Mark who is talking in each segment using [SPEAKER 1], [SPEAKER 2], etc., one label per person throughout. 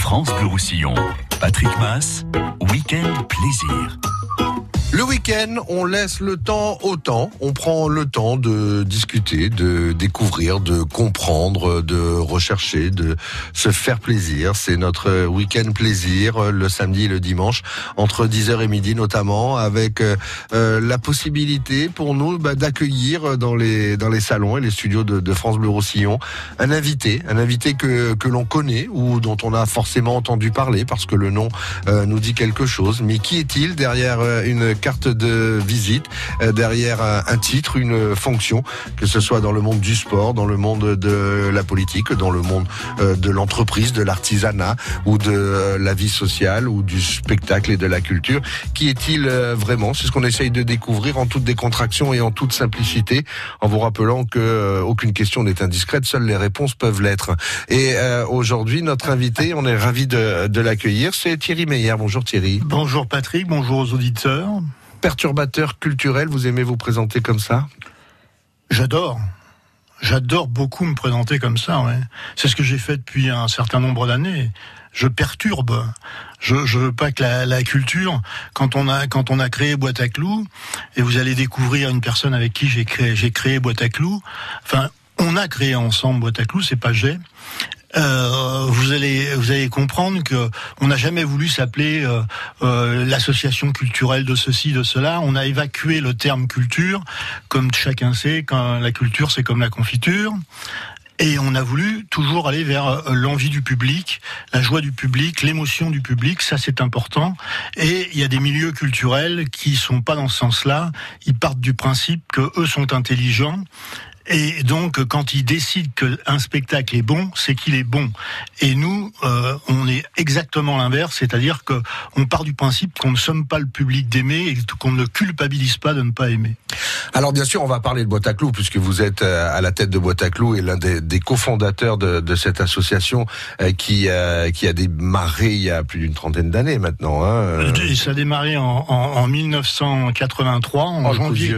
[SPEAKER 1] France Bleu Roussillon. Patrick Mass, Week-end Plaisir.
[SPEAKER 2] Le week-end, on laisse le temps au temps. On prend le temps de discuter, de découvrir, de comprendre, de rechercher, de se faire plaisir. C'est notre week-end plaisir le samedi et le dimanche entre 10h et midi notamment avec euh, la possibilité pour nous bah, d'accueillir dans les dans les salons et les studios de, de France Bleu Roussillon un invité, un invité que que l'on connaît ou dont on a forcément entendu parler parce que le nom euh, nous dit quelque chose. Mais qui est-il derrière euh, une carte de visite, euh, derrière un, titre, une fonction, que ce soit dans le monde du sport, dans le monde de la politique, dans le monde euh, de l'entreprise, de l'artisanat ou de euh, la vie sociale ou du spectacle et de la culture. Qui est-il vraiment? C'est ce qu'on essaye de découvrir en toute décontraction et en toute simplicité, en vous rappelant que aucune question n'est indiscrète, seules les réponses peuvent l'être. Et aujourd'hui, notre invité, on est ravi de, de l'accueillir, c'est Thierry Meyer. Bonjour Thierry.
[SPEAKER 3] Bonjour Patrick, bonjour aux auditeurs
[SPEAKER 2] perturbateur culturel, vous aimez vous présenter comme ça?
[SPEAKER 3] J'adore. J'adore beaucoup me présenter comme ça. Ouais. C'est ce que j'ai fait depuis un certain nombre d'années. Je perturbe. Je, je veux pas que la, la, culture, quand on a quand on a créé Boîte à clous, et vous allez découvrir une personne avec qui j'ai créé j'ai créé Boîte à clous. Enfin, on a créé ensemble Boîte à clous, c'est pas j'ai. Euh, vous allez vous allez comprendre que on n'a jamais voulu s'appeler euh, euh, l'association culturelle de ceci de cela. On a évacué le terme culture, comme chacun sait, quand la culture c'est comme la confiture. Et on a voulu toujours aller vers euh, l'envie du public, la joie du public, l'émotion du public, ça c'est important. Et il y a des milieux culturels qui sont pas dans ce sens-là. Ils partent du principe que eux sont intelligents et donc, quand il décide qu'un spectacle est bon, c'est qu'il est bon. Et nous, euh, on est exactement l'inverse, c'est-à-dire que on part du principe qu'on ne sommes pas le public d'aimer et qu'on ne culpabilise pas de ne pas aimer.
[SPEAKER 2] Alors bien sûr, on va parler de Boîte à Clous, puisque vous êtes euh, à la tête de Boîte à Clous et l'un des, des cofondateurs de, de, cette association euh, qui, qui a démarré il y a plus d'une trentaine d'années maintenant. Hein.
[SPEAKER 3] Ça a démarré en, en, en 1983, en janvier.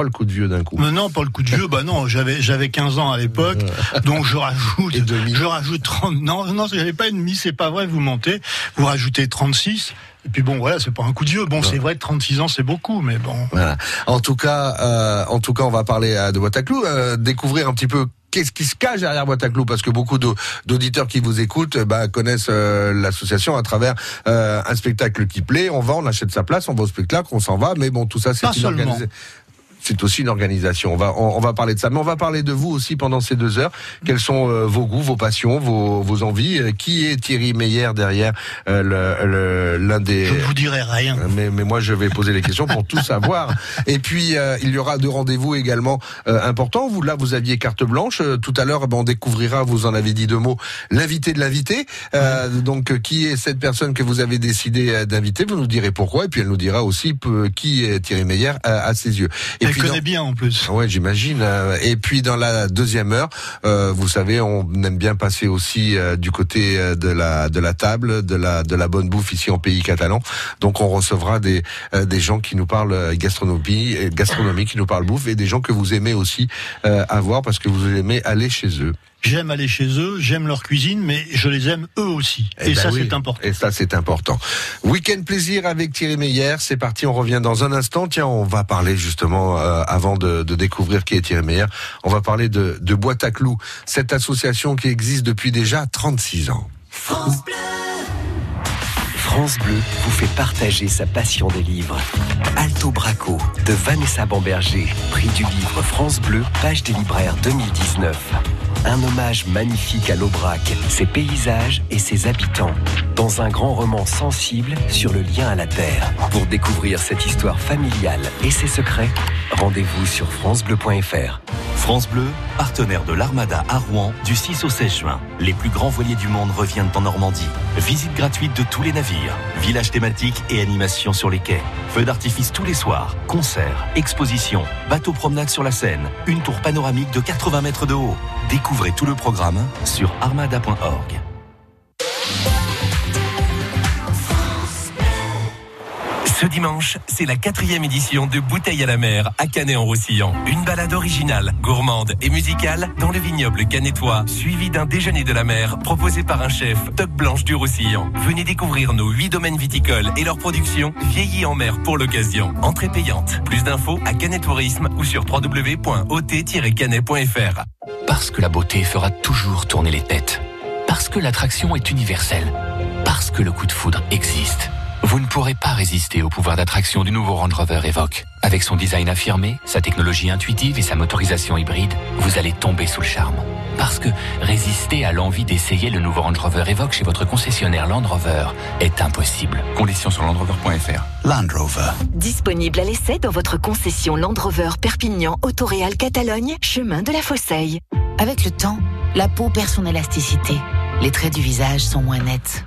[SPEAKER 2] Oh, le coup de vieux d'un coup.
[SPEAKER 3] Mais non, pas le coup de vieux. bah non, j'avais j'avais 15 ans à l'époque, donc je rajoute je rajoute 30 Non, non, j'avais pas demi, c'est pas vrai, vous mentez. Vous rajoutez 36 et puis bon, voilà, c'est pas un coup de vieux. Bon, c'est vrai, 36 ans, c'est beaucoup, mais bon.
[SPEAKER 2] Voilà. En tout cas, euh, en tout cas, on va parler euh, de Boîte à Clous, euh, découvrir un petit peu qu'est-ce qui se cache derrière Boîte à Clous Parce que beaucoup d'auditeurs qui vous écoutent bah, connaissent euh, l'association à travers euh, un spectacle qui plaît. On va, on achète sa place, on va au spectacle, on s'en va. Mais bon, tout ça, c'est une organisation c'est aussi une organisation. On va, on, va parler de ça, mais on va parler de vous aussi pendant ces deux heures. Quels sont euh, vos goûts, vos passions, vos, vos envies? Euh, Qui est Thierry Meyer derrière euh, l'un des
[SPEAKER 3] Je ne vous dirai rien.
[SPEAKER 2] Mais, mais moi, je vais poser les questions pour tout savoir. Et puis, il y aura deux rendez-vous également importants. Vous là, vous aviez carte blanche. tout à l'heure, ben, on découvrira. Vous en avez dit deux mots. L'invité de l'invité. donc, qui est cette personne que vous avez décidé d'inviter? Vous nous direz pourquoi, et puis elle nous dira aussi qui est Thierry Meyer à, ses yeux.
[SPEAKER 3] Et elle connaît bien en plus.
[SPEAKER 2] Ouais, j'imagine. Euh, et puis dans la deuxième heure, euh, vous savez, on aime bien passer aussi euh, du côté de la de la table, de la de la bonne bouffe ici en pays catalan. Donc on recevra des des gens qui nous parlent gastronomie, gastronomie qui nous parlent bouffe et des gens que vous aimez aussi avoir parce que vous aimez aller chez eux.
[SPEAKER 3] J'aime aller chez eux, j'aime leur cuisine, mais je les aime eux aussi. Et, eh ben ça, c'est important.
[SPEAKER 2] Et ça, c'est important. Week-end plaisir avec Thierry Meyer. C'est parti, on revient dans un instant. Tiens, on va parler justement, euh, avant de, de, découvrir qui est Thierry Meyer, on va parler de, de Boîte à Clous, cette association qui existe depuis déjà 36 ans.
[SPEAKER 4] France Bleu. France Bleu vous fait partager sa passion des livres. Alto Braco de Vanessa Bamberger, prix du livre France Bleu, page des libraires 2019. Un hommage magnifique à l'Aubrac, ses paysages et ses habitants, dans un grand roman sensible sur le lien à la terre. Pour découvrir cette histoire familiale et ses secrets, rendez-vous sur francebleu.fr.
[SPEAKER 1] France Bleu, partenaire de l'Armada à Rouen du 6 au 16 juin. Les plus grands voiliers du monde reviennent en Normandie. Visite gratuite de tous les navires, village thématique et animation sur les quais. Feux d'artifice tous les soirs, concerts, expositions, bateaux promenade sur la Seine, une tour panoramique de 80 mètres de haut. Tout le programme sur armada.org. Ce dimanche, c'est la quatrième édition de Bouteille à la mer à Canet-en-Roussillon. Une balade originale, gourmande et musicale dans le vignoble canétois, suivi d'un déjeuner de la mer proposé par un chef, Toc Blanche du Roussillon. Venez découvrir nos huit domaines viticoles et leur production vieillis en mer pour l'occasion. Entrée payante. Plus d'infos à Canet Tourisme ou sur www.ot-canet.fr.
[SPEAKER 5] Parce que la beauté fera toujours tourner les têtes. Parce que l'attraction est universelle. Parce que le coup de foudre existe. Vous ne pourrez pas résister au pouvoir d'attraction du nouveau Range Rover Evoque. Avec son design affirmé, sa technologie intuitive et sa motorisation hybride, vous allez tomber sous le charme. Parce que résister à l'envie d'essayer le nouveau Range Rover Evoque chez votre concessionnaire Land Rover est impossible. Conditions sur landrover.fr.
[SPEAKER 6] Land Rover.
[SPEAKER 7] Disponible à l'essai dans votre concession Land Rover Perpignan Autoréal Catalogne, chemin de la Fosseille.
[SPEAKER 8] Avec le temps, la peau perd son élasticité. Les traits du visage sont moins nets.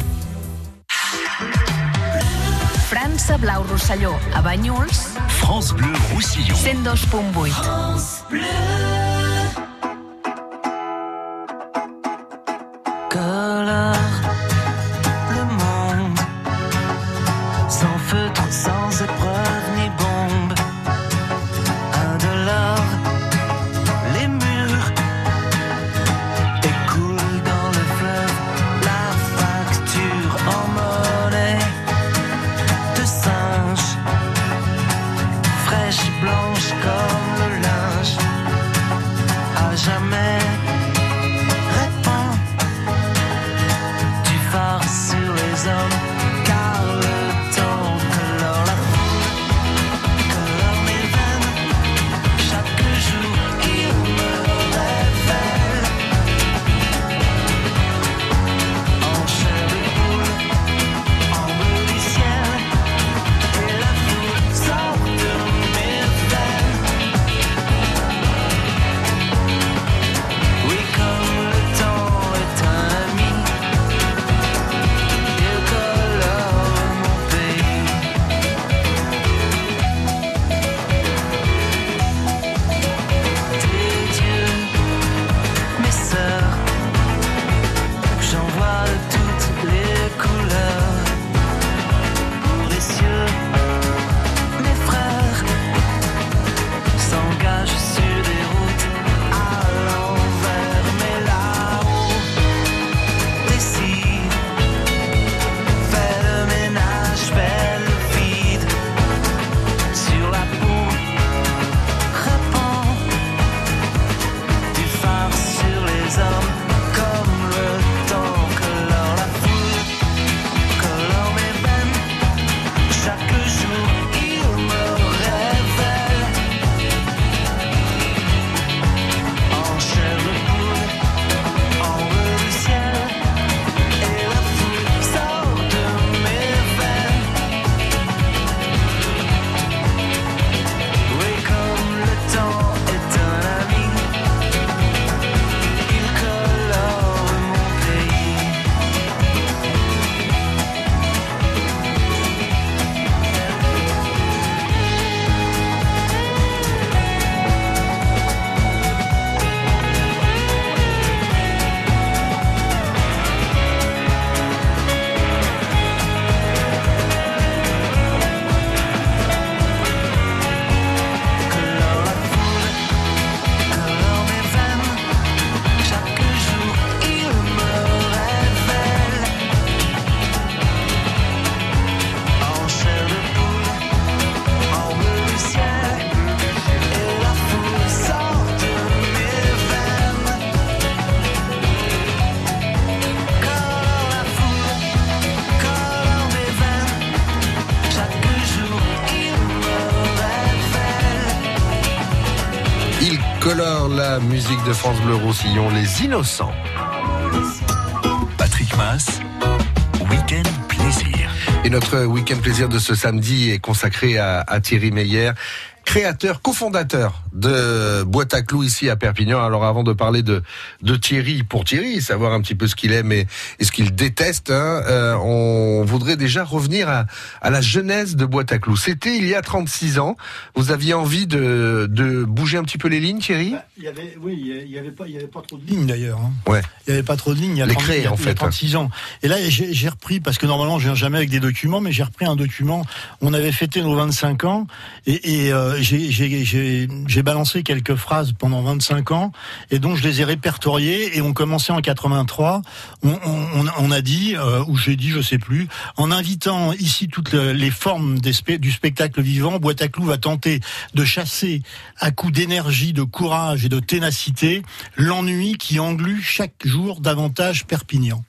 [SPEAKER 9] França Blau Rosselló, a Banyuls,
[SPEAKER 1] France Bleu Roussillon.
[SPEAKER 9] 102.8.
[SPEAKER 10] Colore
[SPEAKER 2] musique de France Bleu Roussillon, Les Innocents.
[SPEAKER 1] Patrick Mass, Week-end Plaisir.
[SPEAKER 2] Et notre week-end plaisir de ce samedi est consacré à, à Thierry Meyer, créateur, cofondateur de Boîte à Clous ici à Perpignan. Alors avant de parler de, de Thierry pour Thierry, savoir un petit peu ce qu'il aime et, et ce qu'il déteste, hein, euh, on voudrait déjà revenir à, à la genèse de Boîte à Clous. C'était il y a 36 ans. Vous aviez envie de, de bouger un petit peu les lignes, Thierry?
[SPEAKER 3] Il avait, oui, il y avait pas, il y avait pas trop de lignes d'ailleurs. hein.
[SPEAKER 2] Ouais.
[SPEAKER 3] Il y avait pas trop de lignes. Il y a
[SPEAKER 2] Les
[SPEAKER 3] 30
[SPEAKER 2] créer,
[SPEAKER 3] il y a-
[SPEAKER 2] en
[SPEAKER 3] il y a
[SPEAKER 2] fait.
[SPEAKER 3] 36 ans. Et là, j'ai repris parce que normalement, je viens jamais avec des documents, mais j'ai repris un document. On avait fêté nos 25 ans et, et euh, j'ai- balancé quelques phrases pendant 25 ans et donc je les ai répertoriées et on commençait en 83. On, on, on a dit, euh, ou j'ai dit, je sais plus, en invitant ici toutes le- les formes des spe- du spectacle vivant, Boîte à clous va tenter de chasser à coups d'énergie, de courage et de ténacité l'ennui qui englue chaque jour davantage Perpignan.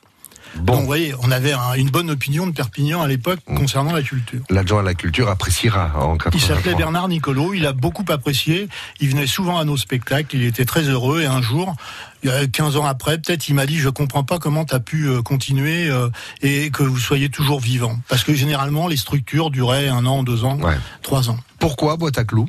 [SPEAKER 2] Bon.
[SPEAKER 3] Donc, vous voyez, on avait un- une bonne opinion de Perpignan à l'époque
[SPEAKER 2] Mm.
[SPEAKER 3] concernant la culture.
[SPEAKER 2] L'adjoint à la culture appréciera en
[SPEAKER 3] Il
[SPEAKER 2] 83.
[SPEAKER 3] s'appelait Bernard Nicolo, il a beaucoup apprécié, il venait souvent à nos spectacles, il était très heureux et un jour, il y a 15 ans après, peut-être il m'a dit je comprends pas comment tu as pu euh, continuer euh, et que vous soyez toujours vivant. Parce que généralement les structures duraient un an, deux ans,
[SPEAKER 2] Ouais.
[SPEAKER 3] trois ans.
[SPEAKER 2] Pourquoi Boîte à Clous?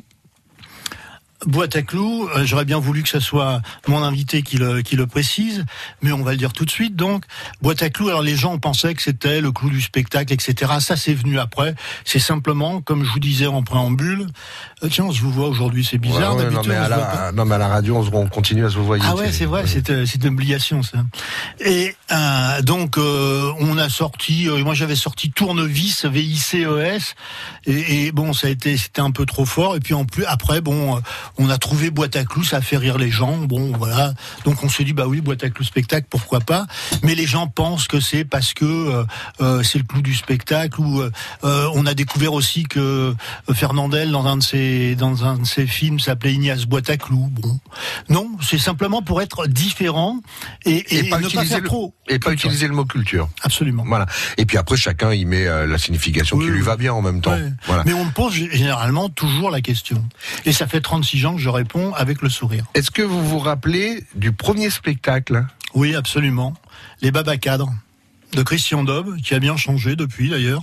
[SPEAKER 3] Boîte à clous, euh, j'aurais bien voulu que ce soit mon invité qui le, qui le précise, mais on va le dire tout de suite. Donc, boîte à clous, alors les gens pensaient que c'était le clou du spectacle, etc. Ça, c'est venu après. C'est simplement, comme je vous disais en préambule, euh, tiens, on se vous voit aujourd'hui, c'est bizarre.
[SPEAKER 2] Ouais, ouais, non, mais à la, non, mais à la radio, on, se- on continue à se voir.
[SPEAKER 3] Ah ouais, c'est vrai, c'est euh, c'est une obligation ça. Et euh, donc euh, on a sorti, euh, moi j'avais sorti Tournevis VICES et, et bon ça a été c'était un peu trop fort et puis en plus après bon euh, on a trouvé boîte à clous, ça a fait rire les gens, bon voilà donc on s'est dit bah oui boîte à clous spectacle pourquoi pas, mais les gens pensent que c'est parce que euh, euh, c'est le clou du spectacle ou euh, on a découvert aussi que Fernandel dans un de ses dans un de ses films s'appelait Ignace boîte à clous, bon non, c'est simplement pour être différent et, et,
[SPEAKER 2] Et pas
[SPEAKER 3] ne pas
[SPEAKER 2] utiliser
[SPEAKER 3] faire
[SPEAKER 2] le-
[SPEAKER 3] trop.
[SPEAKER 2] Et pas
[SPEAKER 3] culture.
[SPEAKER 2] utiliser le mot culture.
[SPEAKER 3] Absolument.
[SPEAKER 2] Voilà. Et puis après, chacun y met la signification
[SPEAKER 3] Oui,
[SPEAKER 2] qui lui va bien en même temps. Voilà.
[SPEAKER 3] Mais on me pose généralement toujours la question. Et ça fait 36 que je réponds avec le sourire.
[SPEAKER 2] Est-ce que vous vous rappelez du premier spectacle?
[SPEAKER 3] Oui, absolument. Les Babacadres de Christian Daube, qui a bien changé depuis d'ailleurs.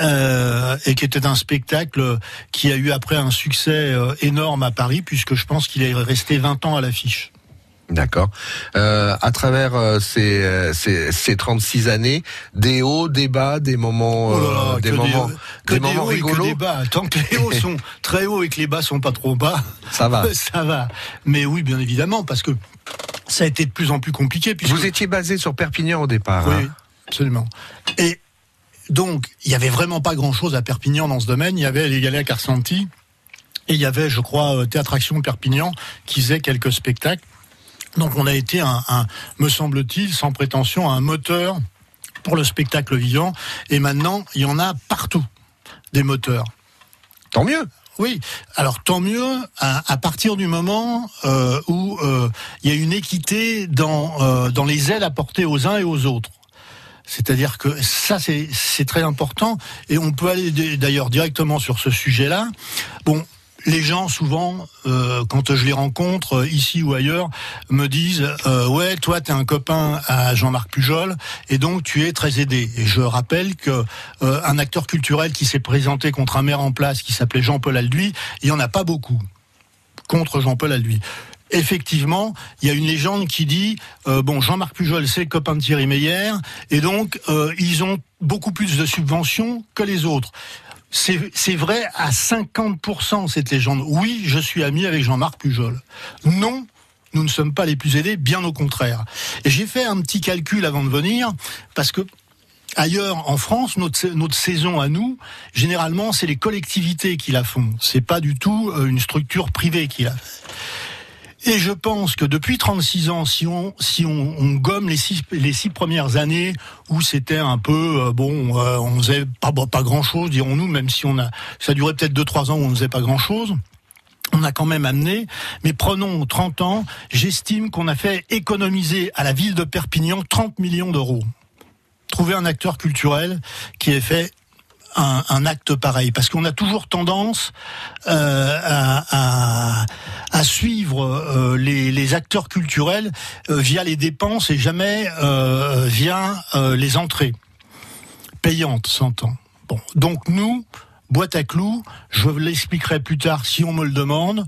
[SPEAKER 3] Euh, et qui était un spectacle qui a eu après un succès euh, énorme à Paris, puisque je pense qu'il est resté 20 ans à l'affiche.
[SPEAKER 2] D'accord. Euh, à travers euh, ces, euh, ces, ces 36 années, des hauts, des bas, des moments,
[SPEAKER 3] Oh là
[SPEAKER 2] des moments, des moments
[SPEAKER 3] hauts et que
[SPEAKER 2] rigolos.
[SPEAKER 3] des bas. Tant que les hauts sont très hauts et que les bas sont pas trop bas,
[SPEAKER 2] Ça va.
[SPEAKER 3] ça va. Mais oui, bien évidemment, parce que ça a été de plus en plus compliqué. Puisque...
[SPEAKER 2] Vous étiez basé sur Perpignan au départ.
[SPEAKER 3] Oui,
[SPEAKER 2] hein
[SPEAKER 3] absolument. Et donc, il y avait vraiment pas grand-chose à Perpignan dans ce domaine. Il y avait les Galets à Carsanti et il y avait, je crois, Théâtre Action Perpignan qui faisait quelques spectacles. Donc, on a été un, un me semble-t-il, sans prétention, un moteur pour le spectacle vivant. Et maintenant, il y en a partout des moteurs.
[SPEAKER 2] Tant mieux.
[SPEAKER 3] Oui, alors tant mieux à, à partir du moment euh, où euh, il y a une équité dans, euh, dans les aides apportées aux uns et aux autres. C'est-à-dire que ça, c'est très important. Et on peut aller d'ailleurs directement sur ce sujet-là. Bon, les gens, souvent, euh, quand je les rencontre, euh, ici ou ailleurs, me disent euh, Ouais, toi, tu es un copain à Jean-Marc Pujol, et donc tu es très aidé. Et je rappelle que un acteur culturel qui s'est présenté contre un maire en place qui s'appelait Jean-Paul Alduy, il y en a pas beaucoup contre Jean-Paul Alduy. Effectivement, il y a une légende qui dit bon Jean-Marc Pujol c'est copain de Thierry Meyer et donc euh, ils ont beaucoup plus de subventions que les autres. C'est vrai à 50% cette légende. Oui, je suis ami avec Jean-Marc Pujol. Non, nous ne sommes pas les plus aidés, bien au contraire. Et j'ai fait un petit calcul avant de venir parce que Ailleurs, en France, notre, notre saison à nous, généralement, c'est les collectivités qui la font. C'est pas du tout euh, une structure privée qui la fait. Et je pense que depuis 36 ans, si on, si on, gomme les six, les six premières années où c'était un peu, euh, bon, euh, on faisait pas, pas grand chose, dirons-nous, même si on a, ça durait peut-être 2-3 ans où on faisait pas grand chose. On a quand même amené, mais prenons 30 ans, j'estime qu'on a fait économiser à la ville de Perpignan 30 millions d'euros trouver un acteur culturel qui ait fait un, acte pareil. Parce qu'on a toujours tendance euh, à, suivre euh, les, acteurs culturels euh, via les dépenses et jamais via les entrées. Payantes s'entend bon. Donc nous boîte à clous, je l'expliquerai plus tard si on me le demande,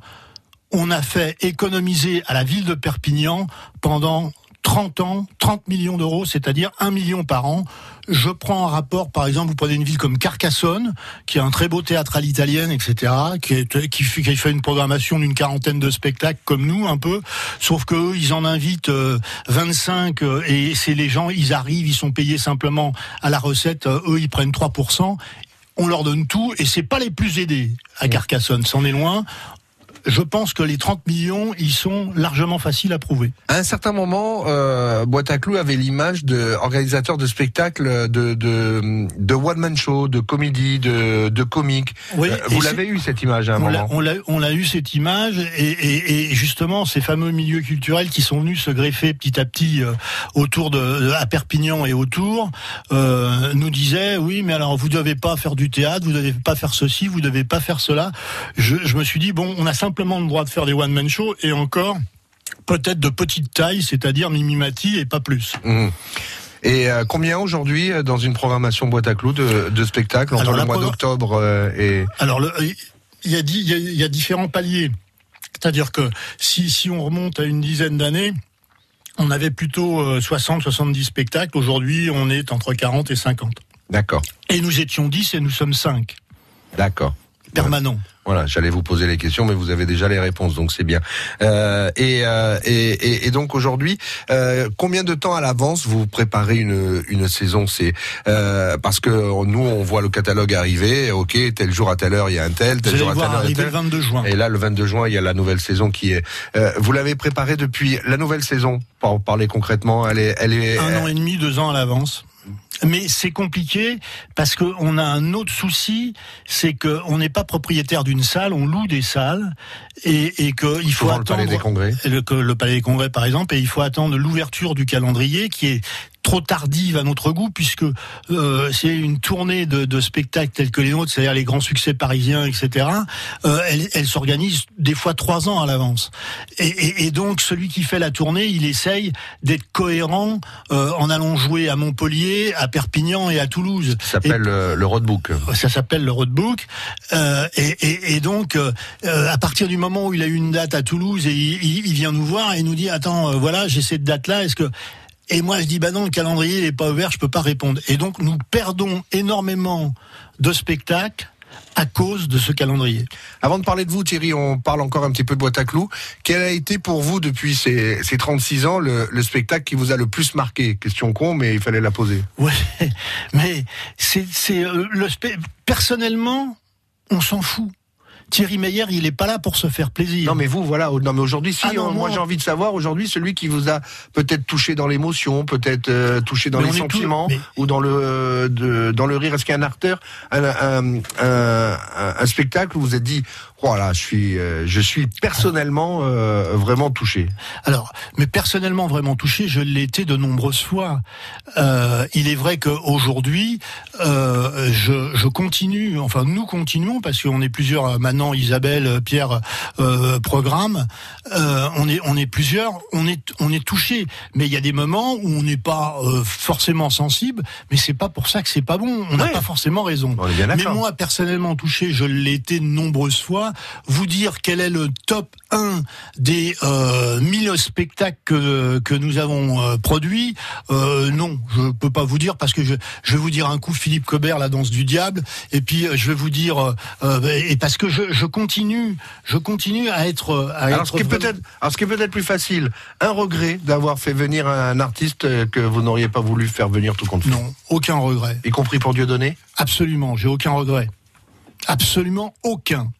[SPEAKER 3] on a fait économiser à la ville de Perpignan pendant 30 ans, 30 millions d'euros, c'est-à-dire 1 million par an. Je prends un rapport, par exemple, vous prenez une ville comme Carcassonne, qui a un très beau théâtre à l'italienne, etc., qui, est, qui, fait, une programmation d'une quarantaine de spectacles comme nous, un peu, sauf que eux, ils en invitent euh, 25, euh, et c'est les gens, ils arrivent, ils sont payés simplement à la recette, euh, eux, ils prennent 3%, on leur donne tout, et c'est pas les plus aidés à Carcassonne, c'en est loin. Je pense que les 30 millions, ils sont largement faciles à prouver.
[SPEAKER 2] À un certain moment, euh, Boîte à clous avait l'image de organisateur de spectacles de de, de one man show, de comédie, de de comique.
[SPEAKER 3] Oui,
[SPEAKER 2] Euh, vous l'avez eu cette image à un
[SPEAKER 3] On
[SPEAKER 2] moment.
[SPEAKER 3] on l'a eu cette image et, et- et justement ces fameux milieux culturels qui sont venus se greffer petit à petit euh, autour de à Perpignan et autour euh, nous disaient oui mais alors vous devez pas faire du théâtre vous devez pas faire ceci vous devez pas faire cela je, je me suis dit bon on a simplement le droit de faire des one man shows et encore peut-être de petite taille c'est-à-dire mimimati et pas plus
[SPEAKER 2] Mhm. Et euh, combien aujourd'hui euh, dans une programmation boîte à clous de, de spectacles entre le mois d'octobre euh, et
[SPEAKER 3] Alors, il y, a, di- il y, a, il y a différents paliers. C'est-à-dire que si, si on remonte à une dizaine d'années, on avait plutôt euh, 60-70 spectacles. Aujourd'hui, on est entre 40 et 50.
[SPEAKER 2] d'accord,
[SPEAKER 3] Et nous étions 10 et nous sommes 5
[SPEAKER 2] d'accord.
[SPEAKER 3] permanents.
[SPEAKER 2] Voilà, j'allais vous poser les questions, mais vous avez déjà les réponses, donc c'est bien. Euh, et, euh, et, et, et donc aujourd'hui, euh, combien de temps à l'avance vous préparez une, une saison C'est euh, parce que nous, on voit le catalogue arriver. Ok, tel jour à telle heure, il y a un tel,
[SPEAKER 3] Vous
[SPEAKER 2] tel
[SPEAKER 3] allez
[SPEAKER 2] jour à telle heure, il y a
[SPEAKER 3] arriver
[SPEAKER 2] tel.
[SPEAKER 3] le 22 juin.
[SPEAKER 2] Et là, le 22 juin, il y a la nouvelle saison qui est. Euh, vous l'avez préparée depuis la nouvelle saison. Pour parler concrètement, elle est, elle est.
[SPEAKER 3] Un an et demi, deux ans à l'avance. Mais c'est compliqué parce qu'on a un autre souci, c'est qu'on n'est pas propriétaire d'une salle, on loue des salles et, et qu'il faut
[SPEAKER 2] souvent le
[SPEAKER 3] attendre
[SPEAKER 2] palais des congrès.
[SPEAKER 3] le Palais des Congrès par exemple, et il faut attendre l'ouverture du calendrier qui est trop tardive à notre goût puisque euh, c'est une tournée de, de spectacles tels que les nôtres, c'est-à-dire les grands succès parisiens, etc. Euh, elle, elle s'organise des fois trois ans à l'avance. Et, et, et donc celui qui fait la tournée, il essaye d'être cohérent euh, en allant jouer à Montpellier, à Perpignan et à Toulouse.
[SPEAKER 2] Ça s'appelle euh, le roadbook.
[SPEAKER 3] Ça s'appelle le roadbook. Euh, et, et, donc, euh, à partir du moment où il a eu une date à Toulouse, et il, il- il vient nous voir et nous dit attends, voilà, j'ai cette date-là. Est-ce que et moi je dis bah non, le calendrier il est pas ouvert, je peux pas répondre. Et donc nous perdons énormément de spectacles à cause de ce calendrier.
[SPEAKER 2] Avant de parler de vous, Thierry, on parle encore un petit peu de boîte à clous. Quel a été pour vous depuis ces, ces 36 ans le, le spectacle qui vous a le plus marqué? Question con, mais il fallait la poser.
[SPEAKER 3] Ouais, mais c'est c'est euh, le personnellement, on s'en fout. Thierry Meyer, il est pas là pour se faire plaisir.
[SPEAKER 2] Non mais vous, voilà. Non mais aujourd'hui, si.
[SPEAKER 3] Ah non,
[SPEAKER 2] euh, moi, j'ai envie de savoir aujourd'hui celui qui vous a peut-être touché dans l'émotion, peut-être euh, touché dans
[SPEAKER 3] Mais
[SPEAKER 2] les sentiments
[SPEAKER 3] mais-
[SPEAKER 2] ou dans le euh, de- dans le rire. Est-ce qu'il y a un acteur, un, un, un, un spectacle où vous vous êtes dit, voilà, je suis euh, je suis personnellement euh, vraiment touché.
[SPEAKER 3] Alors, mais personnellement vraiment touché, je l'ai été de nombreuses fois. Euh, il est vrai qu'aujourd'hui, euh, je, je continue, enfin nous continuons, parce qu'on est plusieurs euh, maintenant, Isabelle, euh, Pierre, euh, programme, euh, on est on est plusieurs, on est on est touché. Mais il y a des moments où on n'est pas euh, forcément sensible, mais c'est pas pour ça que c'est pas bon. On n'a
[SPEAKER 2] Ouais.
[SPEAKER 3] pas forcément raison. Mais moi, personnellement touché, je l'ai été de nombreuses fois. Vous dire quel est le top 1 des euh, 1000 spectacles que, que nous avons euh, produits, euh, non, je peux pas vous dire parce que je, je vais vous dire un coup Philippe Cobert, la danse du diable, et puis euh, je vais vous dire euh, et parce que je, je continue, je continue à être. À
[SPEAKER 2] Alors
[SPEAKER 3] être
[SPEAKER 2] ce qui est peut-être, alors ce qui est peut-être plus facile, un regret d'avoir fait venir un artiste que vous n'auriez pas voulu faire venir tout compte fait,
[SPEAKER 3] non, aucun regret,
[SPEAKER 2] y compris pour Dieudonné?
[SPEAKER 3] absolument, j'ai aucun regret, absolument aucun,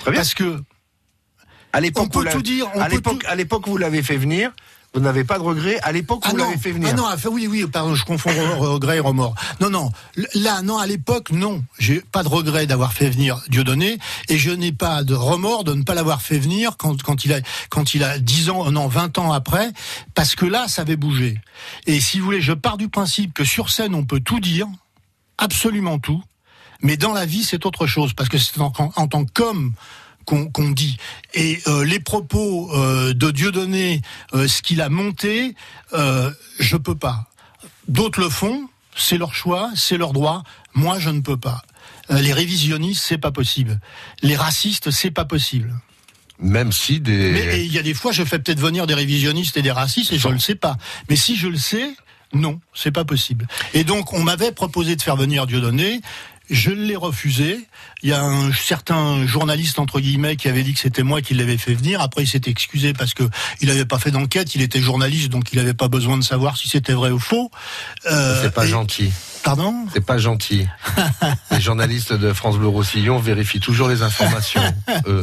[SPEAKER 2] Très bien.
[SPEAKER 3] parce que
[SPEAKER 2] À l'époque,
[SPEAKER 3] On peut
[SPEAKER 2] vous
[SPEAKER 3] tout dire, on
[SPEAKER 2] à l'époque,
[SPEAKER 3] tout-
[SPEAKER 2] à l'époque, vous l'avez fait venir. Vous n'avez pas de regret. À l'époque, vous
[SPEAKER 3] non,
[SPEAKER 2] l'avez fait venir.
[SPEAKER 3] Ah non, enfin, oui, oui, pardon, je confonds re- regret et remords. Non, non, là, non, à l'époque, non, j'ai pas de regret d'avoir fait venir Dieudonné, et je n'ai pas de remords de ne pas l'avoir fait venir quand, quand il a, quand il a 10 ans, non, 20 ans après, parce que là, ça avait bougé. Et si vous voulez, je pars du principe que sur scène, on peut tout dire, absolument tout, mais dans la vie, c'est autre chose, parce que c'est en, en- en tant qu'homme qu'on dit. Et euh, les propos euh, de Dieudonné, euh, ce qu'il a monté, euh, je peux pas. D'autres le font, c'est leur choix, c'est leur droit. Moi, je ne peux pas. Les révisionnistes, c'est pas possible. Les racistes, c'est pas possible.
[SPEAKER 2] Même si des.
[SPEAKER 3] Mais il y a des fois, je fais peut-être venir des révisionnistes et des racistes et je ne le sais pas. Mais si je le sais, non, c'est pas possible. Et donc, on m'avait proposé de faire venir Dieudonné. Je l'ai refusé. Il y a un certain journaliste entre guillemets qui avait dit que c'était moi qui l'avais fait venir. Après, il s'est excusé parce que il n'avait pas fait d'enquête. Il était journaliste, donc il n'avait pas besoin de savoir si c'était vrai ou faux. Euh,
[SPEAKER 2] C'est pas
[SPEAKER 3] et-
[SPEAKER 2] gentil.
[SPEAKER 3] Pardon?
[SPEAKER 2] C'est pas gentil. les journalistes de France Bleu Roussillon vérifient toujours les informations. eux.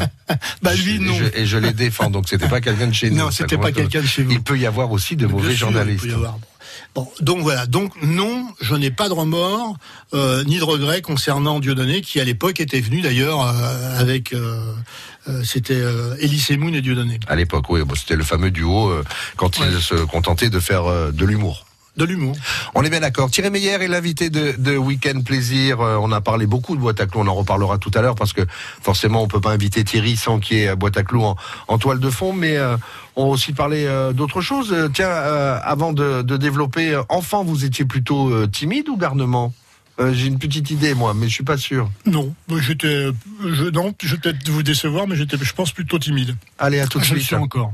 [SPEAKER 3] Bah lui non.
[SPEAKER 2] Et je, et je les défends. Donc c'était pas quelqu'un de chez nous.
[SPEAKER 3] Non, c'était pas quelqu'un de chez vous.
[SPEAKER 2] Il peut y avoir aussi de mauvais
[SPEAKER 3] sûr, il
[SPEAKER 2] journalistes.
[SPEAKER 3] peut y avoir. Bon, donc voilà, donc non, je n'ai pas de remords euh, ni de regrets concernant Dieudonné, qui à l'époque était venu d'ailleurs euh, avec, euh, euh, c'était euh, Elie Semoun et Dieudonné.
[SPEAKER 2] À l'époque, oui, bon, c'était le fameux duo euh, quand ils se contentaient de faire euh, de l'humour.
[SPEAKER 3] De l'humour.
[SPEAKER 2] On est bien d'accord. Thierry Meyer est l'invité de, de Week-end Plaisir. Euh, on a parlé beaucoup de boîte à clous. On en reparlera tout à l'heure parce que forcément, on peut pas inviter Thierry sans qu'il y ait boîte à clous en, en toile de fond. Mais euh, on va aussi parler euh, d'autres choses. Tiens, euh, avant de, de développer, euh, enfant, vous étiez plutôt euh, timide ou garnement? Euh, J'ai une petite idée, moi, mais je suis pas sûr.
[SPEAKER 3] Non, j'étais, je, non, je vais peut-être vous décevoir, mais j'étais, je pense plutôt timide.
[SPEAKER 2] Allez, à tout de
[SPEAKER 3] je le
[SPEAKER 2] suite.
[SPEAKER 3] suis encore.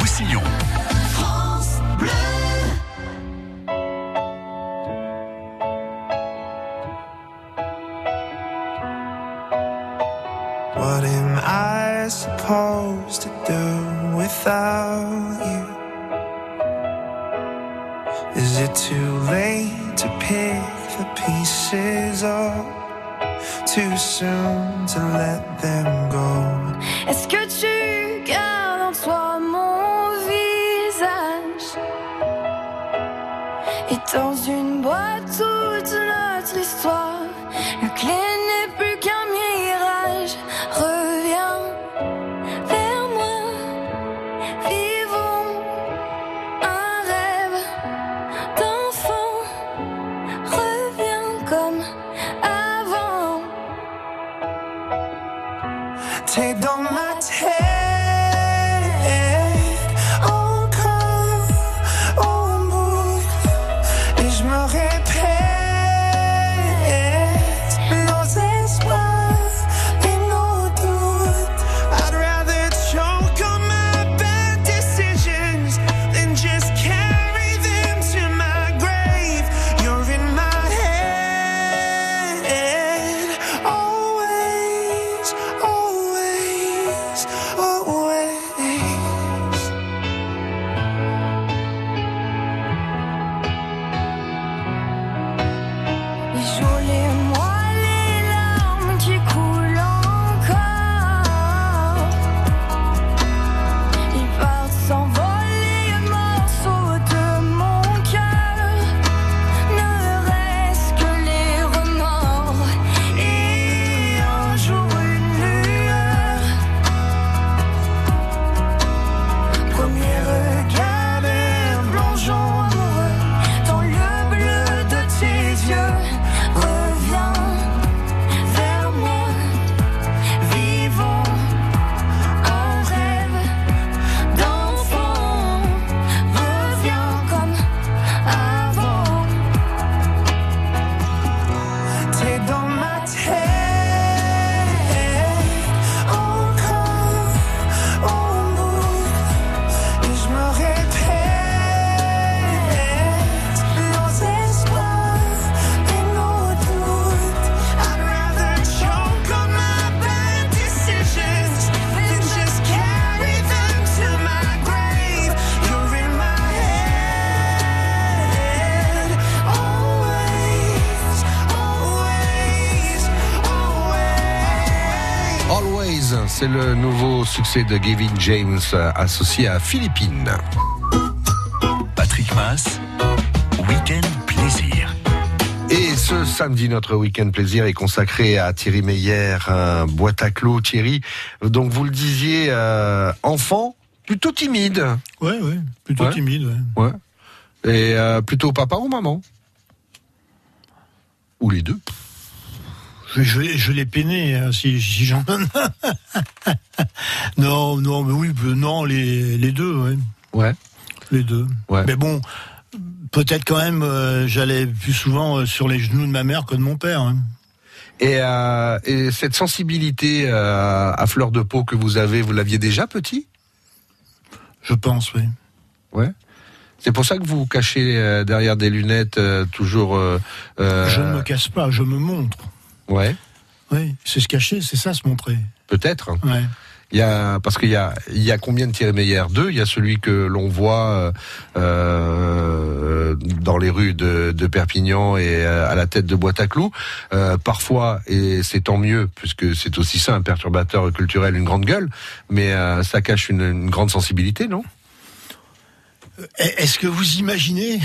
[SPEAKER 6] France Bleu
[SPEAKER 10] What am I supposed to do without you? Is it too late to pick the pieces up? Too soon to let them go?
[SPEAKER 11] Est-ce que dans une boîte
[SPEAKER 2] c'est le nouveau succès de Gavin James euh, associé à Philippines.
[SPEAKER 6] Patrick Mass, Week-end Plaisir.
[SPEAKER 2] Et ce samedi, notre week-end plaisir est consacré à Thierry Meyer, un boîte à clous. Thierry, donc vous le disiez, euh, enfant, plutôt timide.
[SPEAKER 3] Ouais, ouais, plutôt
[SPEAKER 2] Ouais.
[SPEAKER 3] timide. Ouais.
[SPEAKER 2] Ouais. Et euh, plutôt papa ou maman? Ou les deux
[SPEAKER 3] Je, je, l'ai peiné, hein, si, si j'en non, non, mais oui, euh, non, les, les deux, ouais.
[SPEAKER 2] Ouais.
[SPEAKER 3] les deux.
[SPEAKER 2] Ouais.
[SPEAKER 3] Mais bon, peut-être quand même, euh, j'allais plus souvent euh, sur les genoux de ma mère que de mon père. hein.
[SPEAKER 2] Et, euh, et cette sensibilité euh, à fleur de peau que vous avez, vous l'aviez déjà petit?
[SPEAKER 3] Je pense, oui.
[SPEAKER 2] Ouais. C'est pour ça que vous vous cachez derrière des lunettes toujours.
[SPEAKER 3] Je ne me casse pas, je me montre.
[SPEAKER 2] Ouais,
[SPEAKER 3] Oui, c'est se cacher, c'est ça se montrer.
[SPEAKER 2] peut-être.
[SPEAKER 3] Ouais.
[SPEAKER 2] Il y a parce qu'il y a il y a combien de Thierry Meyer Deux? Il y a celui que l'on voit euh, euh, dans les rues de, de Perpignan et euh, à la tête de Boîte à clous. Euh, parfois, et c'est tant mieux puisque c'est aussi ça un perturbateur culturel, une grande gueule, mais euh, ça cache une, une grande sensibilité, non?
[SPEAKER 3] Est-ce que vous imaginez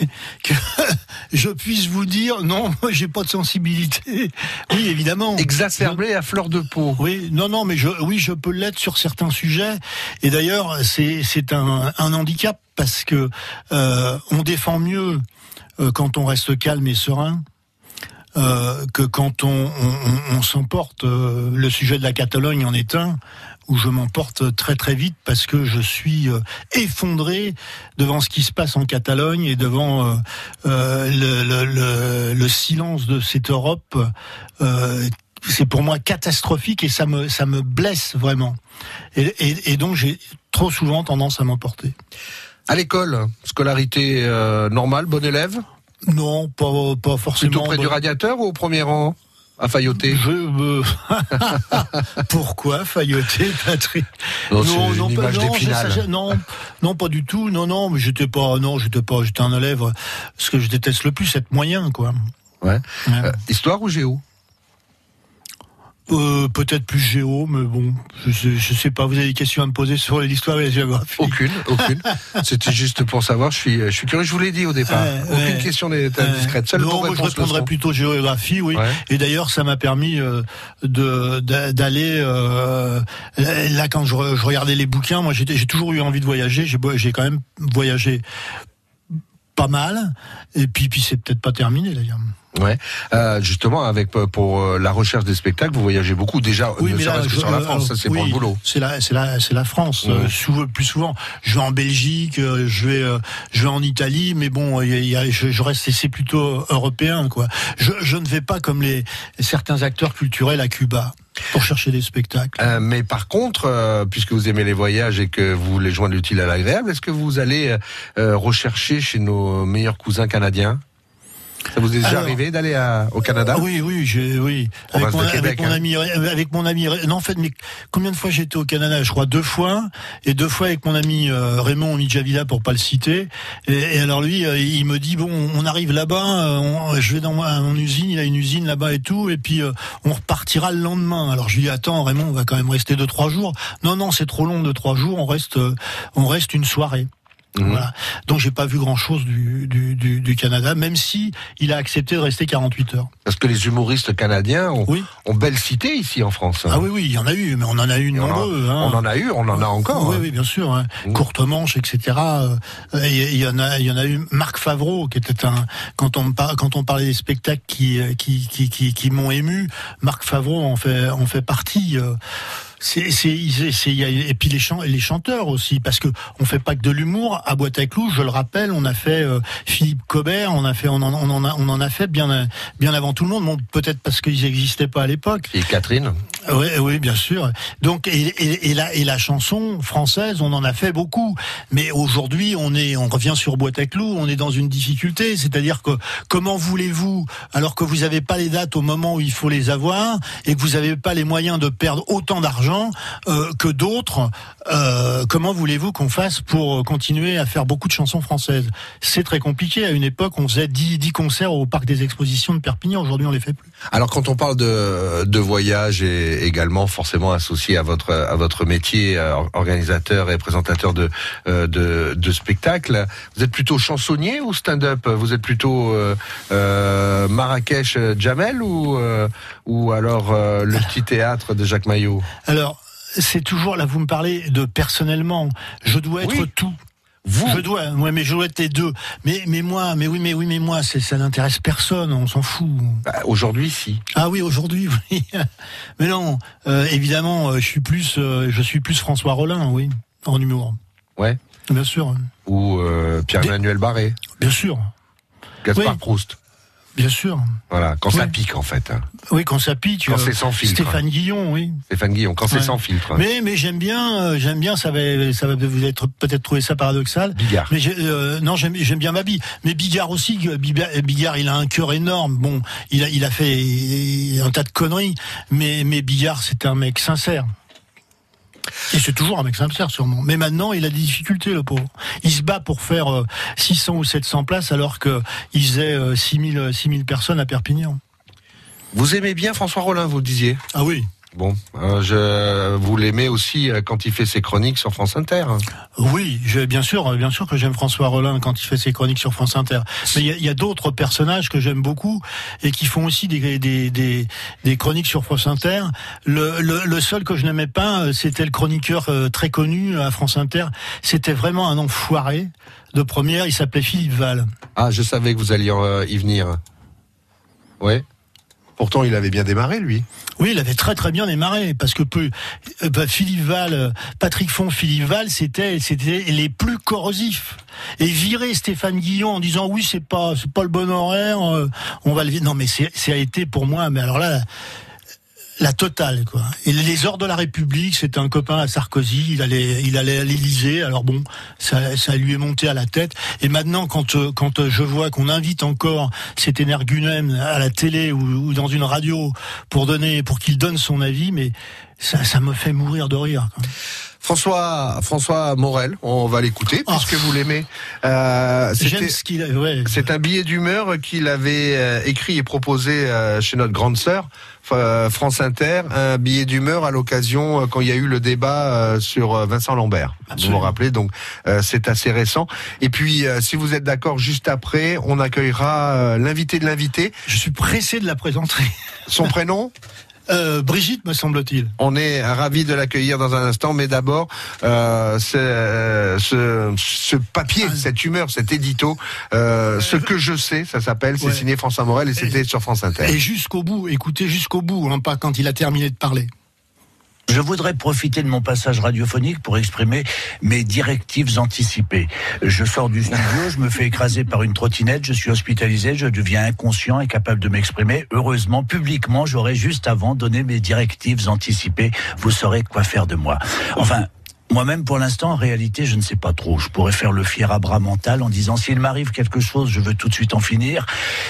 [SPEAKER 3] que je puisse vous dire non, moi j'ai pas de sensibilité Oui, évidemment.
[SPEAKER 2] Exacerbé à fleur de peau.
[SPEAKER 3] Oui, non, non, mais je, oui, je peux l'être sur certains sujets. Et d'ailleurs, c'est un, un handicap parce que euh, on défend mieux euh, quand on reste calme et serein. euh, que quand on, on, on s'emporte, euh, le sujet de la Catalogne en est un, où je m'emporte très très vite parce que je suis euh, effondré devant ce qui se passe en Catalogne et devant euh, euh, le, le, le, le silence de cette Europe. c'est pour moi catastrophique et ça me ça me blesse vraiment. Et, et, et donc j'ai trop souvent tendance à m'emporter.
[SPEAKER 2] À l'école, scolarité euh, normale, bon élève?
[SPEAKER 3] Non, pas pas forcément.
[SPEAKER 2] Plutôt près du
[SPEAKER 3] Bon,
[SPEAKER 2] radiateur ou au premier rang? À failloter
[SPEAKER 3] Je me... Pourquoi failloter, Patrick?
[SPEAKER 2] Non, c'est une
[SPEAKER 3] pas- non, non, non, pas du tout. Non, non, mais j'étais pas, non, j'étais pas, j'étais un élève. Ce que je déteste le plus, être moyen, quoi.
[SPEAKER 2] Ouais.
[SPEAKER 3] Ouais.
[SPEAKER 2] Euh, histoire ou géo?
[SPEAKER 3] Euh, peut-être plus géo, mais bon, je sais, je sais pas. Vous avez des questions à me poser sur l'histoire et la géographie
[SPEAKER 2] Aucune, aucune. C'était juste pour savoir. Je suis, je suis curieux. Je vous l'ai dit au départ. Aucune
[SPEAKER 3] ouais.
[SPEAKER 2] question n'est indiscrète. Seule
[SPEAKER 3] non, moi je répondrais plutôt géographie, oui.
[SPEAKER 2] Ouais.
[SPEAKER 3] Et d'ailleurs, ça m'a permis euh, de d'a- d'aller euh, là quand je, je regardais les bouquins. Moi, j'ai toujours eu envie de voyager. J'ai quand même voyagé pas mal. Et puis, puis c'est peut-être pas terminé d'ailleurs.
[SPEAKER 2] Ouais. Euh, justement, avec euh, pour euh, la recherche des spectacles, vous voyagez beaucoup déjà. ne
[SPEAKER 3] mais là,
[SPEAKER 2] que
[SPEAKER 3] je-
[SPEAKER 2] sur la
[SPEAKER 3] euh,
[SPEAKER 2] France, ça c'est
[SPEAKER 3] oui,
[SPEAKER 2] pour le boulot.
[SPEAKER 3] C'est la, c'est la, c'est la France.
[SPEAKER 2] Ouais.
[SPEAKER 3] Euh, sou- plus souvent, je vais en Belgique, euh, je vais, euh, je vais en Italie, mais bon, y a- il y a- je, je reste, c'est plutôt européen, quoi. Je, je ne vais pas comme les certains acteurs culturels à Cuba pour chercher des spectacles.
[SPEAKER 2] Euh, mais par contre, euh, puisque vous aimez les voyages et que vous voulez joindre l'utile à l'agréable, est-ce que vous allez euh, euh, rechercher chez nos meilleurs cousins canadiens? Ça vous est déjà
[SPEAKER 3] Alors-
[SPEAKER 2] arrivé d'aller au Canada
[SPEAKER 3] oui, oui, j'ai, oui. Avec
[SPEAKER 2] Province
[SPEAKER 3] mon,
[SPEAKER 2] de Québec,
[SPEAKER 3] avec mon
[SPEAKER 2] hein.
[SPEAKER 3] ami, avec mon ami, non, en fait, mais combien de fois j'ai été au Canada? Je crois deux fois, et deux fois avec mon ami euh, Raymond Midjavila pour pas le citer. Et, et alors lui, euh, il me dit bon, on arrive là-bas, euh, je vais dans mon usine, il a une usine là-bas et tout, et puis euh, on repartira le lendemain. Alors je lui dis attends, Raymond, on va quand même rester deux trois jours. Non, non, c'est trop long de trois jours, on reste, euh, on reste une soirée.
[SPEAKER 2] Mhm.
[SPEAKER 3] Voilà. Donc j'ai pas vu grand chose du, du, du, du Canada, même si il a accepté de rester 48 heures.
[SPEAKER 2] Parce que les humoristes canadiens ont,
[SPEAKER 3] Oui.
[SPEAKER 2] ont belle cité ici en France.
[SPEAKER 3] Ah oui, oui, il y en a eu, mais on en a eu
[SPEAKER 2] Et on,
[SPEAKER 3] nombreux. hein.
[SPEAKER 2] on en a eu, on en a encore.
[SPEAKER 3] Oui,
[SPEAKER 2] hein.
[SPEAKER 3] oui, bien sûr. Hein.
[SPEAKER 2] Mm.
[SPEAKER 3] Courte manche, etc. Euh, Il y, en a, il y en a eu. Marc Favreau, qui était un. Quand on quand on parlait des spectacles qui euh, qui qui qui, qui m'ont ému, Marc Favreau en fait en fait partie. euh, c'est, et puis les, les chanteurs aussi, parce que on fait pas que de l'humour. À Boîte à Clous, je le rappelle, on a fait euh, Philippe Cobert, on a fait, on en, on en a, on en a fait bien, bien avant tout le monde. Bon, peut-être parce qu'ils n'existaient pas à l'époque.
[SPEAKER 2] Et Catherine
[SPEAKER 3] Oui, oui, bien sûr. Donc, et, et, et la, et la chanson française, on en a fait beaucoup. Mais aujourd'hui, on est, on revient sur Boîte à Clous, on est dans une difficulté. C'est-à-dire que comment voulez-vous, alors que vous n'avez pas les dates au moment où il faut les avoir et que vous n'avez pas les moyens de perdre autant d'argent euh, que d'autres, euh, comment voulez-vous qu'on fasse pour continuer à faire beaucoup de chansons françaises? C'est très compliqué. À une époque, on faisait 10, 10 concerts au parc des expositions de Perpignan. Aujourd'hui, on les fait plus.
[SPEAKER 2] Alors quand on parle de, de voyage et également forcément associé à votre à votre métier euh, organisateur et présentateur de euh, de, de spectacles, vous êtes plutôt chansonnier ou stand-up? Vous êtes plutôt euh, euh, Marrakech euh, Jamel ou euh, ou alors euh, le petit théâtre de Jacques Maillot?
[SPEAKER 3] Alors, c'est toujours là, vous me parlez de personnellement. Je dois être
[SPEAKER 2] Oui.
[SPEAKER 3] tout.
[SPEAKER 2] Vous
[SPEAKER 3] Je dois, ouais, mais je dois être les deux. Mais, mais moi, mais oui, mais oui, mais moi, ça n'intéresse personne, on s'en fout.
[SPEAKER 2] Bah, Aujourd'hui, si.
[SPEAKER 3] Ah oui, aujourd'hui, oui. Mais non, euh, évidemment, euh, je suis plus, euh, je suis plus François Rollin, oui, en humour.
[SPEAKER 2] Ouais.
[SPEAKER 3] Bien sûr.
[SPEAKER 2] Ou euh, Pierre-Emmanuel Barré,
[SPEAKER 3] Bien sûr.
[SPEAKER 2] Gaspard
[SPEAKER 3] Oui.
[SPEAKER 2] Proust.
[SPEAKER 3] Bien sûr.
[SPEAKER 2] Voilà, quand ça pique en fait. hein.
[SPEAKER 3] Oui, quand ça pique.
[SPEAKER 2] Quand
[SPEAKER 3] euh,
[SPEAKER 2] c'est sans filtre.
[SPEAKER 3] Stéphane Guillon, oui.
[SPEAKER 2] Stéphane Guillon, quand c'est sans filtre.
[SPEAKER 3] Mais mais j'aime bien, euh, j'aime bien. Ça va, ça va vous être peut-être trouver ça paradoxal.
[SPEAKER 2] Bigard.
[SPEAKER 3] Mais euh, non, j'aime bien Babi. Mais Bigard aussi. Bigard, il a un cœur énorme. Bon, il a il a fait un tas de conneries. Mais mais Bigard, c'était un mec sincère. Et c'est toujours un mec sincère, sûrement. Mais maintenant, il a des difficultés, le pauvre. Il se bat pour faire euh, 600 ou 700 places, alors que il faisait euh, 6000 6000 personnes à Perpignan.
[SPEAKER 2] Vous aimez bien François Rollin, vous le disiez?
[SPEAKER 3] Ah oui.
[SPEAKER 2] Bon, euh, je, vous l'aimez aussi euh, quand il fait ses chroniques sur France Inter.
[SPEAKER 3] Oui, je, bien sûr, euh, bien sûr que j'aime François Rollin quand il fait ses chroniques sur France Inter. Mais il y a, d'autres personnages que j'aime beaucoup et qui font aussi des, des, des, des chroniques sur France Inter. Le, le, le seul que je n'aimais pas, c'était le chroniqueur très connu à France Inter. C'était vraiment un enfoiré de première. Il s'appelait Philippe Val.
[SPEAKER 2] Ah, je savais que vous alliez y venir. Ouais. Pourtant, il avait bien démarré, lui.
[SPEAKER 3] Oui, il avait très très bien démarré parce que peu, euh, bah, Philippe Val, euh, Patrick Font, Philippe Val, c'était les plus corrosifs. Et virer Stéphane Guillon en disant oui c'est pas c'est pas le bon horaire, euh, on va le vi- non mais c'est ça a été pour moi mais alors là la, totale quoi. Et les heures de la République, c'était un copain à Sarkozy, il allait il allait à l'Élysée. Alors bon, ça, ça lui est monté à la tête. Et maintenant, quand euh, quand euh, je vois qu'on invite encore cet énergumène à la télé ou, dans une radio pour donner pour qu'il donne son avis, mais ça ça me fait mourir de rire.
[SPEAKER 2] François, François Morel, on va l'écouter
[SPEAKER 3] Ah.
[SPEAKER 2] puisque vous l'aimez. Euh,
[SPEAKER 3] J'aime
[SPEAKER 2] c'était-
[SPEAKER 3] ce qu'il a. Ouais.
[SPEAKER 2] C'est un billet d'humeur qu'il avait euh, écrit et proposé euh, chez notre grande sœur, France Inter, un billet d'humeur à l'occasion quand il y a eu le débat sur Vincent Lambert. Vous
[SPEAKER 3] Absolument.
[SPEAKER 2] vous rappelez, donc c'est assez récent. Et puis, si vous êtes d'accord, juste après, on accueillera l'invité de l'invité.
[SPEAKER 3] Je suis pressé de la présenter.
[SPEAKER 2] Son prénom?
[SPEAKER 3] Euh, Brigitte, me semble-t-il.
[SPEAKER 2] On est ravis de l'accueillir dans un instant, mais d'abord, euh, euh, ce, ce papier,
[SPEAKER 3] Ah.
[SPEAKER 2] cette humeur, cet édito, ce que je sais, ça s'appelle, c'est signé François Morel et c'était sur France Inter.
[SPEAKER 3] Et jusqu'au bout, écoutez jusqu'au bout, hein, pas quand il a terminé de parler.
[SPEAKER 12] Je voudrais profiter de mon passage radiophonique pour exprimer mes directives anticipées. Je sors du studio, je me fais écraser par une trottinette, je suis hospitalisé, je deviens inconscient, incapable de m'exprimer. Heureusement, publiquement, j'aurais juste avant donné mes directives anticipées. Vous saurez quoi faire de moi. Enfin, moi-même, pour l'instant, en réalité, je ne sais pas trop. Je pourrais faire le fier à bras mental en disant s'il m'arrive quelque chose, je veux tout de suite en finir.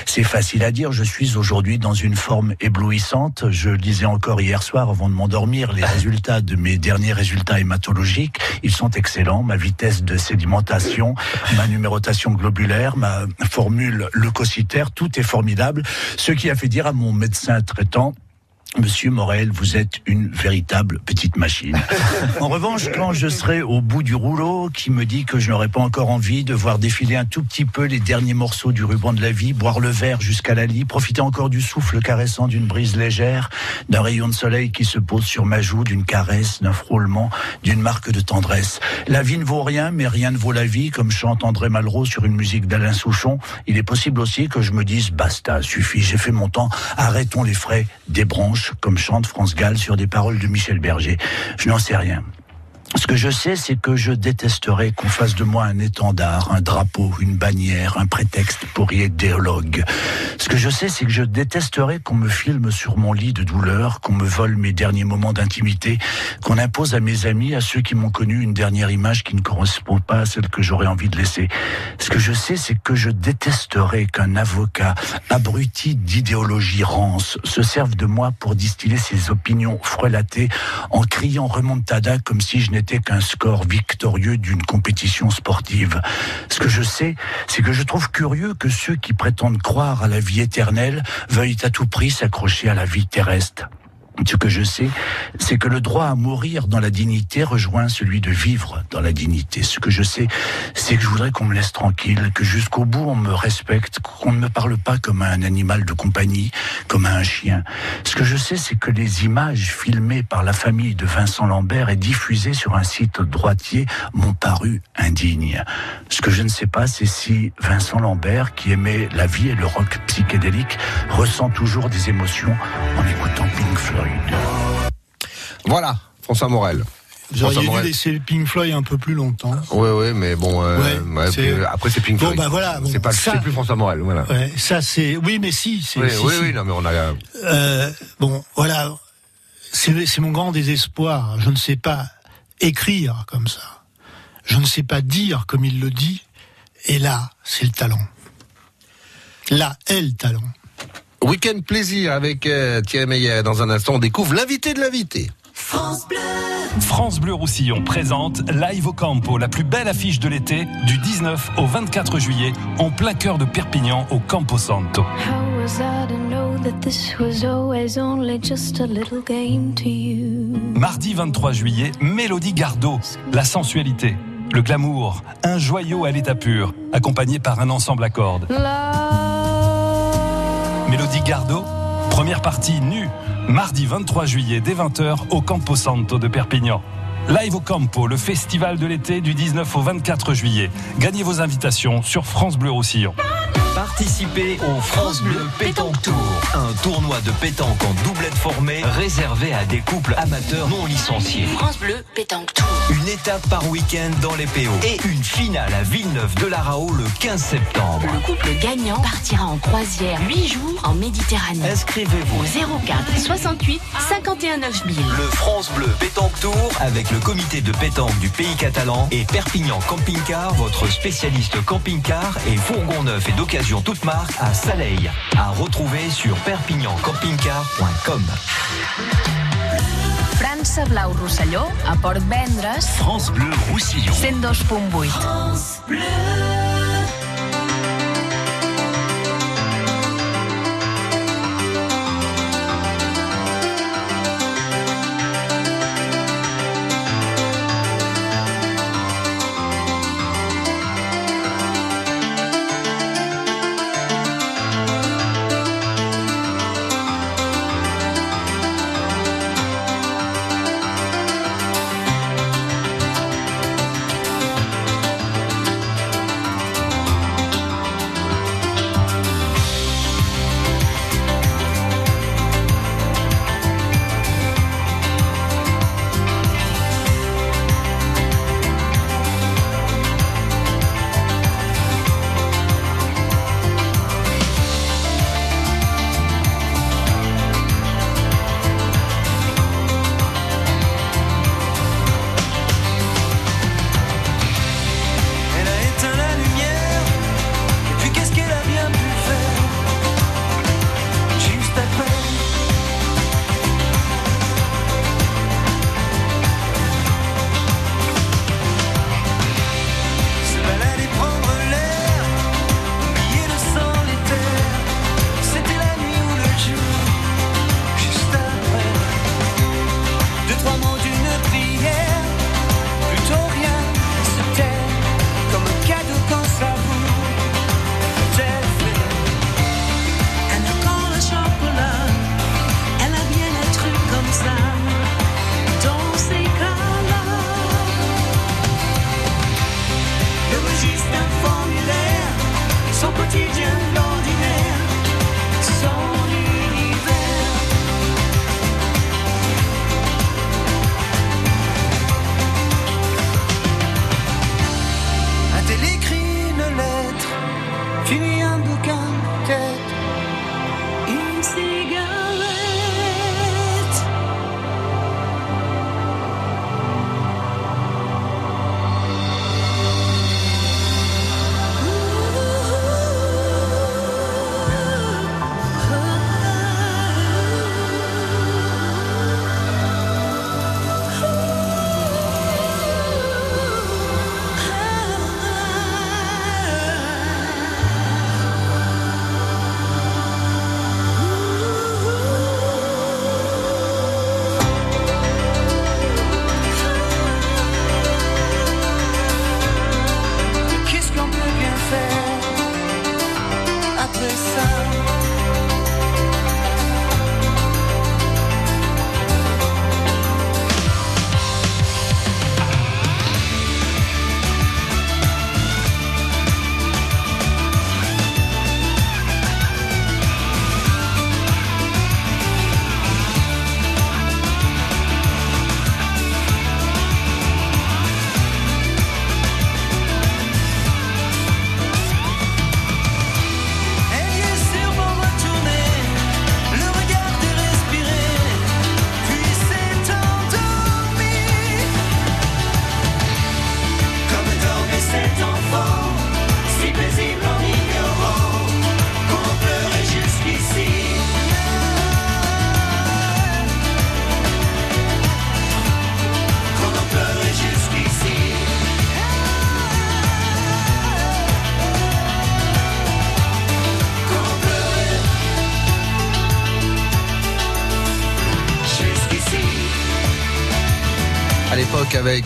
[SPEAKER 12] C'est facile à dire. Je suis aujourd'hui dans une forme éblouissante. Je lisais encore hier soir, avant de m'endormir, les résultats de mes derniers résultats hématologiques. Ils sont excellents. Ma vitesse de sédimentation, ma numérotation globulaire, ma formule leucocytaire, tout est formidable. Ce qui a fait dire à mon médecin traitant Monsieur Morel, vous êtes une véritable petite machine. En revanche, quand je serai au bout du rouleau, qui me dit que je n'aurai pas encore envie de voir défiler un tout petit peu les derniers morceaux du ruban de la vie, boire le verre jusqu'à la lie, profiter encore du souffle caressant d'une brise légère, d'un rayon de soleil qui se pose sur ma joue, d'une caresse, d'un frôlement, d'une marque de tendresse. La vie ne vaut rien, mais rien ne vaut la vie, comme chante André Malraux sur une musique d'Alain Souchon. Il est possible aussi que je me dise, basta, suffit, j'ai fait mon temps, arrêtons les frais des branches, comme chante France Gall sur des paroles de Michel Berger. Je n'en sais rien. Ce que je sais, c'est que je détesterais qu'on fasse de moi un étendard, un drapeau, une bannière, un prétexte pour y être dialogue. Ce que je sais, c'est que je détesterais qu'on me filme sur mon lit de douleur, qu'on me vole mes derniers moments d'intimité, qu'on impose à mes amis, à ceux qui m'ont connu, une dernière image qui ne correspond pas à celle que j'aurais envie de laisser. Ce que je sais, c'est que je détesterais qu'un avocat abruti d'idéologie rance se serve de moi pour distiller ses opinions frelatées en criant remontada comme si je n'étais qu'un score victorieux d'une compétition sportive. Ce que je sais, c'est que je trouve curieux que ceux qui prétendent croire à la vie éternelle veuillent à tout prix s'accrocher à la vie terrestre. Ce que je sais, c'est que le droit à mourir dans la dignité rejoint celui de vivre dans la dignité. Ce que je sais, c'est que je voudrais qu'on me laisse tranquille, que jusqu'au bout on me respecte, qu'on ne me parle pas comme un animal de compagnie, comme un chien. Ce que je sais, c'est que les images filmées par la famille de Vincent Lambert et diffusées sur un site droitier m'ont paru indignes. Ce que je ne sais pas, c'est si Vincent Lambert, qui aimait la vie et le rock psychédélique, ressent toujours des émotions en écoutant Pink Floyd.
[SPEAKER 2] Voilà, François Morel.
[SPEAKER 3] Vous auriez
[SPEAKER 2] François
[SPEAKER 3] dû laisser le Pink Floyd un peu plus longtemps.
[SPEAKER 2] Ouais, ouais, mais bon, euh,
[SPEAKER 3] Ouais,
[SPEAKER 2] ouais,
[SPEAKER 3] c'est-
[SPEAKER 2] puis, euh, après c'est Pink
[SPEAKER 3] Bon,
[SPEAKER 2] Floyd.
[SPEAKER 3] bah voilà, bon,
[SPEAKER 2] c'est pas,
[SPEAKER 3] ça-
[SPEAKER 2] plus François Morel, voilà.
[SPEAKER 3] Ouais, ça c'est. Oui, mais si. c'est-
[SPEAKER 2] Oui,
[SPEAKER 3] si,
[SPEAKER 2] oui,
[SPEAKER 3] si.
[SPEAKER 2] oui, non, mais on a.
[SPEAKER 3] Euh, bon, voilà. C'est mon grand désespoir. Je ne sais pas écrire comme ça. Je ne sais pas dire comme il le dit. Et là, c'est le talent. Là est le talent.
[SPEAKER 2] Week-end plaisir avec euh, Thierry Meyer. Dans un instant, on découvre l'invité de l'invité.
[SPEAKER 13] France Bleu Roussillon présente Live au Campo, la plus belle affiche de l'été, du 19 au 24 juillet, en plein cœur de Perpignan, au Campo Santo.
[SPEAKER 14] How was I to know that this was always only just a little game to you?
[SPEAKER 13] Mardi 23 juillet, Mélodie Gardot, la sensualité, le glamour, un joyau à l'état pur, accompagné par un ensemble à cordes. Mélodie Gardot, première partie nue, mardi 23 juillet dès 20h au Campo Santo de Perpignan. Live au Campo, le festival de l'été du 19 au 24 juillet. Gagnez vos invitations sur France Bleu Roussillon.
[SPEAKER 15] Participez au France Bleu Pétanque Tour, un tournoi de pétanque en doublette formée réservé à des couples amateurs non licenciés.
[SPEAKER 8] France Bleu, pétanque tour.
[SPEAKER 15] Une étape par week-end dans les PO et une finale à Villeneuve de la Rao le 15 septembre.
[SPEAKER 8] Le couple gagnant partira en croisière 8 jours en Méditerranée.
[SPEAKER 15] Inscrivez-vous
[SPEAKER 8] Au 04 68 51 9000.
[SPEAKER 15] Le France Bleu Pétanque Tour avec le comité de pétanque du pays catalan et Perpignan Camping Car, votre spécialiste camping-car et fourgon neuf et d'occasion toute marque à Saleil. À retrouver sur perpignancampingcar.com.
[SPEAKER 9] França Blau Rosselló, a Port Vendres,
[SPEAKER 12] France Bleu Roussillon.
[SPEAKER 9] 102.8.
[SPEAKER 10] Elle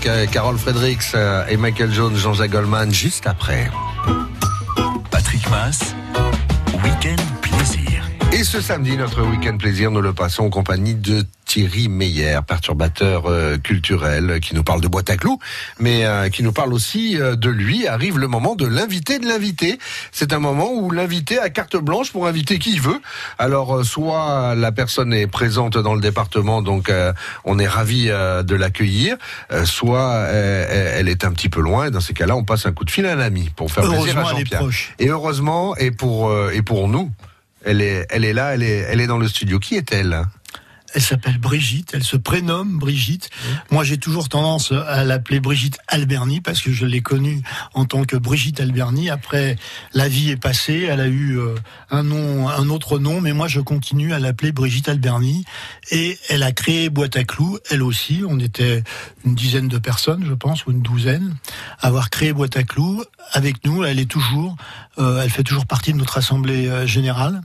[SPEAKER 2] avec euh, Carol Fredericks euh, et Michael Jones, Jean-Jacques Goldman, juste après.
[SPEAKER 6] Patrick Mass, Week-end Plaisir.
[SPEAKER 2] Et ce samedi, notre week-end plaisir, nous le passons en compagnie de Thierry Meyer, perturbateur euh, culturel, qui nous parle de boîte à clous, mais euh, qui nous parle aussi euh, de lui. Arrive le moment de l'invité de l'invité. C'est un moment où l'invité a carte blanche pour inviter qui il veut. Alors, euh, soit la personne est présente dans le département, donc euh, on est ravi euh, de l'accueillir, euh, soit euh, elle est un petit peu loin. Et dans ces cas-là, on passe un coup de fil à un ami pour faire plaisir à Jean-Pierre. Et heureusement, et pour euh, et pour nous, elle est elle est là, elle est elle est dans le studio. Qui est-elle?
[SPEAKER 3] Elle s'appelle Brigitte, elle se prénomme Brigitte. Moi, j'ai toujours tendance à l'appeler Brigitte Alberni parce que je l'ai connue en tant que Brigitte Alberni. Après, la vie est passée, elle a eu euh, un nom, un autre nom, mais moi, je continue à l'appeler Brigitte Alberni. Et elle a créé Boîte à clous, elle aussi. On était une dizaine de personnes, je pense, ou une douzaine, à avoir créé Boîte à clous avec nous. Elle est toujours, euh, elle fait toujours partie de notre assemblée euh, générale.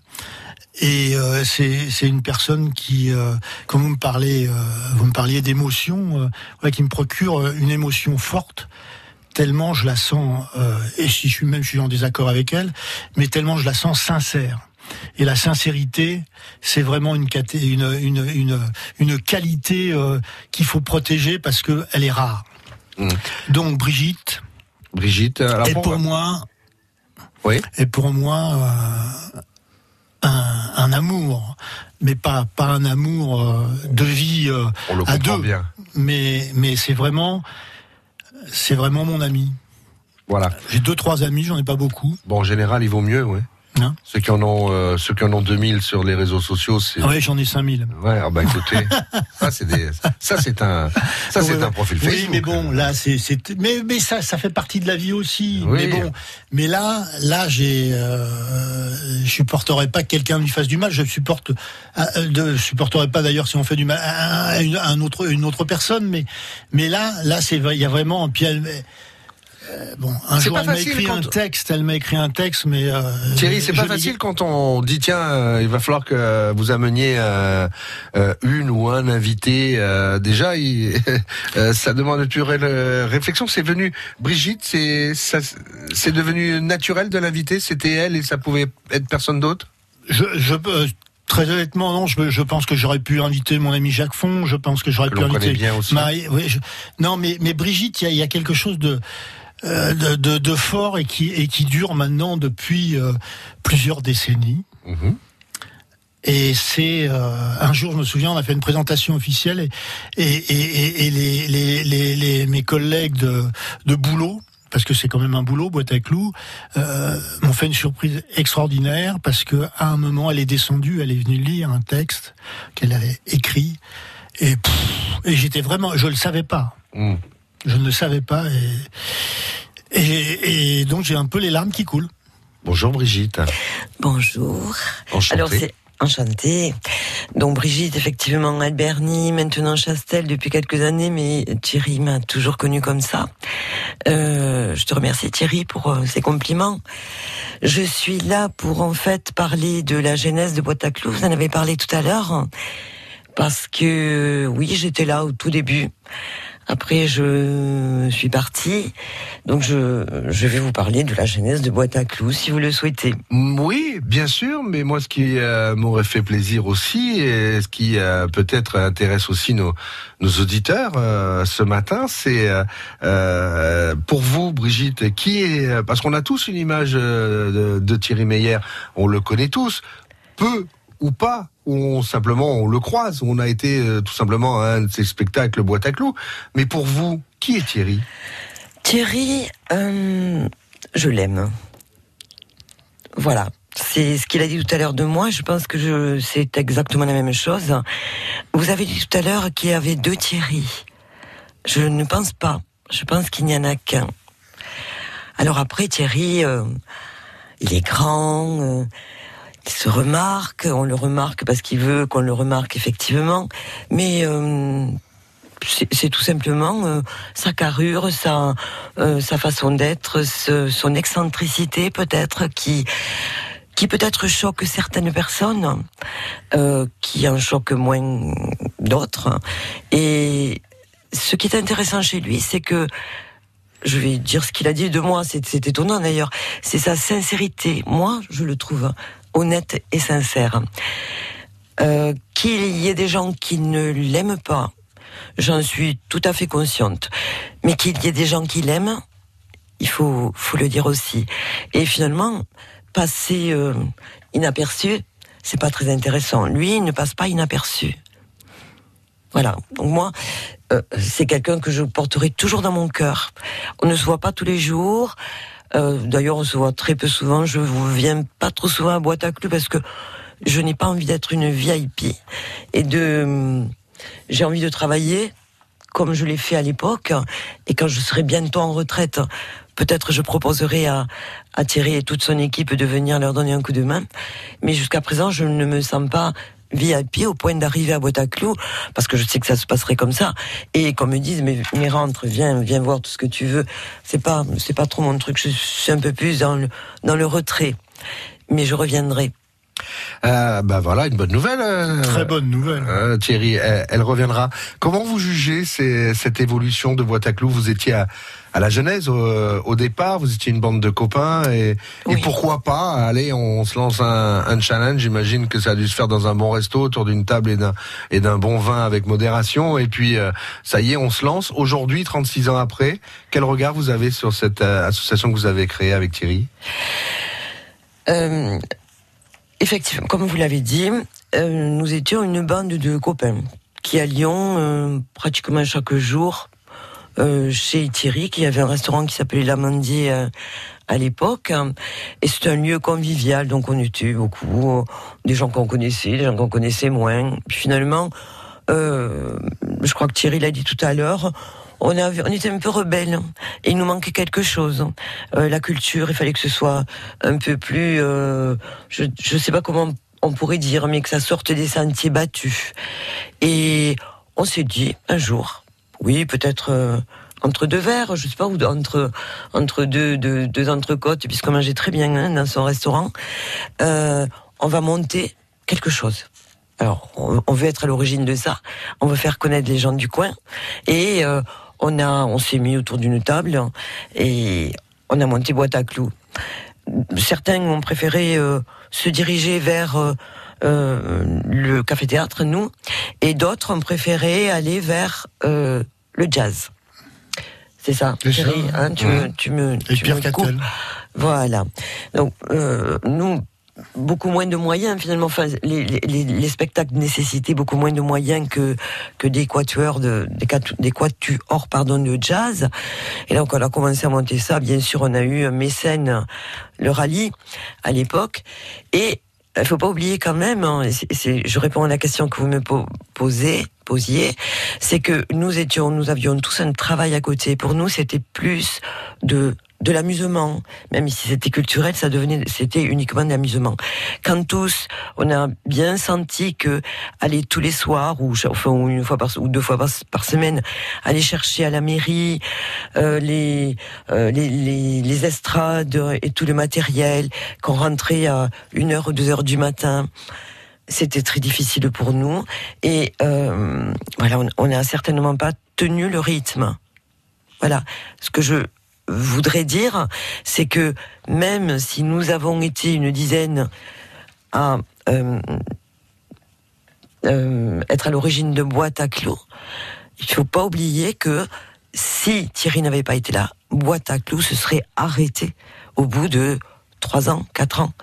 [SPEAKER 3] Et euh, c'est c'est une personne qui, euh, quand vous me parlez, euh, vous me parliez d'émotion, euh, ouais, qui me procure euh, une émotion forte, tellement je la sens, euh, et si je suis même je suis en désaccord avec elle, mais tellement je la sens sincère. Et la sincérité, c'est vraiment une, une, une, une, une qualité euh, qu'il faut protéger parce que elle est rare. Donc Brigitte,
[SPEAKER 2] Brigitte, alors
[SPEAKER 3] est
[SPEAKER 2] pour-
[SPEAKER 3] pour moi,
[SPEAKER 2] oui.
[SPEAKER 3] est pour moi euh, un, un amour, mais pas pas un amour euh, de vie euh,
[SPEAKER 2] On le
[SPEAKER 3] à deux,
[SPEAKER 2] bien.
[SPEAKER 3] mais mais c'est vraiment c'est vraiment mon ami.
[SPEAKER 2] Voilà.
[SPEAKER 3] J'ai deux trois amis, j'en ai pas beaucoup.
[SPEAKER 2] Bon, en général, il vaut mieux, oui.
[SPEAKER 3] Hein
[SPEAKER 2] ceux qui en ont, euh, ceux qui en ont 2000 sur les réseaux sociaux, c'est.
[SPEAKER 3] Ah ouais, j'en ai 5000.
[SPEAKER 2] Ouais, ah bah écoutez, ça c'est des, ça c'est un, ça c'est
[SPEAKER 3] Ouais,
[SPEAKER 2] un profil
[SPEAKER 3] Oui,
[SPEAKER 2] Facebook.
[SPEAKER 3] mais bon, là, c'est, c'est, mais, mais ça, ça fait partie de la vie aussi.
[SPEAKER 2] Oui.
[SPEAKER 3] Mais bon, mais là, là, j'ai, euh, je supporterais pas que quelqu'un lui fasse du mal. Je supporte, euh, je supporterais pas d'ailleurs si on fait du mal à, une, à autre, une autre personne. Mais, mais là, là, c'est, il y a vraiment. Puis elle, euh, bon, un
[SPEAKER 2] C'est
[SPEAKER 3] jour,
[SPEAKER 2] pas
[SPEAKER 3] elle m'a
[SPEAKER 2] facile
[SPEAKER 3] écrit un
[SPEAKER 2] quand-
[SPEAKER 3] texte. Elle m'a écrit un texte, mais euh,
[SPEAKER 2] Thierry, c'est pas facile quand on dit tiens, euh, il va falloir que vous ameniez euh, euh, une ou un invité. euh, déjà, il- euh, ça demande une réflexion. C'est venu, Brigitte, c'est ça- devenu naturel de l'inviter. C'était elle et ça pouvait être personne d'autre?
[SPEAKER 3] Je, je euh, très honnêtement, non. Je, je pense que j'aurais pu inviter mon ami Jacques Font. Je pense que j'aurais pu inviter
[SPEAKER 2] bien aussi.
[SPEAKER 3] Marie. oui, je- non, mais mais Brigitte, il y a, il y a quelque chose de euh, de, de, de fort et qui et qui dure maintenant depuis euh, plusieurs décennies.
[SPEAKER 2] Mhm.
[SPEAKER 3] Et c'est euh, un jour, je me souviens, on a fait une présentation officielle et et, et, et- les, les, les, les- mes collègues de, de boulot, parce que c'est quand même un boulot, boîte à clous, euh, m'ont fait une surprise extraordinaire parce que à un moment, elle est descendue, elle est venue lire un texte qu'elle avait écrit et, pff, et j'étais vraiment, je le savais pas,
[SPEAKER 2] Mm.
[SPEAKER 3] Je ne le savais pas et et, et donc j'ai un peu les larmes qui coulent.
[SPEAKER 2] Bonjour Brigitte.
[SPEAKER 16] Bonjour.
[SPEAKER 2] Enchanté.
[SPEAKER 16] Alors c'est enchanté. Donc Brigitte, effectivement, Alberni, maintenant Chastel depuis quelques années, mais Thierry m'a toujours connu comme ça. Euh, je te remercie Thierry pour euh, ces compliments. Je suis là pour en fait parler de la genèse de Boîte à Clous. Vous en avez parlé tout à l'heure. Parce que oui, j'étais là au tout début. Après, je suis partie. Donc, je, je vais vous parler de la genèse de Boîte à Clous, si vous le souhaitez.
[SPEAKER 2] Oui, bien sûr, mais moi, ce qui euh, m'aurait fait plaisir aussi, et ce qui euh, peut-être intéresse aussi nos, nos auditeurs euh, ce matin, c'est pour vous, Brigitte, qui est, parce qu'on a tous une image de, de Thierry Meyer, on le connaît tous, peu ou pas, ou on, simplement on le croise, on a été euh, tout simplement à un de ces spectacles boîte à clous. Mais pour vous, qui est Thierry?
[SPEAKER 16] Thierry, euh, je l'aime. Voilà. C'est ce qu'il a dit tout à l'heure de moi. Je pense que je, c'est exactement la même chose. Vous avez dit tout à l'heure qu'il y avait deux Thierry. Je ne pense pas. Je pense qu'il n'y en a qu'un. Alors après, Thierry, euh, il est grand, euh, il se remarque, on le remarque parce qu'il veut qu'on le remarque effectivement, mais euh, c'est tout simplement euh, sa carrure, sa, euh, façon d'être, son excentricité peut-être qui qui peut-être choque certaines personnes, qui en choque moins d'autres. Et ce qui est intéressant chez lui, c'est que je vais dire ce qu'il a dit de moi, c'est étonnant d'ailleurs, c'est sa sincérité. Moi, je le trouve honnête et sincère. Euh, Qu'il y ait des gens qui ne l'aiment pas, j'en suis tout à fait consciente. Mais qu'il y ait des gens qui l'aiment, il faut, le dire aussi. Et finalement, passer euh, inaperçu, c'est pas très intéressant. Lui, il ne passe pas inaperçu. Voilà. Donc moi, euh, c'est quelqu'un que je porterai toujours dans mon cœur. On ne se voit pas tous les jours. Euh, D'ailleurs, on se voit très peu souvent. Je ne viens pas trop souvent à boîte à clous parce que je n'ai pas envie d'être une VIP et de. J'ai envie de travailler comme je l'ai fait à l'époque. Et quand je serai bientôt en retraite, peut-être je proposerai à, à Thierry et toute son équipe de venir leur donner un coup de main. Mais jusqu'à présent, je ne me sens pas VIP au point d'arriver à boîte à clous parce que je sais que ça se passerait comme ça et qu'on me dise mais, mais rentre viens viens voir tout ce que tu veux c'est pas c'est pas trop mon truc je suis un peu plus dans le dans le retrait mais je reviendrai
[SPEAKER 2] Euh, bah voilà, une bonne nouvelle. euh,
[SPEAKER 3] Très bonne nouvelle.
[SPEAKER 2] euh, Thierry, elle, elle reviendra. Comment vous jugez ces- cette évolution de boîte à clous Vous étiez à, à la genèse au, au départ, vous étiez une bande de copains et, et pourquoi pas Allez, on se lance un, un challenge. J'imagine que ça a dû se faire dans un bon resto autour d'une table et d'un et d'un bon vin avec modération. Et puis euh, ça y est, on se lance. Aujourd'hui, 36 ans après, quel regard vous avez sur cette euh, association que vous avez créée avec Thierry?
[SPEAKER 16] Euh, effectivement, comme vous l'avez dit, euh, nous étions une bande de copains qui allions euh, pratiquement chaque jour euh, chez Thierry, qui avait un restaurant qui s'appelait l'Amandier euh, à l'époque. Et c'était un lieu convivial, donc on était beaucoup, euh, des gens qu'on connaissait, des gens qu'on connaissait moins. Puis finalement, euh, je crois que Thierry l'a dit tout à l'heure, on, avait, on était un peu rebelles et il nous manquait quelque chose. Euh, la culture, il fallait que ce soit un peu plus, euh, je ne sais pas comment on pourrait dire, mais que ça sorte des sentiers battus. Et on s'est dit un jour, oui, peut-être euh, entre deux verres, je sais pas, ou entre entre deux deux, deux entrecôtes, puisqu'on mangeait très bien hein, dans son restaurant, euh, on va monter quelque chose. Alors, on, veut être à l'origine de ça. On veut faire connaître les gens du coin. Et euh, on a, on s'est mis autour d'une table et on a monté boîte à clous. Certains ont préféré euh, se diriger vers euh, le café-théâtre, nous, et d'autres ont préféré aller vers euh, le jazz. C'est ça. Thierry, hein, tu,
[SPEAKER 3] Mmh.
[SPEAKER 16] me, tu me,
[SPEAKER 3] Et
[SPEAKER 16] tu
[SPEAKER 3] Pierre
[SPEAKER 16] me
[SPEAKER 3] Cattel.
[SPEAKER 16] coupes. Voilà. Donc, euh, nous, beaucoup moins de moyens finalement. Enfin, les, les, les- les spectacles nécessitaient beaucoup moins de moyens que que des quatuors de des, des quatuors pardon de jazz. Et donc on a commencé à monter ça. Bien sûr, on a eu un mécène, le rallye à l'époque. Et il faut pas oublier quand même. hein, je réponds à la question que vous me po- posez posiez, c'est que nous étions, nous avions tous un travail à côté. Pour nous, c'était plus de de l'amusement, même si c'était culturel, ça devenait, c'était uniquement de l'amusement. Quand tous, on a bien senti que aller tous les soirs ou enfin une fois par ou deux fois par, semaine, aller chercher à la mairie euh, les, euh, les les les estrades et tout le matériel, qu'on rentrait à une heure ou deux heures du matin. C'était très difficile pour nous et euh, voilà, on- on n'a certainement pas tenu le rythme. Voilà, ce que je voudrais dire, c'est que même si nous avons été une dizaine à euh, euh, être à l'origine de boîte à clous, il faut pas oublier que si Thierry n'avait pas été là, boîte à clous se serait arrêté au bout de trois ans, quatre ans.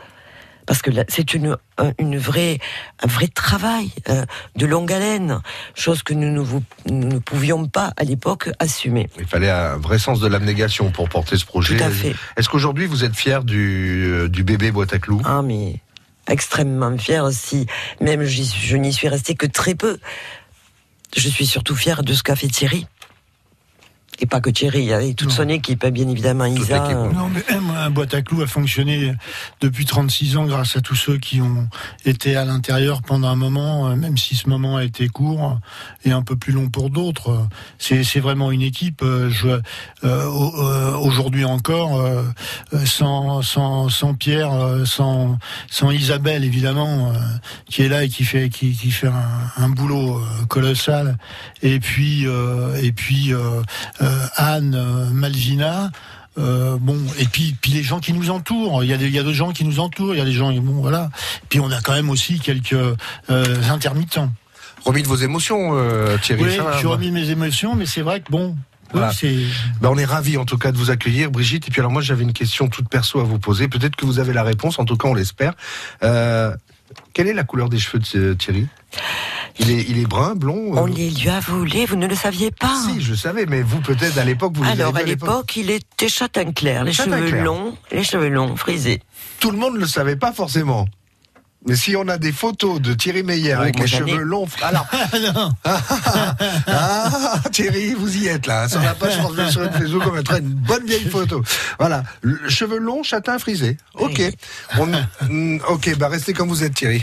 [SPEAKER 16] Parce que c'est une, un- une vraie, un vrai travail euh, de longue haleine, chose que nous ne, vous- nous ne pouvions pas à l'époque assumer.
[SPEAKER 2] Il fallait un vrai sens de l'abnégation pour porter ce projet.
[SPEAKER 16] Tout à fait.
[SPEAKER 2] Est-ce qu'aujourd'hui vous êtes fier du, euh, du bébé boîte à clous
[SPEAKER 16] Ah, mais extrêmement fière si même je n'y suis restée que très peu. Je suis surtout fière de ce qu'a fait Thierry. Et pas que Thierry, il y avait toute son équipe, hein, bien évidemment, Isa. euh,
[SPEAKER 3] Non, mais un, un boîte à clous a fonctionné depuis 36 ans grâce à tous ceux qui ont été à l'intérieur pendant un moment, euh, même si ce moment a été court et un peu plus long pour d'autres. C'est vraiment une équipe. euh, Je, euh, euh, Aujourd'hui encore, euh, sans, sans, sans Pierre, sans, sans Isabelle évidemment, euh, qui est là et qui fait, qui, qui fait un, un boulot colossal. Et puis, euh, et puis Anne, euh, Malvina. Euh, bon, et puis, puis les gens qui nous entourent. Il y a des, il y a des gens qui nous entourent. Il y a des gens, bon, voilà. Puis on a quand même aussi quelques euh, intermittents.
[SPEAKER 2] Remis de vos émotions, euh, Thierry.
[SPEAKER 3] Oui, je suis remis de mes émotions, mais c'est vrai que bon, oui,
[SPEAKER 2] Voilà.
[SPEAKER 3] c'est.
[SPEAKER 2] Ben, on est ravis en tout cas de vous accueillir, Brigitte. Et puis alors moi j'avais une question toute perso à vous poser. Peut-être que vous avez la réponse, en tout cas on l'espère. Euh, quelle est la couleur des cheveux de euh, Thierry? Il est, il est brun, blond euh
[SPEAKER 16] On les lui a volés, vous ne le saviez pas
[SPEAKER 2] Si, je savais, mais vous peut-être à l'époque vous les
[SPEAKER 16] Alors
[SPEAKER 2] avez
[SPEAKER 16] à l'époque, il était châtain clair, les
[SPEAKER 2] Châtain
[SPEAKER 16] cheveux
[SPEAKER 2] clair.
[SPEAKER 16] longs, les cheveux longs, frisés.
[SPEAKER 2] Tout le monde ne le savait pas forcément. Mais si on a des photos de Thierry Meyer
[SPEAKER 16] Oui,
[SPEAKER 2] avec les cheveux longs, alors ah, Thierry, vous y êtes là. Sur la page France sur Facebook, on mettra une bonne vieille photo. Voilà, Le- cheveux longs, châtain frisé. Ok, On- mm, ok, bah restez comme vous êtes, Thierry.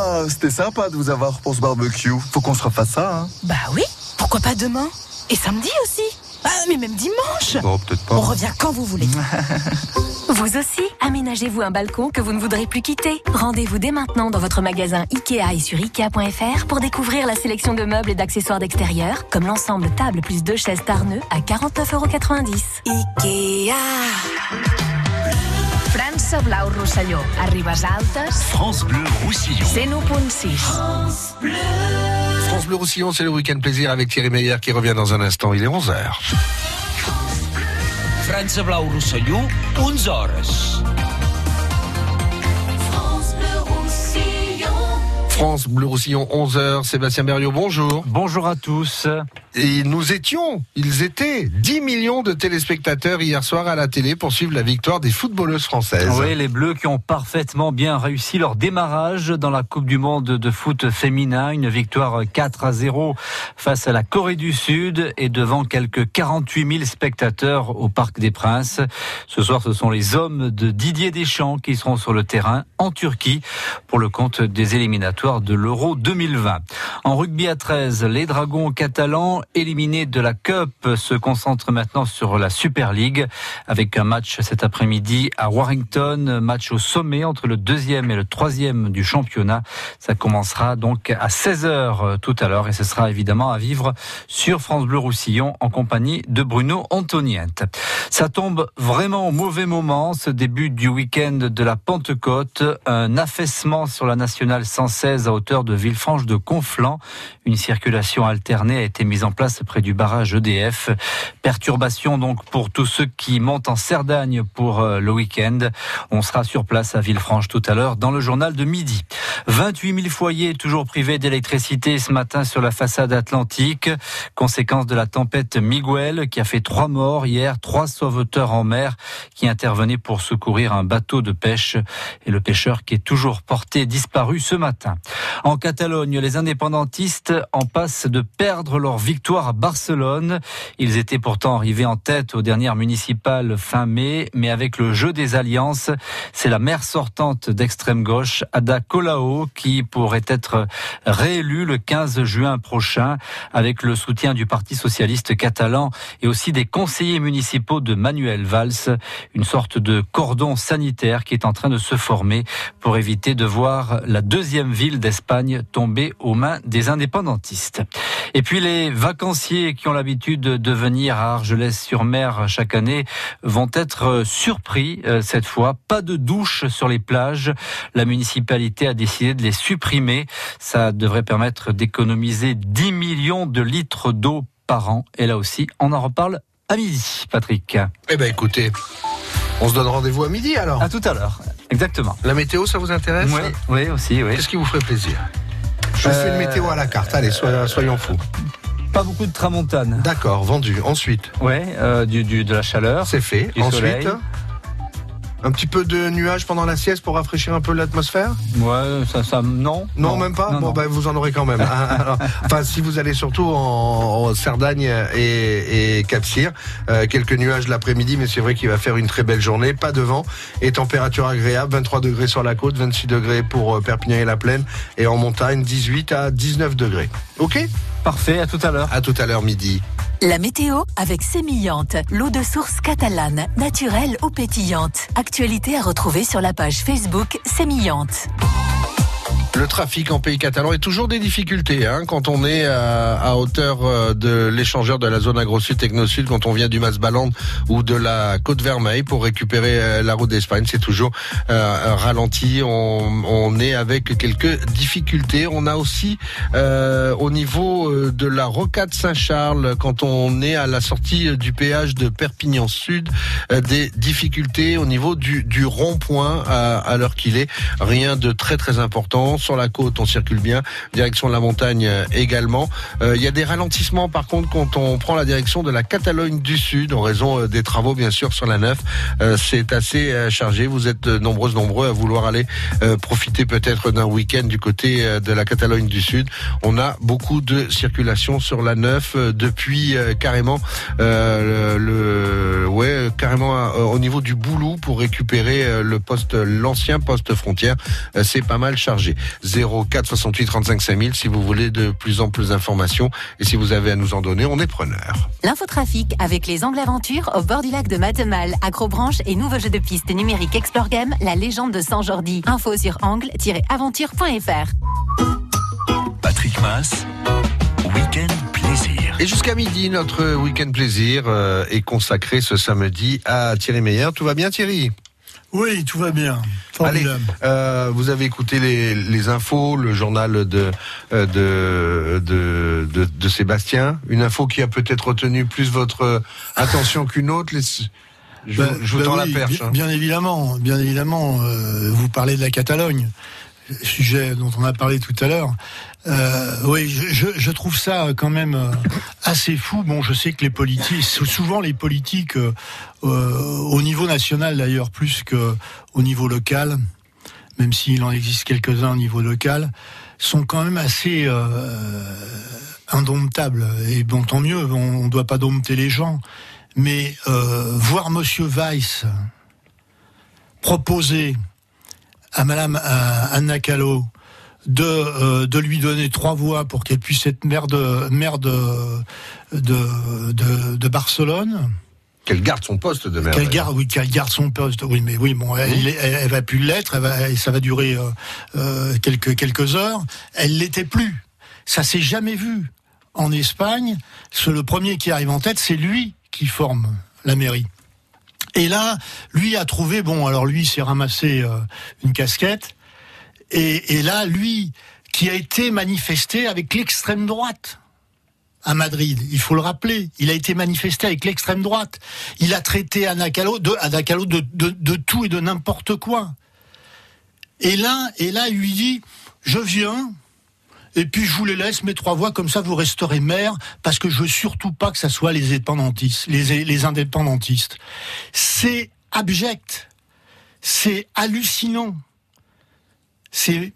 [SPEAKER 17] c'était sympa de vous avoir pour ce barbecue. Faut qu'on se refasse ça, hein
[SPEAKER 18] Bah oui, pourquoi pas demain Et samedi aussi Ah, mais même dimanche
[SPEAKER 17] Bon, peut-être pas.
[SPEAKER 18] On revient quand vous voulez.
[SPEAKER 9] Vous aussi, aménagez-vous un balcon que vous ne voudrez plus quitter. Rendez-vous dès maintenant dans votre magasin Ikea et sur Ikea.fr pour découvrir la sélection de meubles et d'accessoires d'extérieur, comme l'ensemble table plus deux chaises Tarneux à 49,90€.
[SPEAKER 18] Ikea
[SPEAKER 9] França Blau Rosselló, a Ribes Altes,
[SPEAKER 6] France Bleu Roussillon.
[SPEAKER 9] 101.6.
[SPEAKER 2] France Bleu Roussillon, c'est le week-end plaisir avec Thierry Meyer qui revient dans un instant. Il est 11h.
[SPEAKER 19] França Blau Rosselló, 11 hores.
[SPEAKER 2] France Bleu Roussillon, 11h. Sébastien Berriot, bonjour.
[SPEAKER 20] Bonjour à tous.
[SPEAKER 2] Et nous étions, ils étaient 10 millions de téléspectateurs hier soir à la télé pour suivre la victoire des footballeuses françaises.
[SPEAKER 20] Oui, les Bleus qui ont parfaitement bien réussi leur démarrage dans la Coupe du Monde de foot féminin. Une victoire 4 à 0 face à la Corée du Sud et devant quelques 48 000 spectateurs au Parc des Princes. Ce soir, ce sont les hommes de Didier Deschamps qui seront sur le terrain en Turquie pour le compte des éliminatoires de l'Euro 2020. En rugby à 13, les Dragons catalans éliminés de la Cup se concentrent maintenant sur la Super League avec un match cet après-midi à Warrington, match au sommet entre le deuxième et le troisième du championnat. Ça commencera donc à 16h tout à l'heure et ce sera évidemment à vivre sur France Bleu Roussillon en compagnie de Bruno Antoniette. Ça tombe vraiment au mauvais moment, ce début du week-end de la Pentecôte, un affaissement sur la nationale 116 à hauteur de Villefranche de Conflans. Une circulation alternée a été mise en place près du barrage EDF. Perturbation donc pour tous ceux qui montent en Cerdagne pour euh, le week-end. On sera sur place à Villefranche tout à l'heure dans le journal de midi. 28 000 foyers toujours privés d'électricité ce matin sur la façade atlantique. Conséquence de la tempête Miguel qui a fait trois morts hier, trois sauveteurs en mer qui intervenaient pour secourir un bateau de pêche et le pêcheur qui est toujours porté disparu ce matin. En Catalogne, les indépendantistes en passent de perdre leur victoire à Barcelone. Ils étaient pourtant arrivés en tête aux dernières municipales fin mai, mais avec le jeu des alliances, c'est la maire sortante d'extrême gauche, Ada Colau, qui pourrait être réélue le 15 juin prochain avec le soutien du Parti socialiste catalan et aussi des conseillers municipaux de Manuel Valls, une sorte de cordon sanitaire qui est en train de se former pour éviter de voir la deuxième ville d'Espagne tombée aux mains des indépendantistes. Et puis les vacanciers qui ont l'habitude de venir à Argelès-sur-Mer chaque année vont être surpris euh, cette fois. Pas de douche sur les plages. La municipalité a décidé de les supprimer. Ça devrait permettre d'économiser 10 millions de litres d'eau par an. Et là aussi, on en reparle à midi, Patrick.
[SPEAKER 2] Eh ben écoutez, on se donne rendez-vous à midi alors.
[SPEAKER 20] À tout à l'heure. Exactement.
[SPEAKER 2] La météo, ça vous intéresse
[SPEAKER 20] Oui, oui aussi, oui.
[SPEAKER 2] Qu'est-ce qui vous ferait plaisir Je fais une
[SPEAKER 20] Euh,
[SPEAKER 2] météo à la carte. Allez, soyons, soyons fous.
[SPEAKER 20] Pas beaucoup de tramontane.
[SPEAKER 2] D'accord, vendu. Ensuite,
[SPEAKER 20] Ouais, euh, du, du- de la chaleur.
[SPEAKER 2] c'est fait.
[SPEAKER 20] Du
[SPEAKER 2] Ensuite,
[SPEAKER 20] soleil.
[SPEAKER 2] Un petit peu de nuages pendant la sieste pour rafraîchir un peu l'atmosphère
[SPEAKER 20] Ouais, ça, ça, non.
[SPEAKER 2] Non, même pas.
[SPEAKER 20] Non,
[SPEAKER 2] bon,
[SPEAKER 20] non.
[SPEAKER 2] ben, vous en aurez quand même. Ah, alors, enfin, si vous allez surtout en, en Cerdagne et, et Cap-Cyr, euh, quelques nuages l'après-midi, mais c'est vrai qu'il va faire une très belle journée. Pas de vent et température agréable. 23 degrés sur la côte, 26 degrés pour euh, Perpignan et la Plaine, et en montagne 18 à 19 degrés. Ok
[SPEAKER 20] Parfait. À tout à l'heure.
[SPEAKER 2] À tout à l'heure midi.
[SPEAKER 21] La météo avec Sémillante, l'eau de source catalane, naturelle ou pétillante. Actualité à retrouver sur la page Facebook Sémillante.
[SPEAKER 2] Le trafic en pays catalan est toujours des difficultés hein, quand on est à, à hauteur euh, de l'échangeur de la zone agro-sud techno-sud, quand on vient du Mas-Balande ou de la Côte Vermeille pour récupérer euh, la route d'Espagne, c'est toujours euh, ralenti. On, on est avec quelques difficultés. On a aussi euh, au niveau euh, de la rocade Saint-Charles, quand on est à la sortie du péage de Perpignan Sud, des difficultés au niveau du, du rond-point à, à l'heure qu'il est. Rien de très très important. Sur la côte, on circule bien. Direction de la montagne euh, également. Euh, Il y a des ralentissements par contre quand on prend la direction de la Catalogne du Sud en raison euh, des travaux bien sûr sur la 9. Euh, C'est assez chargé. Vous êtes nombreuses, nombreux à vouloir aller profiter peut-être d'un week-end du côté de la Catalogne du Sud. On a beaucoup de circulation sur la 9 euh, depuis carrément euh, le, ouais carrément au niveau du Boulou pour récupérer le poste l'ancien poste frontière. C'est pas mal chargé. 04 68 35 5000 si vous voulez de plus en plus d'informations et si vous avez à nous en donner, on est preneur.
[SPEAKER 21] L'infotrafic avec les Angles Aventures au bord du lac de Matemal, Acrobranche et nouveau jeu de piste numérique Explore Game, la légende de Saint-Jordi. Info sur angle-aventure.fr.
[SPEAKER 6] Patrick Mass, Week-end plaisir.
[SPEAKER 2] Et jusqu'à midi, notre week-end plaisir euh, est consacré ce samedi à Thierry Meyer. Tout va bien Thierry?
[SPEAKER 3] Oui, tout va bien.
[SPEAKER 2] Allez, euh, vous avez écouté les, les infos, le journal de, euh, de, de, de, de Sébastien. Une info qui a peut-être retenu plus votre attention qu'une autre. Les- je, vous- je vous tends
[SPEAKER 3] oui,
[SPEAKER 2] la perche.
[SPEAKER 3] Bien,
[SPEAKER 2] hein.
[SPEAKER 3] bien évidemment, bien évidemment, euh, vous parlez de la Catalogne, sujet dont on a parlé tout à l'heure. Euh, oui, je, trouve ça quand même euh, assez fou. Bon, je sais que les politiques, souvent les politiques euh, euh, au niveau national d'ailleurs, plus que au niveau local, même s'il en existe quelques-uns au niveau local, sont quand même assez euh, indomptables. Et bon, tant mieux, on ne doit pas dompter les gens. Mais euh, voir Monsieur Weiss proposer à Madame euh, Anna Callot de, euh, de lui donner trois voix pour qu'elle puisse être maire de, maire de, de, de, de Barcelone.
[SPEAKER 2] Qu'elle garde son poste de maire.
[SPEAKER 3] Qu'elle garde, oui, qu'elle garde son poste. Oui, mais oui, bon, elle, elle, elle va plus l'être. Elle va, et ça va durer euh, euh, quelques quelques heures. Elle l'était plus. Ça s'est jamais vu en Espagne. Ce, le premier qui arrive en tête, c'est lui qui forme la mairie. Et là, lui a trouvé, bon, alors lui s'est ramassé euh, une casquette, et, là, lui, qui a été manifesté avec l'extrême droite à Madrid, il faut le rappeler, il a été manifesté avec l'extrême droite. Il a traité Anna Callot de, de, de, tout et de n'importe quoi. Et là, et là, il lui dit, je viens, et puis je vous les laisse, mes trois voix, comme ça vous resterez maire, parce que je veux surtout pas que ça soit les indépendantistes. Les indépendantistes. C'est abject. C'est hallucinant. C'est,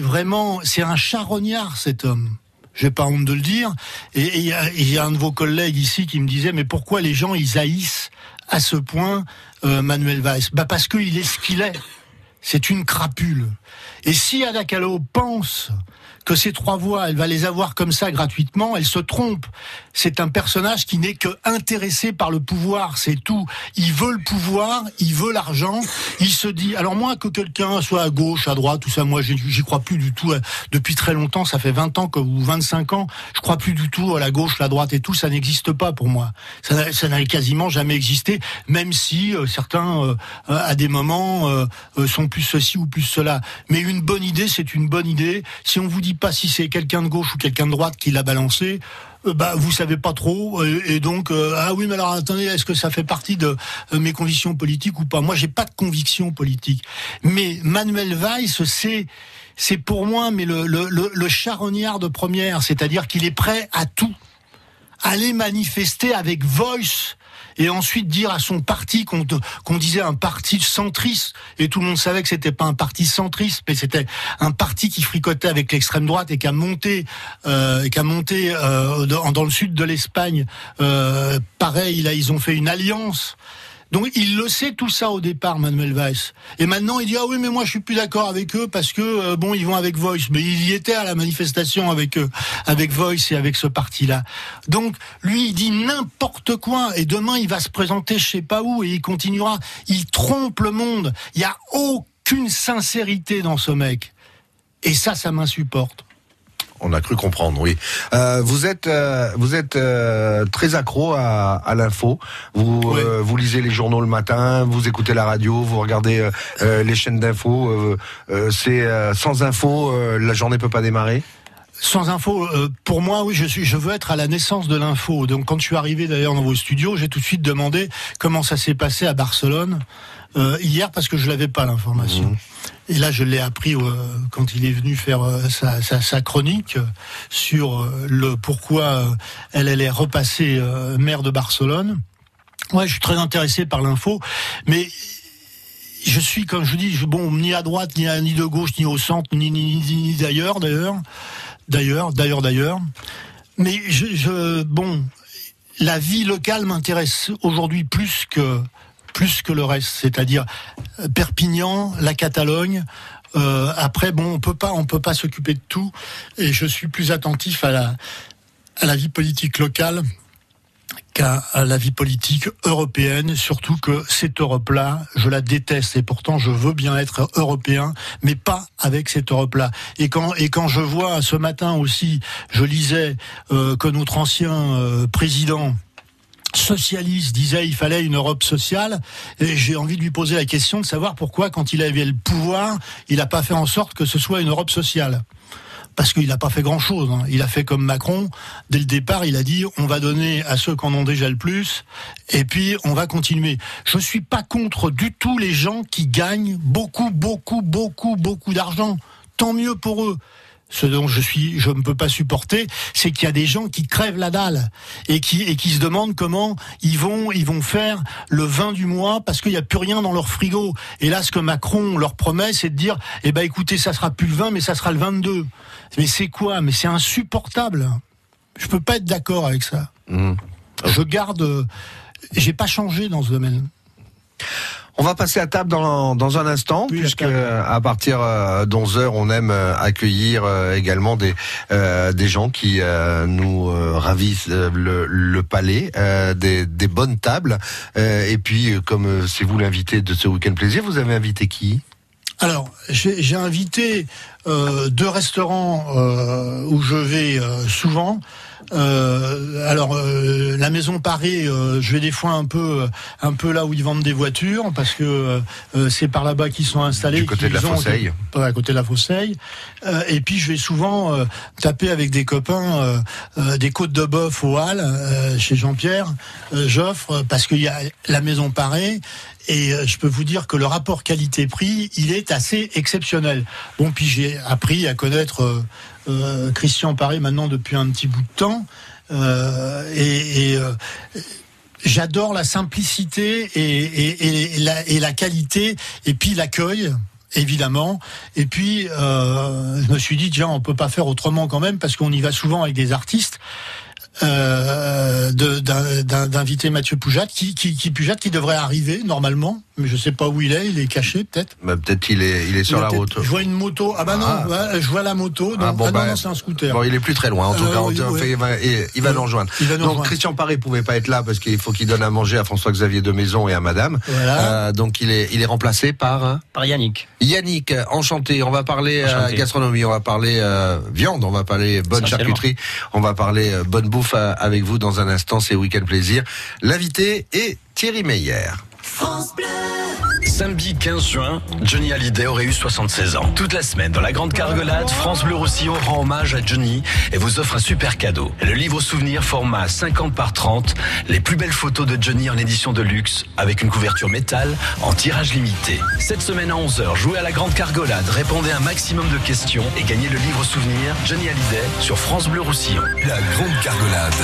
[SPEAKER 3] vraiment, c'est un charognard, cet homme. J'ai pas honte de le dire. Et il y, a- un de vos collègues ici qui me disait, mais pourquoi les gens, ils haïssent à ce point euh, Manuel Valls? Bah parce qu'il est ce qu'il est. c'est une crapule. Et si Ada Kahlo pense que ces trois voix, elle va les avoir comme ça gratuitement, elle se trompe. C'est un personnage qui n'est que intéressé par le pouvoir, c'est tout. Il veut le pouvoir, il veut l'argent, il se dit, alors moi que quelqu'un soit à gauche, à droite, tout ça, moi j'y crois plus du tout. euh, Depuis très longtemps, ça fait 20 ans que, ou 25 ans, je crois plus du tout à la gauche, la droite et tout, ça n'existe pas pour moi. Ça n'a- quasiment jamais existé, même si euh, certains, euh, à des moments, sont plus ceci ou plus cela. Mais une bonne idée, c'est une bonne idée. Si on vous dit pas si c'est quelqu'un de gauche ou quelqu'un de droite qui l'a balancé, euh, bah vous savez pas trop euh, et, donc euh, ah oui mais alors attendez est-ce que ça fait partie de mes convictions politiques ou pas? Moi j'ai pas de conviction politique mais Manuel Weiss c'est c'est pour moi mais le, le, le, le charognard de première c'est-à-dire qu'il est prêt à tout. Aller manifester avec Voice et ensuite dire à son parti qu'on disait un parti centriste. Et tout le monde savait que c'était pas un parti centriste mais c'était un parti qui fricotait avec l'extrême droite et qui a monté euh, qui a monté euh, dans, dans le sud de l'Espagne. Euh, pareil là ils ont fait une alliance donc il le sait tout ça au départ, Manuel Weiss. Et maintenant il dit ah oui mais moi je suis plus d'accord avec eux parce que euh, bon ils vont avec Voice, mais il y était à la manifestation avec eux, avec Voice et avec ce parti-là. Donc lui il dit n'importe quoi et demain il va se présenter je sais pas où et il continuera. Il trompe le monde. Il y a aucune sincérité dans ce mec. Et ça ça m'insupporte.
[SPEAKER 2] On a cru comprendre, oui. Euh, vous êtes, euh, vous êtes euh, très accro à, à l'info. Vous, vous lisez les journaux le matin, vous écoutez la radio, vous regardez les chaînes d'infos. C'est sans info, la journée peut pas démarrer?
[SPEAKER 3] Sans info, euh, pour moi, oui, je suis, je veux être à la naissance de l'info. Donc, quand je suis arrivé d'ailleurs dans vos studios, j'ai tout de suite demandé comment ça s'est passé à Barcelone euh, hier parce que je l'avais pas l'information. Et là, je l'ai appris euh, quand il est venu faire euh, sa, chronique euh, sur le pourquoi elle, est repassée maire de Barcelone. Ouais, je suis très intéressé par l'info, mais je suis, comme je dis, je- bon, ni à droite, ni, de gauche, ni au centre, ni, d'ailleurs, d'ailleurs, d'ailleurs, d'ailleurs, d'ailleurs. Mais je, bon, la vie locale m'intéresse aujourd'hui plus que plus que le reste, c'est-à-dire Perpignan, la Catalogne. Euh, après, bon, on peut pas, on peut pas s'occuper de tout, et je suis plus attentif à la vie politique locale qu'à la vie politique européenne, surtout que cette Europe-là, je la déteste et pourtant je veux bien être européen, mais pas avec cette Europe-là. Et quand et quand je vois ce matin aussi, je lisais euh, que notre ancien euh, président socialiste disait il fallait une Europe sociale et j'ai envie de lui poser la question de savoir pourquoi quand il avait le pouvoir il n'a pas fait en sorte que ce soit une Europe sociale parce qu'il n'a pas fait grand-chose. hein. Il a fait comme Macron. Dès le départ, il a dit on va donner à ceux qui en ont déjà le plus, et puis on va continuer. Je suis pas contre du tout les gens qui gagnent beaucoup, beaucoup, beaucoup, beaucoup d'argent. Tant mieux pour eux. Ce dont je suis, je ne peux pas supporter, c'est qu'il y a des gens qui crèvent la dalle et qui et qui se demandent comment ils vont ils vont faire le vin du mois parce qu'il n'y a plus rien dans leur frigo. Et là, ce que Macron leur promet, c'est de dire, eh ben écoutez, ça sera plus le 20, mais ça sera le 22. Mais c'est quoi? Mais c'est insupportable. Je peux pas être d'accord avec ça. Je garde. euh, J'ai pas changé dans ce domaine.
[SPEAKER 2] On va passer à table dans, dans un instant, puisque à partir euh, d'11 heures, on aime euh, accueillir euh, également des euh, des gens qui euh, nous euh, ravissent euh, le, le palais, euh, des, des bonnes tables. Euh, et puis, euh, comme euh, c'est vous l'invité de ce week-end plaisir, vous avez invité qui?
[SPEAKER 3] Alors, j'ai invité euh, deux restaurants euh, où je vais euh, souvent. Euh, alors, euh, la Maison Paris, euh, je vais des fois un peu, un peu là où ils vendent des voitures, parce que euh, c'est par là-bas qu'ils sont installés.
[SPEAKER 2] Du côté de la
[SPEAKER 3] ont-
[SPEAKER 2] Fosseille.
[SPEAKER 3] Ouais, à côté de la Fosseille. Euh, et puis je vais souvent euh, taper avec des copains euh, euh, des côtes de bœuf au Hall, euh, chez Jean-Pierre euh, Joffre, euh, parce qu'il y a la maison Paré. Et euh, je peux vous dire que le rapport qualité-prix, il est assez exceptionnel. Bon, puis j'ai appris à connaître euh, Christian Paré maintenant depuis un petit bout de temps. Euh, et euh, j'adore la simplicité et, la, qualité, et puis l'accueil évidemment. Et puis, je me suis dit, tiens, on peut pas faire autrement quand même, parce qu'on y va souvent avec des artistes. Euh, d'inviter Mathieu Poujat, qui, qui, qui Poujat qui devrait arriver normalement, mais je sais pas où il est, il est caché peut-être.
[SPEAKER 2] Bah, peut-être il est, il est sur
[SPEAKER 3] Il
[SPEAKER 2] la route.
[SPEAKER 3] Je vois une moto. Ah bah non,
[SPEAKER 2] Ah.
[SPEAKER 3] je vois la moto. Non,
[SPEAKER 2] Ah bon,
[SPEAKER 3] ah non,
[SPEAKER 2] bah,
[SPEAKER 3] non, c'est un scooter.
[SPEAKER 2] Bon, il est plus très loin. En tout
[SPEAKER 3] Euh,
[SPEAKER 2] cas, on-
[SPEAKER 3] oui,
[SPEAKER 2] on
[SPEAKER 3] ouais.
[SPEAKER 2] fait- il va, il- il va nous rejoindre.
[SPEAKER 3] Il va nous
[SPEAKER 2] donc
[SPEAKER 3] rejoindre.
[SPEAKER 2] Christian Paré pouvait pas être là parce qu'il faut qu'il donne à manger à François-Xavier de Maison et à Madame.
[SPEAKER 3] Voilà.
[SPEAKER 2] Euh, donc il est, il est remplacé par hein,
[SPEAKER 22] Par Yannick.
[SPEAKER 2] Yannick. Enchanté. On va parler euh,
[SPEAKER 22] Enchanté.
[SPEAKER 2] gastronomie, on va parler euh, viande, on va parler bonne charcuterie, on va parler euh, bonne bouffe avec vous dans un instant. C'est Week-end Plaisir. L'invité est Thierry Meyer.
[SPEAKER 1] Samedi 15 juin, Johnny Hallyday aurait eu 76 ans. Toute la semaine, dans la Grande Cargolade, France Bleu Roussillon rend hommage à Johnny et vous offre un super cadeau. Le livre souvenir format 50 par 30, les plus belles photos de Johnny en édition de luxe, avec une couverture métal en tirage limité. Cette semaine à 11h, jouez à la Grande Cargolade, répondez un maximum de questions et gagnez le livre souvenir Johnny Hallyday sur France Bleu Roussillon.
[SPEAKER 6] La Grande Cargolade.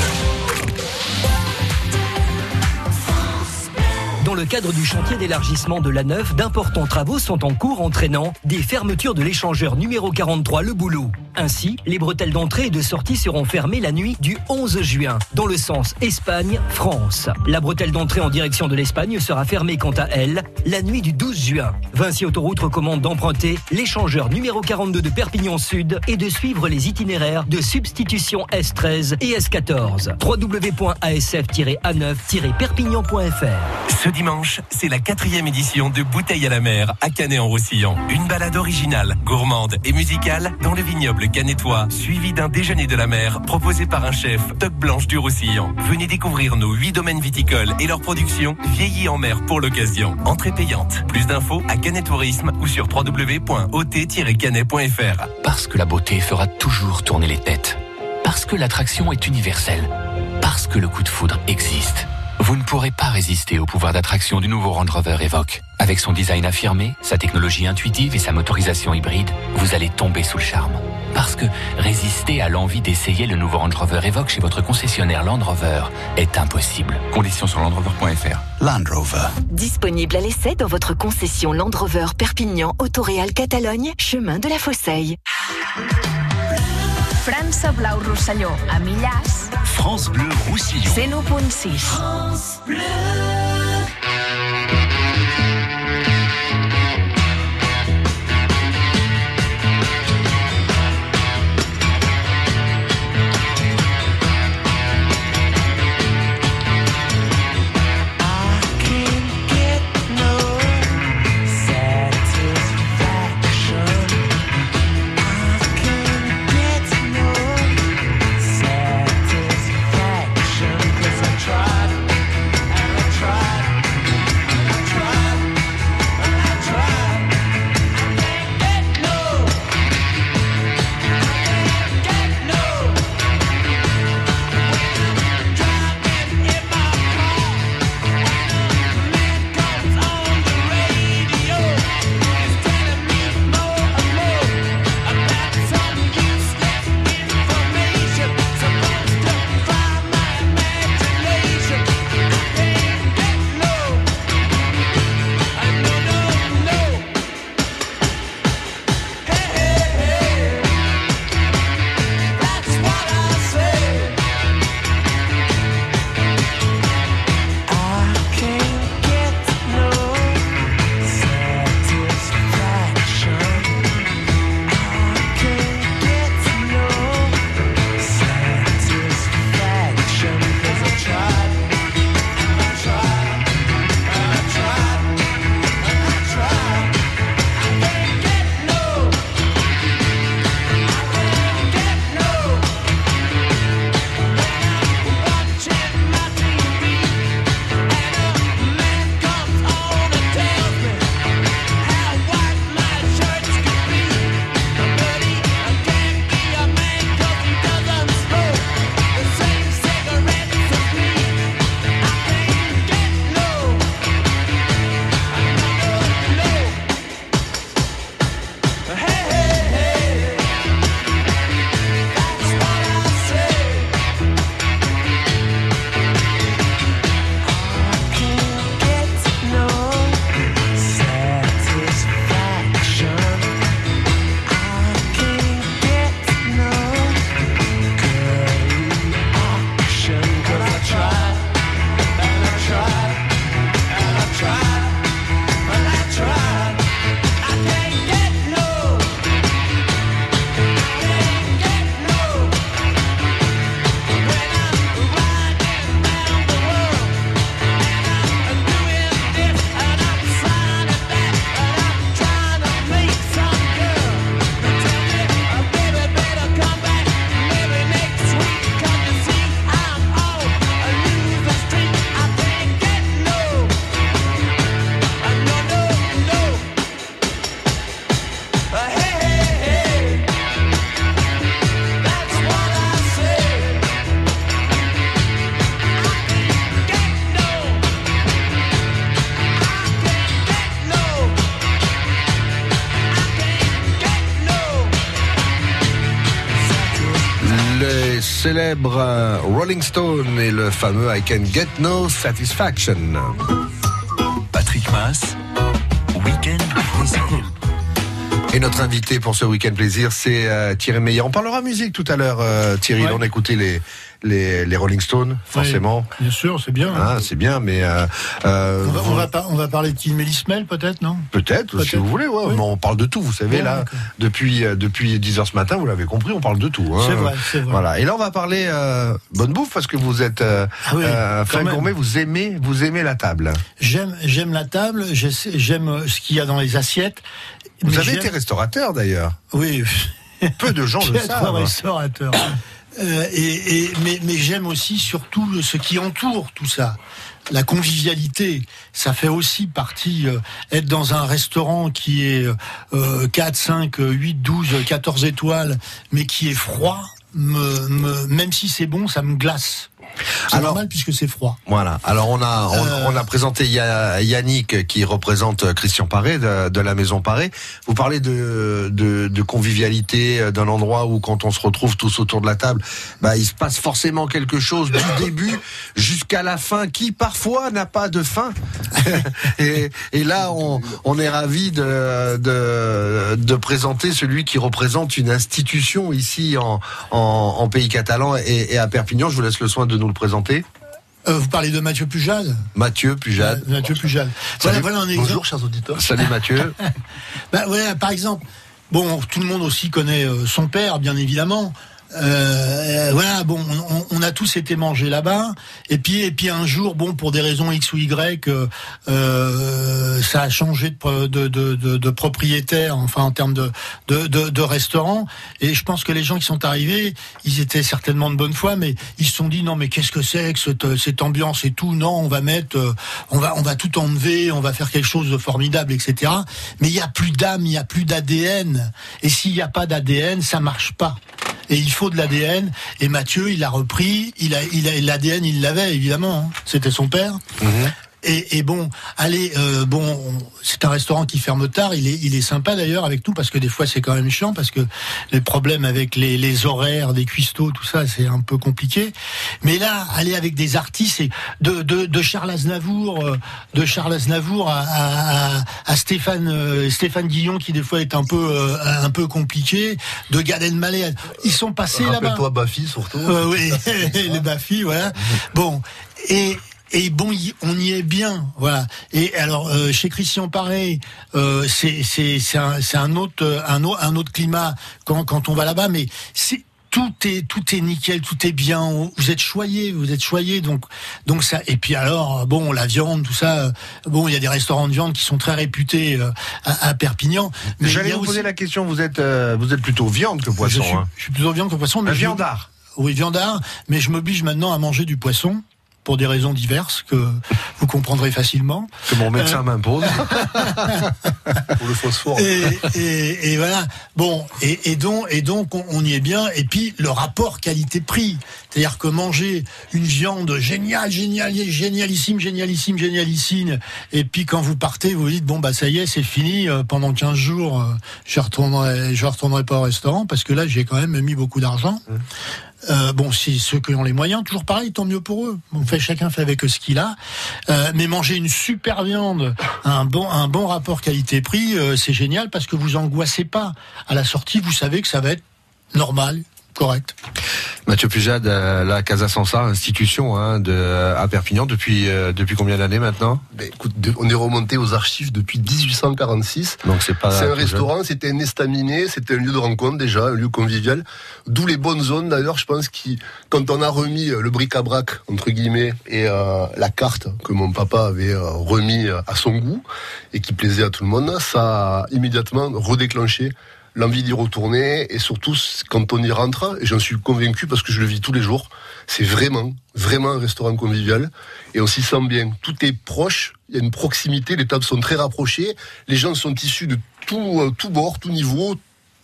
[SPEAKER 23] Dans le cadre du chantier d'élargissement de la Neuf, d'importants travaux sont en cours entraînant des fermetures de l'échangeur numéro 43 Le Boulot. Ainsi, les bretelles d'entrée et de sortie seront fermées la nuit du 11 juin, dans le sens Espagne-France. La bretelle d'entrée en direction de l'Espagne sera fermée quant à elle la nuit du 12 juin. Vinci Autoroute recommande d'emprunter l'échangeur numéro 42 de Perpignan Sud et de suivre les itinéraires de substitution S13 et S14. www.asf-a9-perpignan.fr
[SPEAKER 24] Ce dimanche, c'est la quatrième édition de Bouteille à la mer à Canet-en-Roussillon. Une balade originale, gourmande et musicale dans le vignoble canétois, suivie d'un déjeuner de la mer proposé par un chef, Toc Blanche du Roussillon. Venez découvrir nos huit domaines viticoles et leur production vieillie en mer pour l'occasion. Entrée payante. Plus d'infos à Canet Tourisme ou sur www.ot-canet.fr.
[SPEAKER 5] Parce que la beauté fera toujours tourner les têtes. Parce que l'attraction est universelle. Parce que le coup de foudre existe. Vous ne pourrez pas résister au pouvoir d'attraction du nouveau Range Rover Evoque. Avec son design affirmé, sa technologie intuitive et sa motorisation hybride, vous allez tomber sous le charme. Parce que résister à l'envie d'essayer le nouveau Range Rover Evoque chez votre concessionnaire Land Rover est impossible. Conditions sur landrover.fr.
[SPEAKER 6] Land Rover.
[SPEAKER 9] Disponible à l'essai dans votre concession Land Rover Perpignan Autoréal Catalogne, chemin de la Fosseille.
[SPEAKER 25] França Blau Rosselló, a Millàs,
[SPEAKER 6] France Bleu Roussillon.
[SPEAKER 25] 101.6.
[SPEAKER 10] Satisfaction, 'cause
[SPEAKER 2] célèbre euh, Rolling Stone et le fameux I Can Get No Satisfaction.
[SPEAKER 6] Patrick Mass, Week-end Plaisir.
[SPEAKER 2] Et notre invité pour ce week-end plaisir, c'est euh, Thierry Meyer. On parlera musique tout à l'heure, euh, Thierry.
[SPEAKER 3] Ouais.
[SPEAKER 2] On a écouté les, les, les Rolling Stones, forcément.
[SPEAKER 3] Bien sûr, c'est bien.
[SPEAKER 2] Ah, c'est bien, mais euh, euh,
[SPEAKER 3] On va, on, va par- on va parler de Tim Melismel, peut-être, non?
[SPEAKER 2] Peut-être, si vous voulez. Ouais,
[SPEAKER 3] Oui.
[SPEAKER 2] mais on parle de tout, vous savez. Là, depuis euh, depuis 10 heures ce matin, vous l'avez compris, on parle de tout. hein.
[SPEAKER 3] C'est vrai, c'est vrai.
[SPEAKER 2] Voilà. Et là, on va parler euh, bonne bouffe parce que vous êtes euh,
[SPEAKER 3] Ah oui,
[SPEAKER 2] fin gourmet. Vous aimez vous aimez la table.
[SPEAKER 3] J'aime, j'aime la table, j'aime ce qu'il y a dans les assiettes.
[SPEAKER 2] Vous avez été restaurateur d'ailleurs.
[SPEAKER 3] Oui.
[SPEAKER 2] Peu de gens le savent.
[SPEAKER 3] restaurateur. Euh, et, mais j'aime aussi surtout ce qui entoure tout ça. La convivialité, ça fait aussi partie. euh, être dans un restaurant qui est euh, 4, 5, 8, 12, 14 étoiles, mais qui est froid, me, me- même si c'est bon, ça me glace. C'est
[SPEAKER 2] Alors-
[SPEAKER 3] normal puisque c'est froid.
[SPEAKER 2] Voilà. Alors on a on,
[SPEAKER 3] Euh.
[SPEAKER 2] on a présenté Ya- Yannick qui représente Christian Paré de, de la Maison Paré. Vous parlez de de, de convivialité euh, d'un endroit où quand on se retrouve tous autour de la table, bah il se passe forcément quelque chose du début jusqu'à la fin qui parfois n'a pas de fin. et, et là on on est ravi de, de de présenter celui qui représente une institution ici en en, en pays catalan et, et à Perpignan. Je vous laisse le soin de nous le présenter.
[SPEAKER 3] Euh, vous parlez de Mathieu Pujade
[SPEAKER 2] Mathieu Pujade.
[SPEAKER 3] Euh, Mathieu Pujade. Voilà,
[SPEAKER 2] Salut.
[SPEAKER 3] voilà un exemple.
[SPEAKER 2] Bonjour, chers auditeurs. Salut Mathieu.
[SPEAKER 3] Bah par exemple, bon, tout le monde aussi connaît euh, son père, bien évidemment. Euh, voilà, bon, on, a tous été mangés là-bas, et puis et puis un jour, bon, pour des raisons X ou Y, euh, ça a changé de, pro- de, de, de- de propriétaire, enfin en termes de, de, restaurant. Et je pense que les gens qui sont arrivés, ils étaient certainement de bonne foi, mais ils se sont dit non, mais qu'est-ce que c'est que cette, ambiance et tout? Non, on va mettre, euh, on va on va tout enlever, on va faire quelque chose de formidable, etc. Mais il y a plus d'âme, il y a plus d'ADN. Et s'il n'y a pas d'ADN, ça marche pas. Et il faut de l'ADN. Et Mathieu, il a repris. Il a, il a l'ADN, il l'avait évidemment. hein. C'était son père. Et, et bon, allez, euh, bon, on- c'est un restaurant qui ferme tard. Il est, il est sympa d'ailleurs avec nous parce que des fois c'est quand même chiant parce que les problèmes avec les, les horaires des cuistots, tout ça, c'est un peu compliqué. Mais là, aller avec des artistes, et de, de, de Charles Aznavour, euh, de Charles Aznavour à, à, à- à Stéphane, euh, Stéphane Guillon qui des fois est un peu, euh, un peu compliqué, de Gad Elmaleh, ils sont passés là-bas.
[SPEAKER 17] Rappelle-toi Bafi surtout.
[SPEAKER 3] Euh, oui, les Bafi, voilà. Bon, et et bon, on y est bien, voilà. Et alors euh, chez Christian Paré, euh, c'est c'est c'est un, c'est un autre un autre un autre climat quand quand on va là-bas, mais c'est tout est tout est nickel, tout est bien. Vous êtes choyé, vous êtes choyé, donc donc ça. Et puis alors bon, la viande, tout ça. euh, Bon, il y a des restaurants de viande qui sont très réputés euh, à, à Perpignan. Mais
[SPEAKER 2] J'allais vous poser la question. Vous êtes euh, vous êtes plutôt viande que poisson.
[SPEAKER 3] je suis,
[SPEAKER 2] hein.
[SPEAKER 3] je suis plutôt viande que poisson. Mais
[SPEAKER 2] Un
[SPEAKER 3] je-
[SPEAKER 2] viandard.
[SPEAKER 3] Oui, viandard. Mais je m'oblige maintenant à manger du poisson pour des raisons diverses que vous comprendrez facilement.
[SPEAKER 2] Que mon médecin
[SPEAKER 3] Euh,
[SPEAKER 2] m'impose.
[SPEAKER 17] Pour le phosphore.
[SPEAKER 3] Et, et- et voilà. Bon, et, et donc, et donc on, on y est bien. Et puis le rapport qualité-prix, c'est-à-dire que manger une viande géniale, géniale, génialissime, génialissime, génialissime, et puis quand vous partez, vous dites bon bah ça y est, c'est fini. euh, pendant 15 jours, euh, je retournerai, je retournerai pas au restaurant parce que là j'ai quand même mis beaucoup d'argent. Euh, bon, si ceux qui ont les moyens, toujours pareil, tant mieux pour eux. On fait chacun fait avec ce qu'il a. Euh, mais manger une super viande, un bon rapport qualité-prix, euh, c'est génial parce que vous angoissez pas. À la sortie, vous savez que ça va être normal, correct.
[SPEAKER 2] Mathieu Pujade, euh, la Casa Sansa, institution hein, de, à Perpignan depuis euh, depuis combien d'années maintenant?
[SPEAKER 17] Ben, écoute, on est remonté aux archives depuis 1846.
[SPEAKER 2] Donc c'est pas.
[SPEAKER 17] C'est un restaurant, c'était un estaminet, c'était un lieu de rencontre déjà, un lieu convivial. D'où les bonnes zones d'ailleurs, je pense, qui, quand on a remis euh, le bric-à-brac, entre guillemets, et euh, la carte que mon papa avait euh, remis à son goût et qui plaisait à tout le monde, ça a immédiatement redéclenché l'envie d'y retourner et surtout quand on y rentre, et j'en suis convaincu parce que je le vis tous les jours, c'est vraiment, vraiment un restaurant convivial et on s'y sent bien. Tout est proche, il y a une proximité, les tables sont très rapprochées, les gens sont issus de tout, euh, tout bord, tout niveau,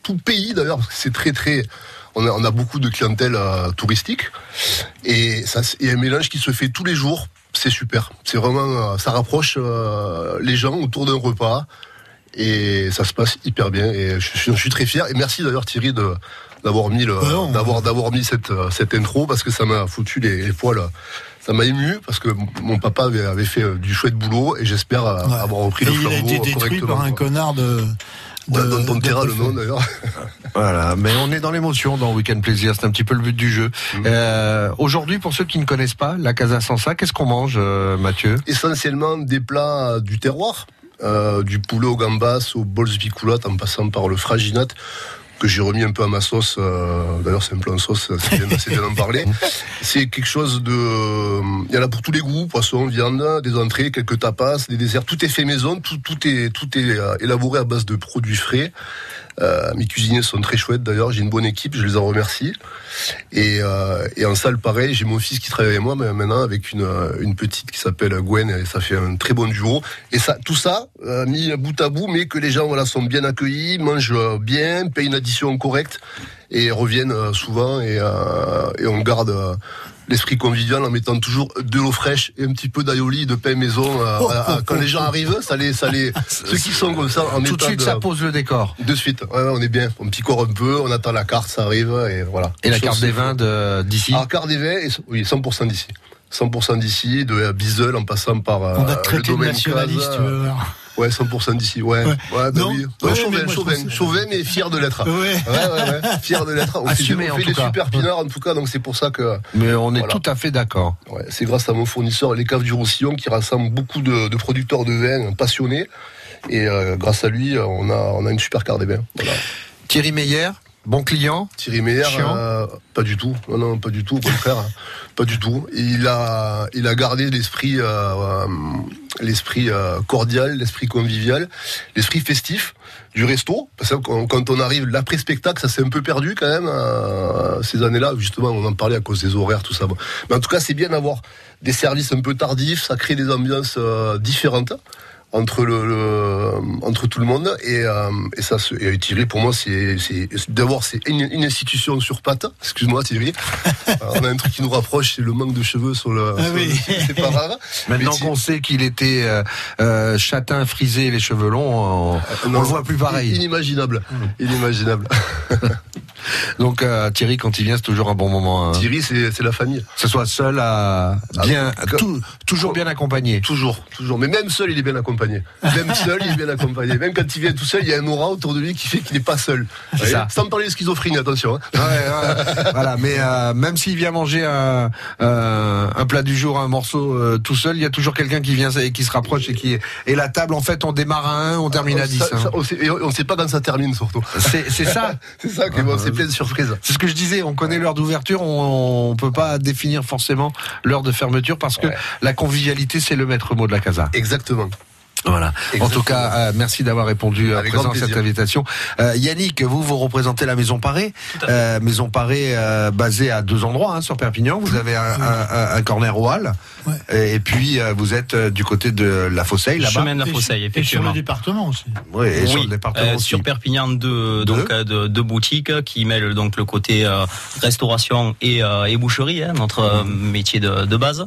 [SPEAKER 17] tout pays d'ailleurs, parce que c'est très très... On a, beaucoup de clientèle euh, touristique et il y a un mélange qui se fait tous les jours. C'est super. C'est vraiment, euh, ça rapproche les gens autour d'un repas et ça se passe hyper bien et je, suis- je suis très fier et merci d'ailleurs Thierry de d'avoir mis le d'avoir d'avoir mis cette euh, cette intro parce que ça m'a foutu les, les poils ça m'a ému parce que mon papa avait, avait fait euh, du chouette boulot et j'espère euh, avoir repris
[SPEAKER 3] Et
[SPEAKER 17] le
[SPEAKER 3] il a
[SPEAKER 17] flambeau
[SPEAKER 3] été détruit
[SPEAKER 17] correctement.
[SPEAKER 3] par un connard de.
[SPEAKER 17] Ouais, dont on taira le nom d'ailleurs.
[SPEAKER 2] Voilà, mais on est dans l'émotion dans Weekend Plaisir, c'est un petit peu le but du jeu.
[SPEAKER 17] Mm.
[SPEAKER 2] Euh, Aujourd'hui, pour ceux qui ne connaissent pas la Casa Sansa, qu'est-ce qu'on mange, euh, Mathieu?
[SPEAKER 17] Essentiellement des plats du terroir, euh, du poulet au gambas, au bols picoulat, en passant par le fraginat que j'ai remis un peu à ma sauce. euh, D'ailleurs, c'est un plan sauce, c'est bien, bien d'en parler. C'est quelque chose de... Il y en a pour tous les goûts, poisson, viande, des entrées, quelques tapas, des desserts. Tout est fait maison, tout, tout est, tout est euh, élaboré à base de produits frais. Euh, mes cuisiniers sont très chouettes d'ailleurs, j'ai une bonne équipe, je les en remercie. Et, euh, en salle, pareil, j'ai mon fils qui travaille avec moi mais maintenant avec une, euh, une petite qui s'appelle Gwen et ça fait un très bon duo. Et ça, tout ça mis bout à bout, mais que les gens voilà sont bien accueillis, mangent bien, payent une addition correcte et reviennent souvent et on garde. Euh, L'esprit convivial en mettant toujours de l'eau fraîche et un petit peu d'aïoli, de pain maison. euh, à- à- quand les gens arrivent, ça les, ça les, ceux qui sont comme ça en
[SPEAKER 2] Tout de suite, ça pose le décor.
[SPEAKER 17] De suite, ouais, on est bien. On picore un peu, on attend la carte, ça arrive et voilà.
[SPEAKER 2] Et la
[SPEAKER 17] Chose,
[SPEAKER 2] carte des vins de- d'ici
[SPEAKER 17] Alors, carte des vins, et- oui, 100% d'ici. 100% d'ici, de la Bizel en passant par euh,
[SPEAKER 3] On va te
[SPEAKER 17] le
[SPEAKER 3] traiter de nationaliste, tu veux voir.
[SPEAKER 17] Ouais, 100% d'ici, ouais. Ouais, bah
[SPEAKER 3] Non,
[SPEAKER 17] oui. Non, chauvin, mais fier de l'être.
[SPEAKER 3] Ouais.
[SPEAKER 17] ouais, ouais, ouais. Fier de l'être. On fait,
[SPEAKER 2] Assumé,
[SPEAKER 17] des- on
[SPEAKER 2] en
[SPEAKER 17] fait
[SPEAKER 2] tout
[SPEAKER 17] des
[SPEAKER 2] cas.
[SPEAKER 17] super pinards, en tout cas, donc c'est pour ça que.
[SPEAKER 2] Mais on est
[SPEAKER 17] Voilà.
[SPEAKER 2] tout à fait d'accord.
[SPEAKER 17] Ouais, c'est grâce à mon fournisseur, les caves du Roussillon, qui rassemble beaucoup de, de producteurs de vin passionnés. Et euh, grâce à lui, on a, on a une super carte des vins. Voilà.
[SPEAKER 2] Thierry Meyer, bon client
[SPEAKER 17] Thierry Meyer, euh, pas du tout. Non, non, pas du tout. Au contraire, pas du tout. Il a, il a gardé l'esprit, euh, euh, l'esprit cordial, l'esprit convivial, l'esprit festif du resto. Parce que quand, on arrive l'après spectacle, ça s'est un peu perdu quand même euh, ces années-là. Justement, on en parlait à cause des horaires, tout ça. Mais en tout cas, c'est bien d'avoir des services un peu tardifs. Ça crée des ambiances euh, différentes entre le, le- entre tout le monde et, euh, et ça et Thierry pour moi c'est c'est d'abord c'est une, une institution sur pattes. Excuse-moi Thierry. Euh, on a un truc qui nous rapproche c'est le manque de cheveux sur le,
[SPEAKER 2] Ah oui.
[SPEAKER 17] c'est pas rare.
[SPEAKER 2] Maintenant qu'on sait qu'il était euh, châtain, frisé, les cheveux longs, on, on le voit plus pareil.
[SPEAKER 17] inimaginable. Inimaginable
[SPEAKER 2] Donc euh, Thierry, quand il vient, c'est toujours un bon moment. hein.
[SPEAKER 17] Thierry c'est la famille
[SPEAKER 2] Que ce soit seul, à bien,
[SPEAKER 17] Ah,
[SPEAKER 2] tout- toujours bien accompagné.
[SPEAKER 17] toujours toujours mais même seul il est bien accompagné même seul il est bien accompagné même quand il vient tout seul il y a un aura autour de lui qui fait qu'il n'est pas seul
[SPEAKER 2] ça.
[SPEAKER 17] sans parler de schizophrénie attention hein.
[SPEAKER 2] Ouais, ouais, voilà, mais euh, même s'il vient manger un, euh, un plat du jour, un morceau tout seul, il y a toujours quelqu'un qui vient et qui se rapproche et qui et la table en fait on démarre à 1, on termine à 10.
[SPEAKER 17] Ça-
[SPEAKER 2] hein.
[SPEAKER 17] ça, on sait, et on ne sait pas quand ça termine surtout.
[SPEAKER 2] C'est ça.
[SPEAKER 17] c'est ça qui est bon, c'est plein de surprises.
[SPEAKER 2] C'est ce que je disais, on connaît l'heure d'ouverture, on, on peut pas définir forcément l'heure de fermeture parce que la convivialité c'est le maître mot de la casa.
[SPEAKER 17] Exactement.
[SPEAKER 2] Voilà. En tout cas, euh, merci d'avoir répondu à
[SPEAKER 17] Avec
[SPEAKER 2] présent à cette invitation. Euh, Yannick, vous vous représentez la Maison Parée, euh, Maison Parée euh, basée à deux endroits hein, sur Perpignan. Vous avez un, un- un corner au hall, et, et puis euh, vous êtes euh, du côté de la Fosseille là-bas.
[SPEAKER 26] Chemin de la Fosseille,
[SPEAKER 3] Et sur
[SPEAKER 26] effectivement.
[SPEAKER 3] le département aussi.
[SPEAKER 2] Oui, et sur le département
[SPEAKER 26] euh,
[SPEAKER 2] aussi.
[SPEAKER 26] sur Perpignan deux, donc euh, deux, deux boutiques qui mêlent donc le côté euh, restauration et, euh, et boucherie, hein, notre euh,
[SPEAKER 2] Mhm.
[SPEAKER 26] métier de, de base.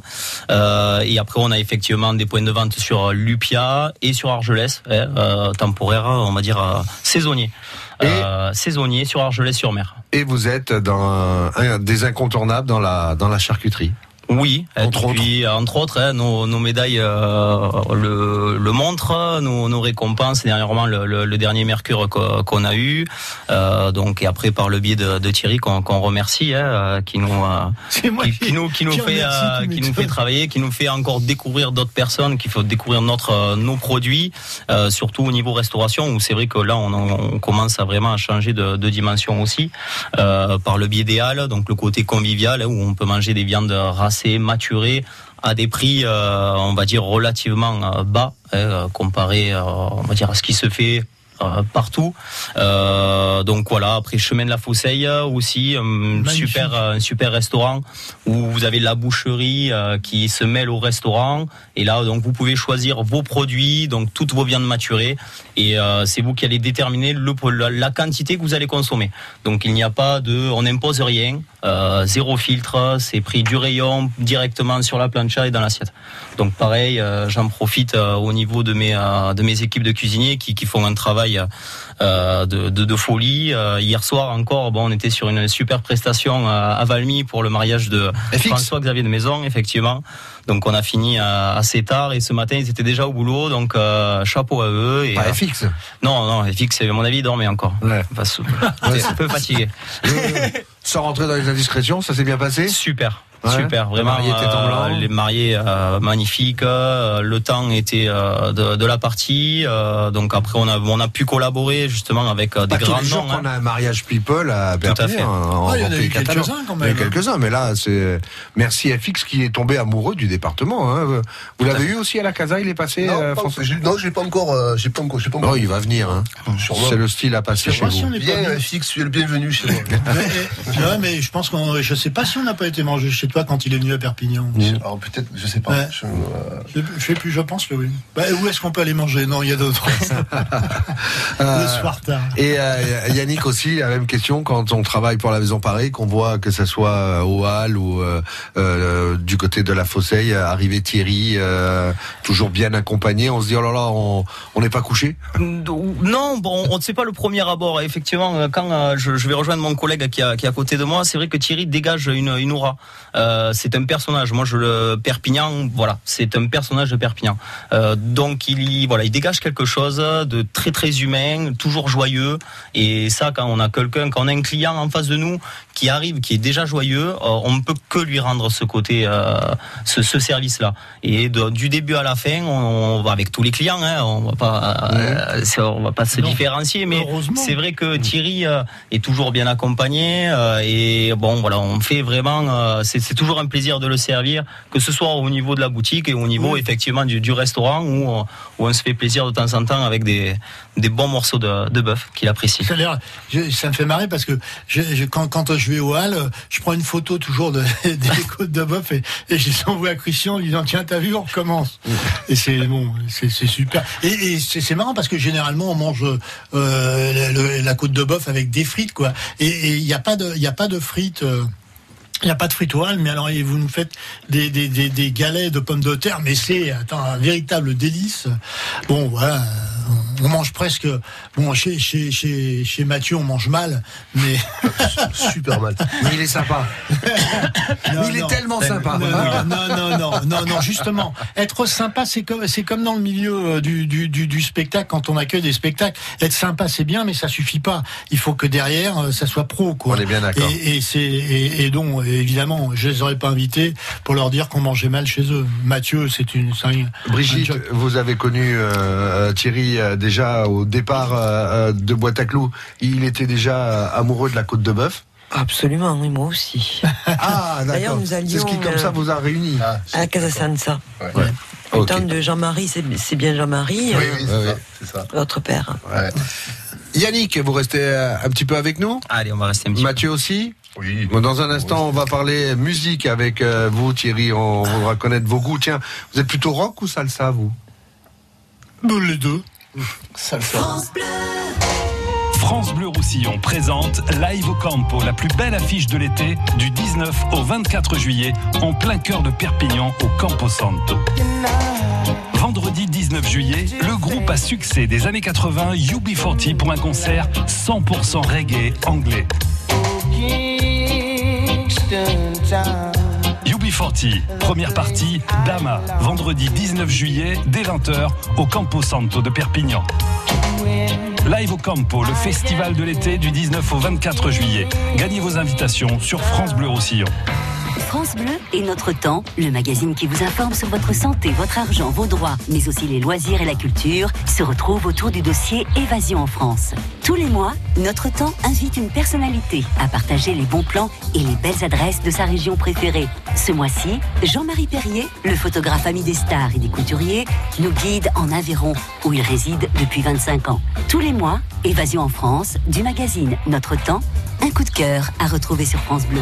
[SPEAKER 26] Euh, et après on a effectivement des points de vente sur Lupia et sur Argelès, hein, euh, temporaire, on va dire euh, saisonnier. Euh, saisonnier sur Argelès-sur-Mer.
[SPEAKER 2] Et vous êtes dans un, un des incontournables dans la dans la charcuterie.
[SPEAKER 26] Oui,
[SPEAKER 2] Entre
[SPEAKER 26] et puis entre autres, hein, nos, nos médailles euh, le, le montrent, nos, nos récompenses, dernièrement le, le, le dernier Mercure qu'o- qu'on a eu, euh, donc et après par le biais de, de Thierry qu'on remercie, hein, euh, qui nous qui, qui nous qui nous
[SPEAKER 3] qui
[SPEAKER 26] fait euh, qui nous travailler, qui nous fait encore découvrir d'autres personnes, qui fait découvrir notre nos produits, surtout au niveau restauration où c'est vrai que là on, on commence à vraiment à changer de, de dimension aussi par le biais des halles, donc le côté convivial hein, où on peut manger des viandes racées, maturées à des prix, euh, on va dire relativement euh, bas, hein, euh, comparé, à ce qui se fait partout. Euh, donc voilà, après chemin de la Fousseille euh, aussi, un super, euh, un super restaurant où vous avez la boucherie euh, qui se mêle au restaurant. Et là, donc vous pouvez choisir vos produits, donc toutes vos viandes maturées. Et euh, c'est vous qui allez déterminer le, la, la quantité que vous allez consommer. Donc il n'y a pas de, on n'impose rien, euh, zéro filtre, c'est pris du rayon directement sur la plancha et dans l'assiette. Donc pareil, euh, j'en profite euh, au niveau de mes euh, de mes équipes de cuisiniers qui, qui font un travail euh, de, de, de folie. Euh, hier soir encore, bon, on était sur une super prestation à, à Valmy pour le mariage de François-Xavier de Maison, effectivement. Donc on a fini assez tard et ce matin ils étaient déjà au boulot, donc euh, chapeau à eux. Et,
[SPEAKER 2] Pas
[SPEAKER 26] euh,
[SPEAKER 2] FX.
[SPEAKER 26] Non, non, FX, à mon avis, il dormait encore.
[SPEAKER 2] Ouais.
[SPEAKER 26] Enfin, un peu fatigué.
[SPEAKER 2] Sans rentrer dans les indiscrétions, ça s'est bien passé
[SPEAKER 26] Super.
[SPEAKER 2] Ouais.
[SPEAKER 26] Super,
[SPEAKER 2] Les
[SPEAKER 26] vraiment.
[SPEAKER 2] mariés étaient en blanc.
[SPEAKER 26] euh, les mariés euh, magnifiques. euh, le temps était euh, de, de la partie. euh, donc après, on a on a pu collaborer justement avec euh, des
[SPEAKER 2] Pas tous
[SPEAKER 26] grands
[SPEAKER 2] les jours
[SPEAKER 26] noms. hein.
[SPEAKER 2] qu'on a un mariage people à
[SPEAKER 26] Tout à fait.
[SPEAKER 2] en-
[SPEAKER 3] Ah, il y en a eu quelques-uns, quand
[SPEAKER 2] Il y en a eu
[SPEAKER 3] même.
[SPEAKER 2] quelques-uns, mais là, c'est merci FX qui est tombé amoureux du département. hein. Vous l'avez eu aussi à la Casa, il est passé.
[SPEAKER 17] Non,
[SPEAKER 2] euh,
[SPEAKER 17] pas- j'ai- non, pas encore. euh, j'ai pas encore. j'ai pas encore.
[SPEAKER 2] Oh, il va venir. hein. C'est le style à passer
[SPEAKER 3] Je sais
[SPEAKER 2] chez
[SPEAKER 3] pas si
[SPEAKER 2] vous.
[SPEAKER 3] on est
[SPEAKER 17] Bien, fixe, tu es le bienvenu chez moi.
[SPEAKER 3] Mais, ouais, mais je pense qu'on, je sais pas si on n'a pas été mangé chez toi quand il est venu à Perpignan.
[SPEAKER 17] Alors peut-être, je sais pas.
[SPEAKER 3] Ouais.
[SPEAKER 17] Je- euh,
[SPEAKER 3] Je, je sais plus, je pense que oui. Bah, où est-ce qu'on peut aller manger? Non, il y a d'autres.
[SPEAKER 2] Euh,
[SPEAKER 3] Le soir tard.
[SPEAKER 2] Et euh, Yannick aussi, la même question quand on travaille pour la Maison Paris, qu'on voit que ce soit euh, au Hall ou euh, euh, du côté de la Fosseille, arriver Thierry, euh, toujours bien accompagné, on se dit oh là là, on n'est pas couché?
[SPEAKER 26] Non, bon, on ne sait pas le premier abord. Effectivement, quand euh, je, je vais rejoindre mon collègue qui, a- qui est à côté de moi, c'est vrai que Thierry dégage une, une aura. Euh, c'est un personnage. Moi, je le Perpignan, voilà, c'est un personnage de Perpignan. Euh, donc, il, y- voilà, il dégage quelque chose de très très humain, toujours joyeux. Et ça, quand on a quelqu'un, quand on a un client en face de nous qui arrive, qui est déjà joyeux, euh, on ne peut que lui rendre ce côté, ce, ce service-là. Et de- du début à la fin, on, va avec tous les clients, hein, on va pas, on va pas se
[SPEAKER 3] Non.
[SPEAKER 26] différencier, mais c'est vrai que Thierry euh, est toujours bien accompagné et bon, voilà, on fait vraiment, euh, c'est toujours un plaisir de le servir, que ce soit au niveau de la boutique et au niveau effectivement du, du restaurant où, on- où on se fait plaisir de temps en temps avec des, des bons morceaux de, de bœuf qu'il apprécie.
[SPEAKER 3] Ça, je- me fait marrer parce que je, je- quand, quand je vais au hall, je prends une photo toujours de, des côtes de bœuf et, et je les envoie à Christian en lui disant tiens t'as vu on recommence. Et c'est bon, c'est super. Et, et c'est marrant parce que généralement on mange euh, le- la côte de bœuf avec des frites quoi. Et il n'y a pas de il y a pas de frites. euh, il n'y a pas de hall, mais alors vous nous faites des, des, galets de pommes de terre, mais c'est un véritable délice. Bon, voilà, on mange presque. Bon, chez, chez, chez, chez Mathieu, on mange mal, mais.
[SPEAKER 17] Super mal.
[SPEAKER 2] Mais il est sympa.
[SPEAKER 3] Non,
[SPEAKER 2] il est tellement sympa.
[SPEAKER 3] Non, non, non, non, non, non, non, justement. Être sympa, c'est comme, c'est comme dans le milieu euh, du, du, du, du spectacle, quand on accueille des spectacles. Être sympa, c'est bien, mais ça suffit pas. Il faut que derrière, euh, ça soit pro, quoi.
[SPEAKER 2] On est bien d'accord.
[SPEAKER 3] Et, et c'est, et, et donc, évidemment, je les aurais pas invités pour leur dire qu'on mangeait mal chez eux. Mathieu, c'est une, un-
[SPEAKER 2] Brigitte, vous avez connu euh, Thierry euh, déjà au départ euh, euh, de Boîte à Clous. Il était déjà amoureux de la côte de bœuf.
[SPEAKER 16] Absolument, oui, moi aussi.
[SPEAKER 2] Ah,
[SPEAKER 16] D'ailleurs,
[SPEAKER 2] d'accord.
[SPEAKER 16] nous
[SPEAKER 2] C'est
[SPEAKER 16] allions,
[SPEAKER 2] ce qui, comme
[SPEAKER 16] euh,
[SPEAKER 2] ça, vous a réunis.
[SPEAKER 16] à la Casa Sansa.
[SPEAKER 2] Ouais.
[SPEAKER 16] Le temps de Jean-Marie, c'est bien Jean-Marie,
[SPEAKER 17] Oui,
[SPEAKER 16] euh,
[SPEAKER 17] oui, c'est ça,
[SPEAKER 16] votre père.
[SPEAKER 2] Ouais. Yannick, vous restez un petit peu avec nous?
[SPEAKER 26] Allez, on va rester un petit
[SPEAKER 2] Mathieu aussi?
[SPEAKER 17] Oui.
[SPEAKER 2] Dans un instant, on va parler musique avec vous, Thierry. On voudra connaître vos goûts. Tiens, vous êtes plutôt rock ou salsa, vous?
[SPEAKER 3] Les deux.
[SPEAKER 13] France Bleu Roussillon présente Live au Campo, la plus belle affiche de l'été, du 19 au 24 juillet, en plein cœur de Perpignan, au Campo Santo. Vendredi 19 juillet, le groupe à succès des années 80, UB40, pour un concert 100% reggae anglais. UB40, première partie, Dama, vendredi 19 juillet, dès 20h, au Campo Santo de Perpignan. Live au Campo, le festival de l'été du 19 au 24 juillet. Gagnez vos invitations sur France Bleu Roussillon.
[SPEAKER 27] France Bleu et Notre Temps, le magazine qui vous informe sur votre santé, votre argent, vos droits, mais aussi les loisirs et la culture, se retrouve autour du dossier Évasion en France. Tous les mois, Notre Temps invite une personnalité à partager les bons plans et les belles adresses de sa région préférée. Ce mois-ci, Jean-Marie Perrier, le photographe ami des stars et des couturiers, nous guide en Aveyron, où il réside depuis 25 ans. Tous les mois, Évasion en France, du magazine Notre Temps, un coup de cœur à retrouver sur France Bleu.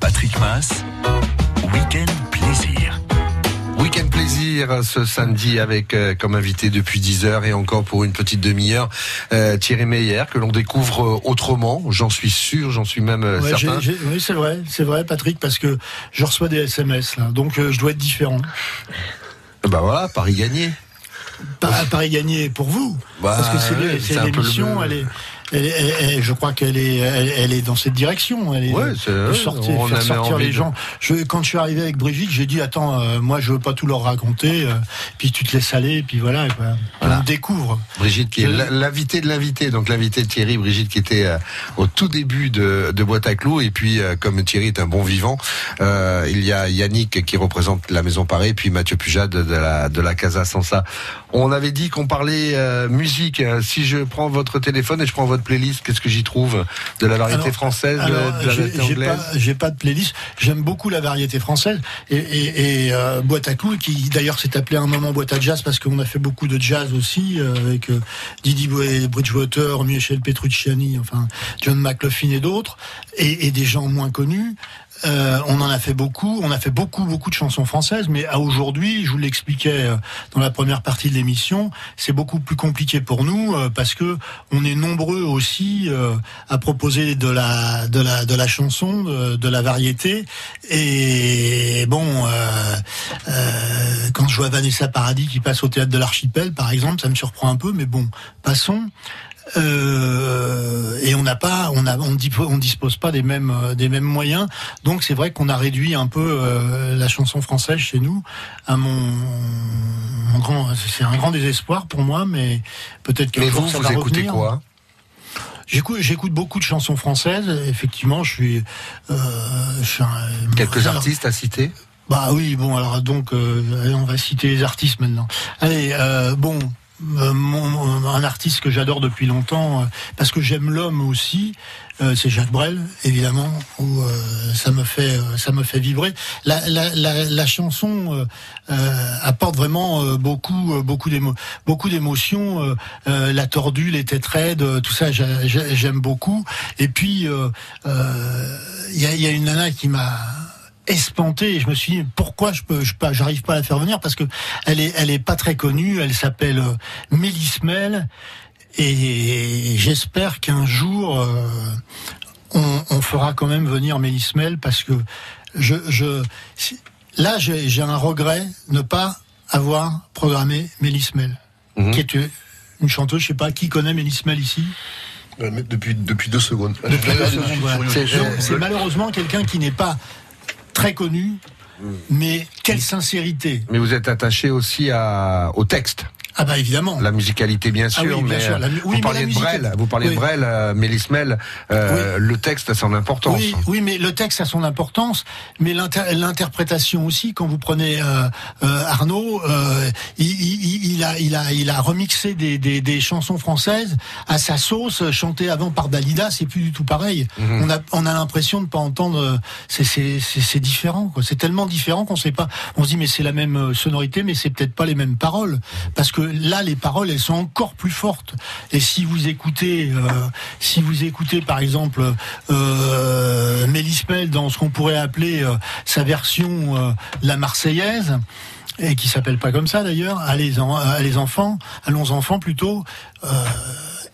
[SPEAKER 6] Patrick Mass, Week-end Plaisir.
[SPEAKER 2] Week-end plaisir ce samedi avec euh, comme invité depuis 10 heures et encore pour une petite demi-heure euh, Thierry Meyer que l'on découvre euh, autrement, j'en suis sûr, j'en suis même euh,
[SPEAKER 3] Ouais,
[SPEAKER 2] certain.
[SPEAKER 3] oui, c'est vrai, c'est vrai, Patrick, parce que je reçois des SMS là, donc euh, je dois être différent.
[SPEAKER 2] Bah voilà, Paris gagné.
[SPEAKER 3] Pas Paris gagné pour vous,
[SPEAKER 2] Bah,
[SPEAKER 3] parce que c'est l'émission,
[SPEAKER 2] le-
[SPEAKER 3] elle est, elle est- elle est- je crois qu'elle est, elle, est dans cette direction. Elle est
[SPEAKER 2] Ouais, c'est-
[SPEAKER 3] de sortir,
[SPEAKER 2] on
[SPEAKER 3] faire sortir les gens. Je, quand je suis arrivé avec Brigitte, j'ai dit attends, euh, moi je veux pas tout leur raconter, euh, puis tu te laisses aller, et puis voilà, quoi. on découvre.
[SPEAKER 2] Brigitte qui est l'invité de l'invité, donc l'invité de Thierry, Brigitte qui était euh, au tout début de, de Boîte à Clous, et puis comme Thierry est un bon vivant, il y a Yannick qui représente la Maison Paris, puis Mathieu Pujade de la, de la Casa Sansa. On avait dit qu'on parlait euh, musique, si je prends votre téléphone et je prends votre playlist, qu'est-ce que j'y trouve De la variété
[SPEAKER 3] Alors,
[SPEAKER 2] française, de-
[SPEAKER 3] alors,
[SPEAKER 2] de la variété anglaise
[SPEAKER 3] j'ai pas de playlist. J'aime beaucoup la variété française et, et, et, euh, boîte à clous qui d'ailleurs s'est appelé à un moment boîte à jazz parce qu'on a fait beaucoup de jazz aussi euh, avec euh, Didi Bridgewater, Michel Petrucciani, enfin John McLaughlin et d'autres et, et des gens moins connus. Euh, on en a fait beaucoup, on a fait beaucoup beaucoup de chansons françaises, mais à aujourd'hui, je vous l'expliquais euh, dans la première partie de l'émission, c'est beaucoup plus compliqué pour nous euh, parce que on est nombreux aussi euh, à proposer de la de la de la chanson, de, de la variété. Et bon, euh, euh, quand je vois Vanessa Paradis qui passe au théâtre de l'Archipel, par exemple, ça me surprend un peu, mais bon, passons. Euh, et on n'a pas, on a, on, di- on dispose pas des mêmes, euh, des mêmes moyens. Donc c'est vrai qu'on a réduit un peu euh, la chanson française chez nous. À mon, mon grand, c'est un grand désespoir pour moi, mais peut-être que
[SPEAKER 2] Mais vous, vous écoutez quoi?
[SPEAKER 3] J'écoute, j'écoute beaucoup de chansons françaises. Effectivement, je suis, euh, je suis un-
[SPEAKER 2] Quelques
[SPEAKER 3] alors,
[SPEAKER 2] artistes à citer?
[SPEAKER 3] Bah oui, bon alors donc euh, on va citer les artistes maintenant. Allez, euh, bon. Euh, un artiste que j'adore depuis longtemps, euh, parce que j'aime l'homme aussi, euh, c'est Jacques Brel, évidemment, où ça me fait ça me fait vibrer. La, la, la, la chanson apporte vraiment beaucoup beaucoup beaucoup d'émotions. la tordue, les têtes raides, tout ça, j'a- j'a- j'aime beaucoup. Et puis il y, a, y a une nana qui m'a espanté. Et je me suis dit pourquoi je peux je pas j'arrive pas à la faire venir parce que elle est elle est pas très connue. Elle s'appelle euh, Mélis Mel et j'espère qu'un jour euh, on, on fera quand même venir Mélis Mel parce que je je si- là j'ai j'ai un regret ne pas avoir programmé Mélis Mel qui est euh, une chanteuse je sais pas qui connaît Mélis Mel ici
[SPEAKER 17] Depuis, depuis deux secondes.
[SPEAKER 3] depuis deux secondes,
[SPEAKER 17] une-
[SPEAKER 3] voilà. C'est malheureusement quelqu'un qui n'est pas très connu, mais quelle sincérité.
[SPEAKER 2] Mais vous êtes attaché aussi à, au texte
[SPEAKER 3] Ah bah évidemment.
[SPEAKER 2] La musicalité bien
[SPEAKER 3] Ah
[SPEAKER 2] sûr,
[SPEAKER 3] oui, bien
[SPEAKER 2] mais
[SPEAKER 3] sûr, la
[SPEAKER 2] euh,
[SPEAKER 3] oui, mais
[SPEAKER 2] vous parliez de Brel, vous parliez
[SPEAKER 3] oui.
[SPEAKER 2] de Brel, euh, Mélis Mel, euh, le texte a son importance.
[SPEAKER 3] Oui, oui, mais le texte a son importance, mais l'inter- l'interprétation aussi. Quand vous prenez euh, euh, Arnaud, euh, il, il- il a, il a, il a remixé des, des, des chansons françaises à sa sauce, chantées avant par Dalida. C'est plus du tout pareil.
[SPEAKER 2] Mhm.
[SPEAKER 3] On a, on a l'impression de pas entendre. C'est, c'est, différent. C'est tellement différent qu'on sait pas. On se dit mais c'est la même sonorité, mais c'est peut-être pas les mêmes paroles, parce que là les paroles elles sont encore plus fortes. Et si vous écoutez, euh, si vous écoutez par exemple euh, Mélis Mel dans ce qu'on pourrait appeler euh, sa version euh, la Marseillaise, et qui s'appelle pas comme ça d'ailleurs, allez, en- allez enfants, allons enfants plutôt,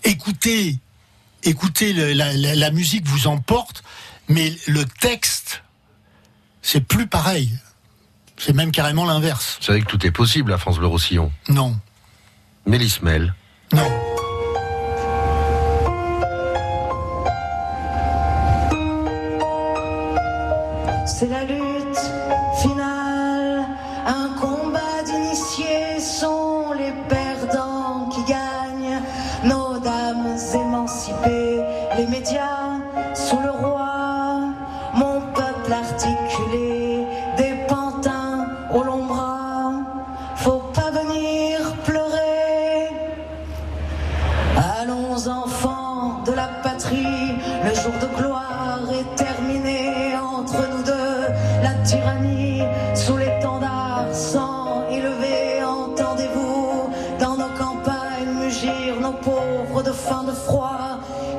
[SPEAKER 3] écoutez écoutez, le- la, la- la musique vous emporte, mais le texte, c'est plus pareil. C'est même carrément l'inverse.
[SPEAKER 2] Vous savez que tout est possible à France Bleu Roussillon.
[SPEAKER 3] Non.
[SPEAKER 2] Mélis Mel.
[SPEAKER 3] Non.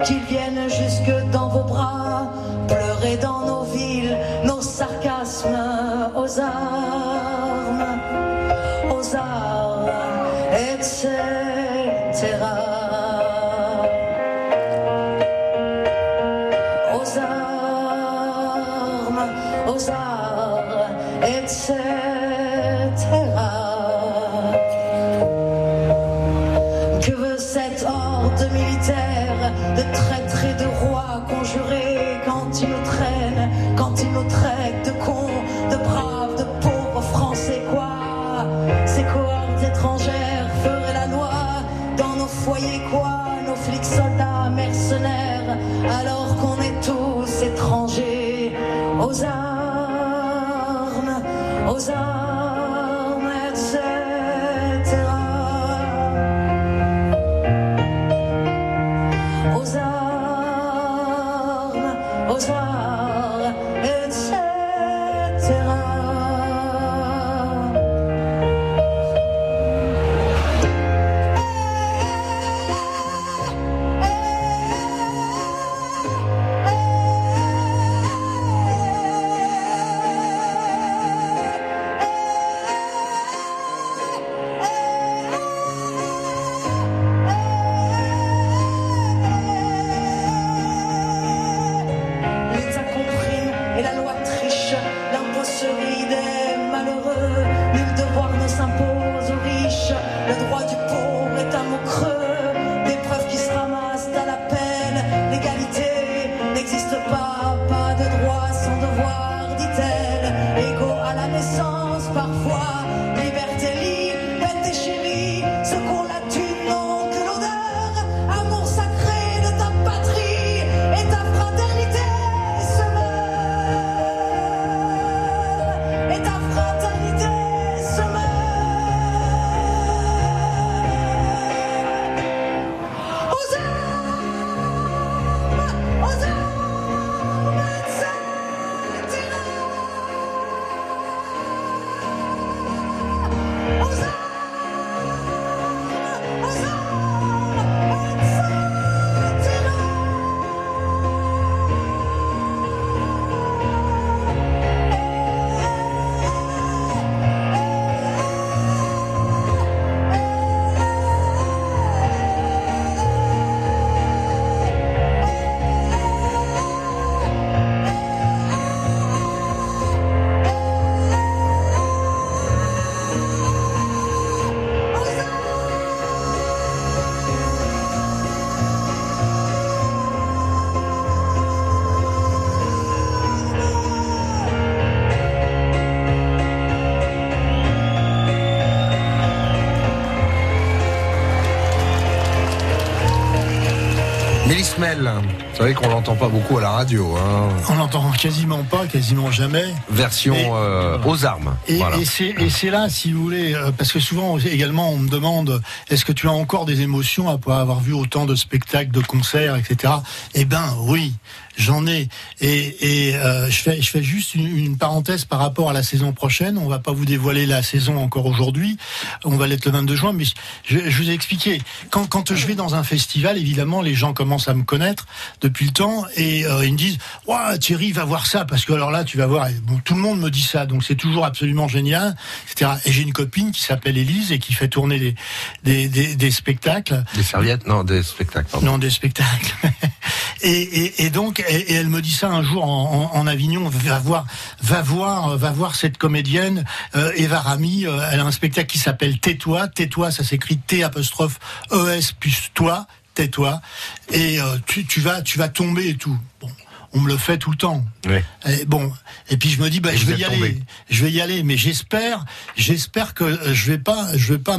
[SPEAKER 28] Qu'ils viennent jusque dans vos bras, pleurer dans nos villes, nos sarcasmes aux armes, aux armes, etc de rois conjurés quand ils nous traînent, quand ils nous traitent de cons, de braves, de pauvres Français quoi. Ces cohortes étrangères feraient la loi dans nos foyers quoi. Nos flics soldats mercenaires alors qu'on est tous étrangers. Aux armes, aux armes,
[SPEAKER 2] Vous savez qu'on l'entend pas beaucoup à la radio. Hein.
[SPEAKER 3] On l'entend quasiment pas, quasiment jamais.
[SPEAKER 2] Version euh, aux armes.
[SPEAKER 3] Et,
[SPEAKER 2] Voilà.
[SPEAKER 3] et c'est et c'est là, si vous voulez, euh, parce que souvent également on me demande est-ce que tu as encore des émotions après avoir vu autant de spectacles, de concerts, etc. Eh ben oui, j'en ai. Et, et euh, je fais, je fais juste une, une parenthèse par rapport à la saison prochaine. On va pas vous dévoiler la saison encore aujourd'hui. On va l'être le 22 juin, mais je, je vous ai expliqué. Quand, quand je vais dans un festival, évidemment, les gens commencent à me connaître depuis le temps et euh, ils me disent "Ouah, Thierry, va voir ça parce que alors là, tu vas voir." Et Bon, tout le monde me dit ça, donc c'est toujours absolument génial, etc. Et j'ai une copine qui s'appelle Élise et qui fait tourner des, des, des, des spectacles.
[SPEAKER 2] Des serviettes? Non, des spectacles. pardon.
[SPEAKER 3] Non, des spectacles. et, et, et donc, et, elle me dit ça un jour en, Avignon. Va voir, va voir, va voir cette comédienne euh, Eva Rami. euh, elle a un spectacle qui s'appelle Tais-toi. Tais-toi, ça s'écrit T apostrophe E S plus toi. Tais-toi. Et euh, tu, tu vas, tu vas tomber et tout. On me le fait tout le temps.
[SPEAKER 2] Oui.
[SPEAKER 3] Et bon, et puis je me dis, bah,
[SPEAKER 2] Et
[SPEAKER 3] je vais y aller, je vais y aller, mais j'espère, j'espère que euh, je vais pas, je vais pas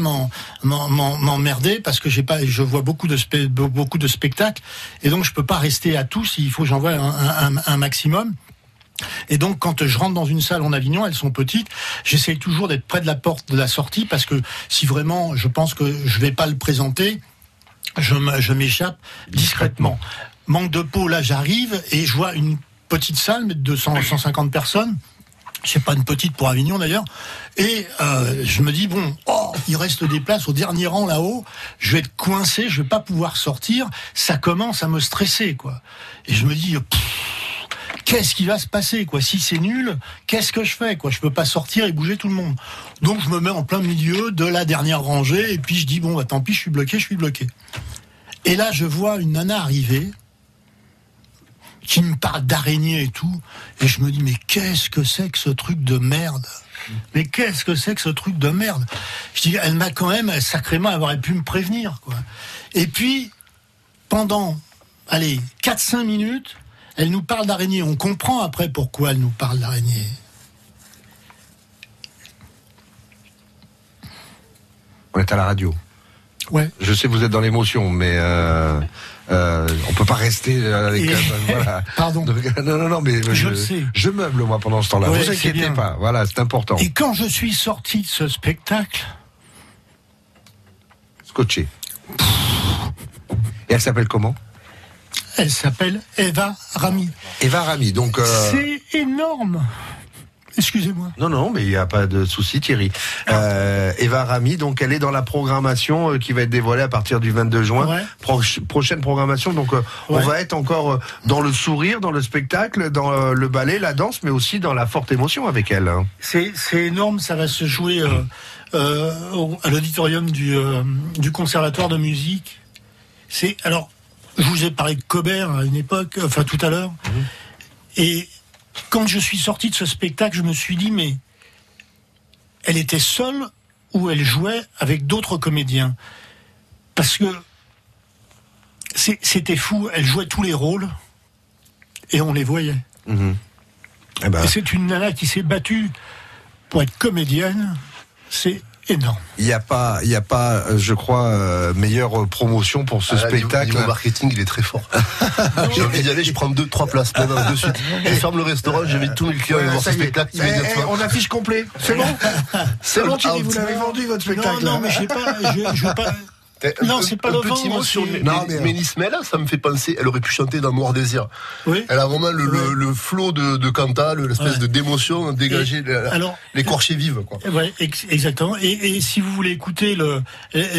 [SPEAKER 3] m'emmerder parce que j'ai pas, je vois beaucoup de spe- beaucoup de spectacles et donc je peux pas rester à tous. Il faut que j'en vois un, un- un maximum. Et donc, quand je rentre dans une salle en Avignon, elles sont petites, j'essaye toujours d'être près de la porte de la sortie parce que si vraiment je pense que je vais pas le présenter, je m'échappe discrètement. Manque de peau, là j'arrive et je vois une petite salle mais de 200, 150 personnes. C'est pas une petite pour Avignon d'ailleurs. Et euh, je me dis bon, oh, il reste des places au dernier rang là-haut. Je vais être coincé, je vais pas pouvoir sortir. Ça commence à me stresser quoi. Et je me dis qu'est-ce qui va se passer quoi? Si c'est nul, qu'est-ce que je fais quoi? Je peux pas sortir et bouger tout le monde. Donc je me mets en plein milieu de la dernière rangée et puis je dis bon bah tant pis, je suis bloqué, je suis bloqué. Et là je vois une nana arriver qui me parle d'araignée et tout et je me dis mais qu'est-ce que c'est que ce truc de merde? Mais qu'est-ce que c'est que ce truc de merde? Je dis, elle m'a quand même sacrément elle aurait pu me prévenir, quoi. Et puis, pendant, allez, 4-5 minutes, elle nous parle d'araignée. On comprend après pourquoi elle nous parle d'araignée.
[SPEAKER 2] On est à la radio.
[SPEAKER 3] Ouais.
[SPEAKER 2] Je sais que vous êtes dans l'émotion, mais euh, euh, on peut pas rester avec.
[SPEAKER 3] Et-
[SPEAKER 2] euh, voilà.
[SPEAKER 3] Pardon.
[SPEAKER 2] Non, non, non, mais
[SPEAKER 3] Je le sais.
[SPEAKER 2] je meuble moi pendant ce temps-là.
[SPEAKER 3] Ouais,
[SPEAKER 2] vous inquiétez pas. Voilà, c'est important.
[SPEAKER 3] Et quand je suis sorti de ce spectacle,
[SPEAKER 2] Scotché. Et elle s'appelle comment?
[SPEAKER 3] elle s'appelle Eva Rami.
[SPEAKER 2] Eva Rami. Donc. euh,
[SPEAKER 3] C'est énorme. Excusez-moi.
[SPEAKER 2] Non, non, mais il n'y a pas de souci, Thierry. Euh, Eva Rami, donc elle est dans la programmation euh, qui va être dévoilée à partir du 22 juin.
[SPEAKER 3] Ouais.
[SPEAKER 2] Prochaine programmation, donc euh, on va être encore dans le sourire, dans le spectacle, dans le ballet, la danse, mais aussi dans la forte émotion avec elle. hein.
[SPEAKER 3] C'est énorme, ça va se jouer au- à l'auditorium du, du conservatoire de musique. C'est alors, je vous ai parlé de Cobert à une époque, enfin tout à l'heure, et quand je suis sorti de ce spectacle, je me suis dit mais elle était seule ou elle jouait avec d'autres comédiens? Parce que c'était fou, elle jouait tous les rôles et on les voyait.
[SPEAKER 2] Mhm. Eh ben,
[SPEAKER 3] Et c'est une nana qui s'est battue pour être comédienne. C'est énorme.
[SPEAKER 2] Il n'y a pas, il y a pas, euh, je crois, euh, meilleure euh, promotion pour ce
[SPEAKER 17] Ah, là,
[SPEAKER 2] spectacle.
[SPEAKER 17] Niveau marketing, il est très fort. J'ai envie d'y aller, je prends deux, trois places maintenant de suite. Je ferme le restaurant, j'invite tous mes clients à voir ce spectacle
[SPEAKER 2] Eh, eh, on affiche complet. C'est bon C'est bon, Thierry, vous l'avez vendu votre spectacle.
[SPEAKER 3] Non, non, mais je sais pas. Je, je veux pas. Non, c'est pas
[SPEAKER 17] un
[SPEAKER 3] le
[SPEAKER 17] petit
[SPEAKER 3] vendre,
[SPEAKER 17] mot sur
[SPEAKER 2] Non, mais-
[SPEAKER 17] Mel, ça me fait penser, elle aurait pu chanter dans Noir Désir.
[SPEAKER 3] Oui.
[SPEAKER 17] Elle a vraiment le, le, le flot de, de Cantal, l'espèce
[SPEAKER 3] Ouais.
[SPEAKER 17] de d'émotion dégagée, l'écorché vive, quoi.
[SPEAKER 3] Ouais, ex- exactement. Et, et si vous voulez écouter le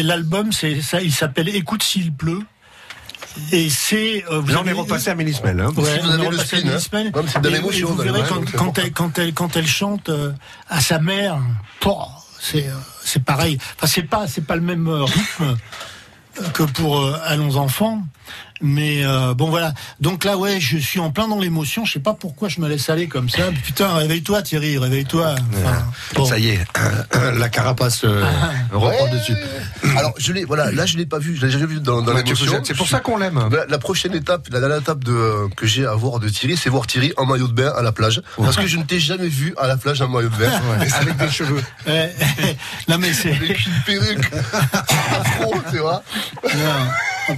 [SPEAKER 3] l'album, c'est ça. Il s'appelle Écoute s'il pleut. Et c'est. euh, vous
[SPEAKER 2] est
[SPEAKER 3] avez-
[SPEAKER 2] repassé à Mélismel. Hein.
[SPEAKER 3] Ouais,
[SPEAKER 17] Si vous avez le spin, hein.
[SPEAKER 3] Mélismel.
[SPEAKER 17] Ouais, mais c'est de l'émotion,
[SPEAKER 3] Vous verrez quand,
[SPEAKER 17] hein,
[SPEAKER 3] quand elle, quand, elle, quand elle chante euh, à sa mère, c'est euh, c'est pareil. Enfin, c'est pas pas le même euh, rythme euh, que pour euh, Allons enfants. Mais euh, bon voilà. Donc là ouais, je suis en plein dans l'émotion. Je sais pas pourquoi je me laisse aller comme ça. Putain, réveille-toi Thierry, réveille-toi. Enfin, bon.
[SPEAKER 2] Ça y est, la carapace euh, reprend
[SPEAKER 17] Ouais.
[SPEAKER 2] dessus.
[SPEAKER 17] Alors, je l'ai, voilà, là, je l'ai pas vu, je l'ai déjà vu dans, dans
[SPEAKER 2] Mathieu
[SPEAKER 17] l'émotion.
[SPEAKER 2] C'est pour ça qu'on l'aime.
[SPEAKER 17] La, la prochaine étape, la dernière étape de, que j'ai à voir de Thierry, c'est voir Thierry en maillot de bain à la plage. Parce que je ne t'ai jamais vu à la plage en maillot de bain.
[SPEAKER 2] Avec des cheveux.
[SPEAKER 3] Ouais. non mais c'est.
[SPEAKER 17] avec une perruque afro, tu vois.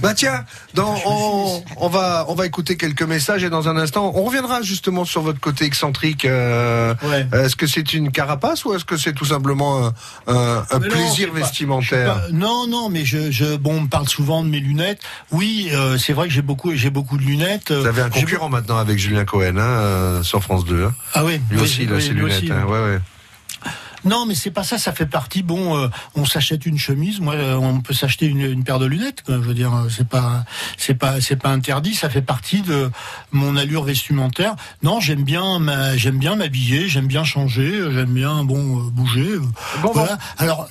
[SPEAKER 2] Bah tiens, dans, on, on va on va écouter quelques messages et dans un instant on reviendra justement sur votre côté excentrique. euh, Est-ce que c'est une carapace ou est-ce que c'est tout simplement un, un- un
[SPEAKER 3] Mais non,
[SPEAKER 2] plaisir
[SPEAKER 3] pas-
[SPEAKER 2] vestimentaire
[SPEAKER 3] pas- Non, non, mais je, je, bon, on me parle souvent de mes lunettes. Oui, euh, c'est vrai que j'ai beaucoup, j'ai beaucoup de lunettes.
[SPEAKER 2] Vous avez un concurrent maintenant avec Julien Cohen hein, euh, sur France 2. hein.
[SPEAKER 3] Ah oui,
[SPEAKER 2] lui
[SPEAKER 3] oui,
[SPEAKER 2] aussi il a ses lunettes.
[SPEAKER 3] aussi,
[SPEAKER 2] hein, ouais, ouais.
[SPEAKER 3] Non, mais c'est pas ça. Ça fait partie. Bon, euh, on s'achète une chemise. Moi, euh, on peut s'acheter une, une paire de lunettes. quoi. Je veux dire, euh, c'est pas, c'est pas, c'est pas interdit. Ça fait partie de mon allure vestimentaire. Non, j'aime bien, ma- j'aime bien m'habiller. J'aime bien changer. J'aime bien, bon, bouger. voilà. Alors,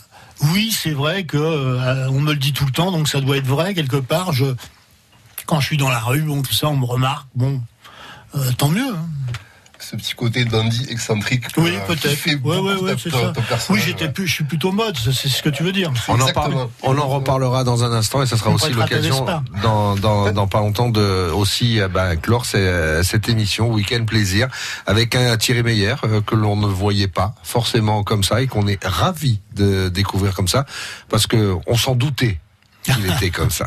[SPEAKER 3] oui, c'est vrai que euh, on me le dit tout le temps, donc ça doit être vrai quelque part. Je, quand je suis dans la rue, bon, tout ça, on me remarque. Bon, tant mieux. hein.
[SPEAKER 17] Ce petit côté dandy excentrique.
[SPEAKER 3] Oui,
[SPEAKER 17] euh, qui
[SPEAKER 3] peut-être.
[SPEAKER 17] fait
[SPEAKER 3] Ouais, ouais,
[SPEAKER 17] ta-
[SPEAKER 3] ouais, c'est
[SPEAKER 17] ton-
[SPEAKER 3] ça.
[SPEAKER 17] ton
[SPEAKER 3] Oui, j'étais plus, je suis plutôt mode. C'est ce que tu veux dire.
[SPEAKER 2] On en, parle- on en reparlera dans un instant et ça sera
[SPEAKER 3] On
[SPEAKER 2] aussi l'occasion dans, dans, dans pas longtemps de aussi bah, clore cette émission Week-end Plaisir avec un Thierry Meyer euh, que l'on ne voyait pas forcément comme ça et qu'on est ravi de découvrir comme ça parce que on s'en doutait qu'il était comme ça.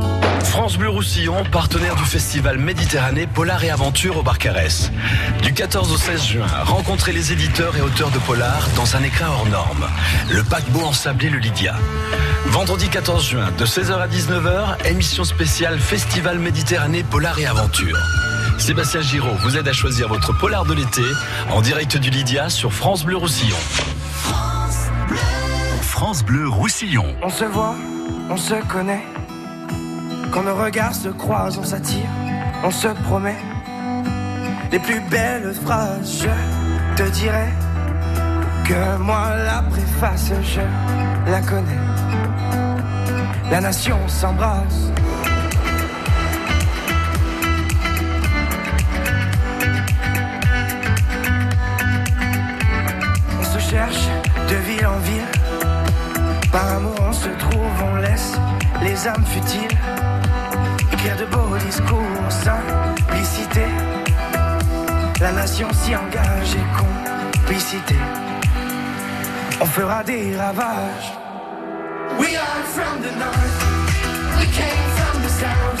[SPEAKER 29] France Bleu Roussillon, partenaire du festival Méditerranée Polar et Aventure au Barcarès. Du 14 au 16 juin, rencontrez les éditeurs et auteurs de polar dans un écrin hors norme. Le paquebot ensablé le Lydia. Vendredi 14 juin, de 16h à 19h, émission spéciale Festival Méditerranée Polar et Aventure. Sébastien Giraud vous aide à choisir votre polar de l'été en direct du Lydia sur France Bleu Roussillon.
[SPEAKER 6] France Bleu Roussillon.
[SPEAKER 10] On se voit, on se connaît. Quand nos regards se croisent, on s'attire, on se promet. Les plus belles phrases, je te dirai que moi la préface, je la connais. La nation s'embrasse. On se cherche de ville en ville. Par amour on se trouve, on laisse les âmes futiles écrire de beaux discours, simplicité. La nation s'y engage et complicité. On fera des ravages. We are from the north. We came from the south.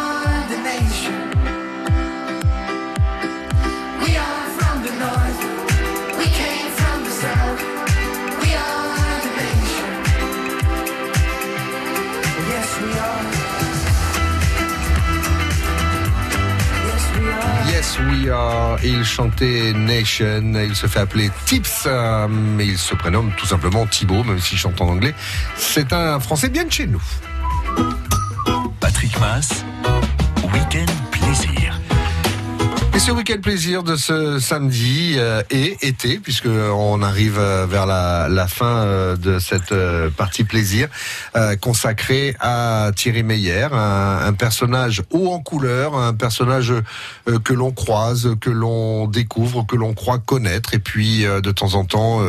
[SPEAKER 10] We are.
[SPEAKER 2] Il chantait Nation. Il se fait appeler Tips, euh, mais il se prénomme tout simplement Thibaut, même s'il chante en anglais. C'est un Français bien de chez nous.
[SPEAKER 6] Patrick Mass, Week-end.
[SPEAKER 2] Ce week-end plaisir de ce samedi euh, et été, puisque on arrive euh, vers la, la fin euh, de cette euh, partie plaisir consacrée à Thierry Meyer, un, un personnage haut en couleur, un personnage que l'on croise, que l'on découvre, que l'on croit connaître, et puis de temps en temps,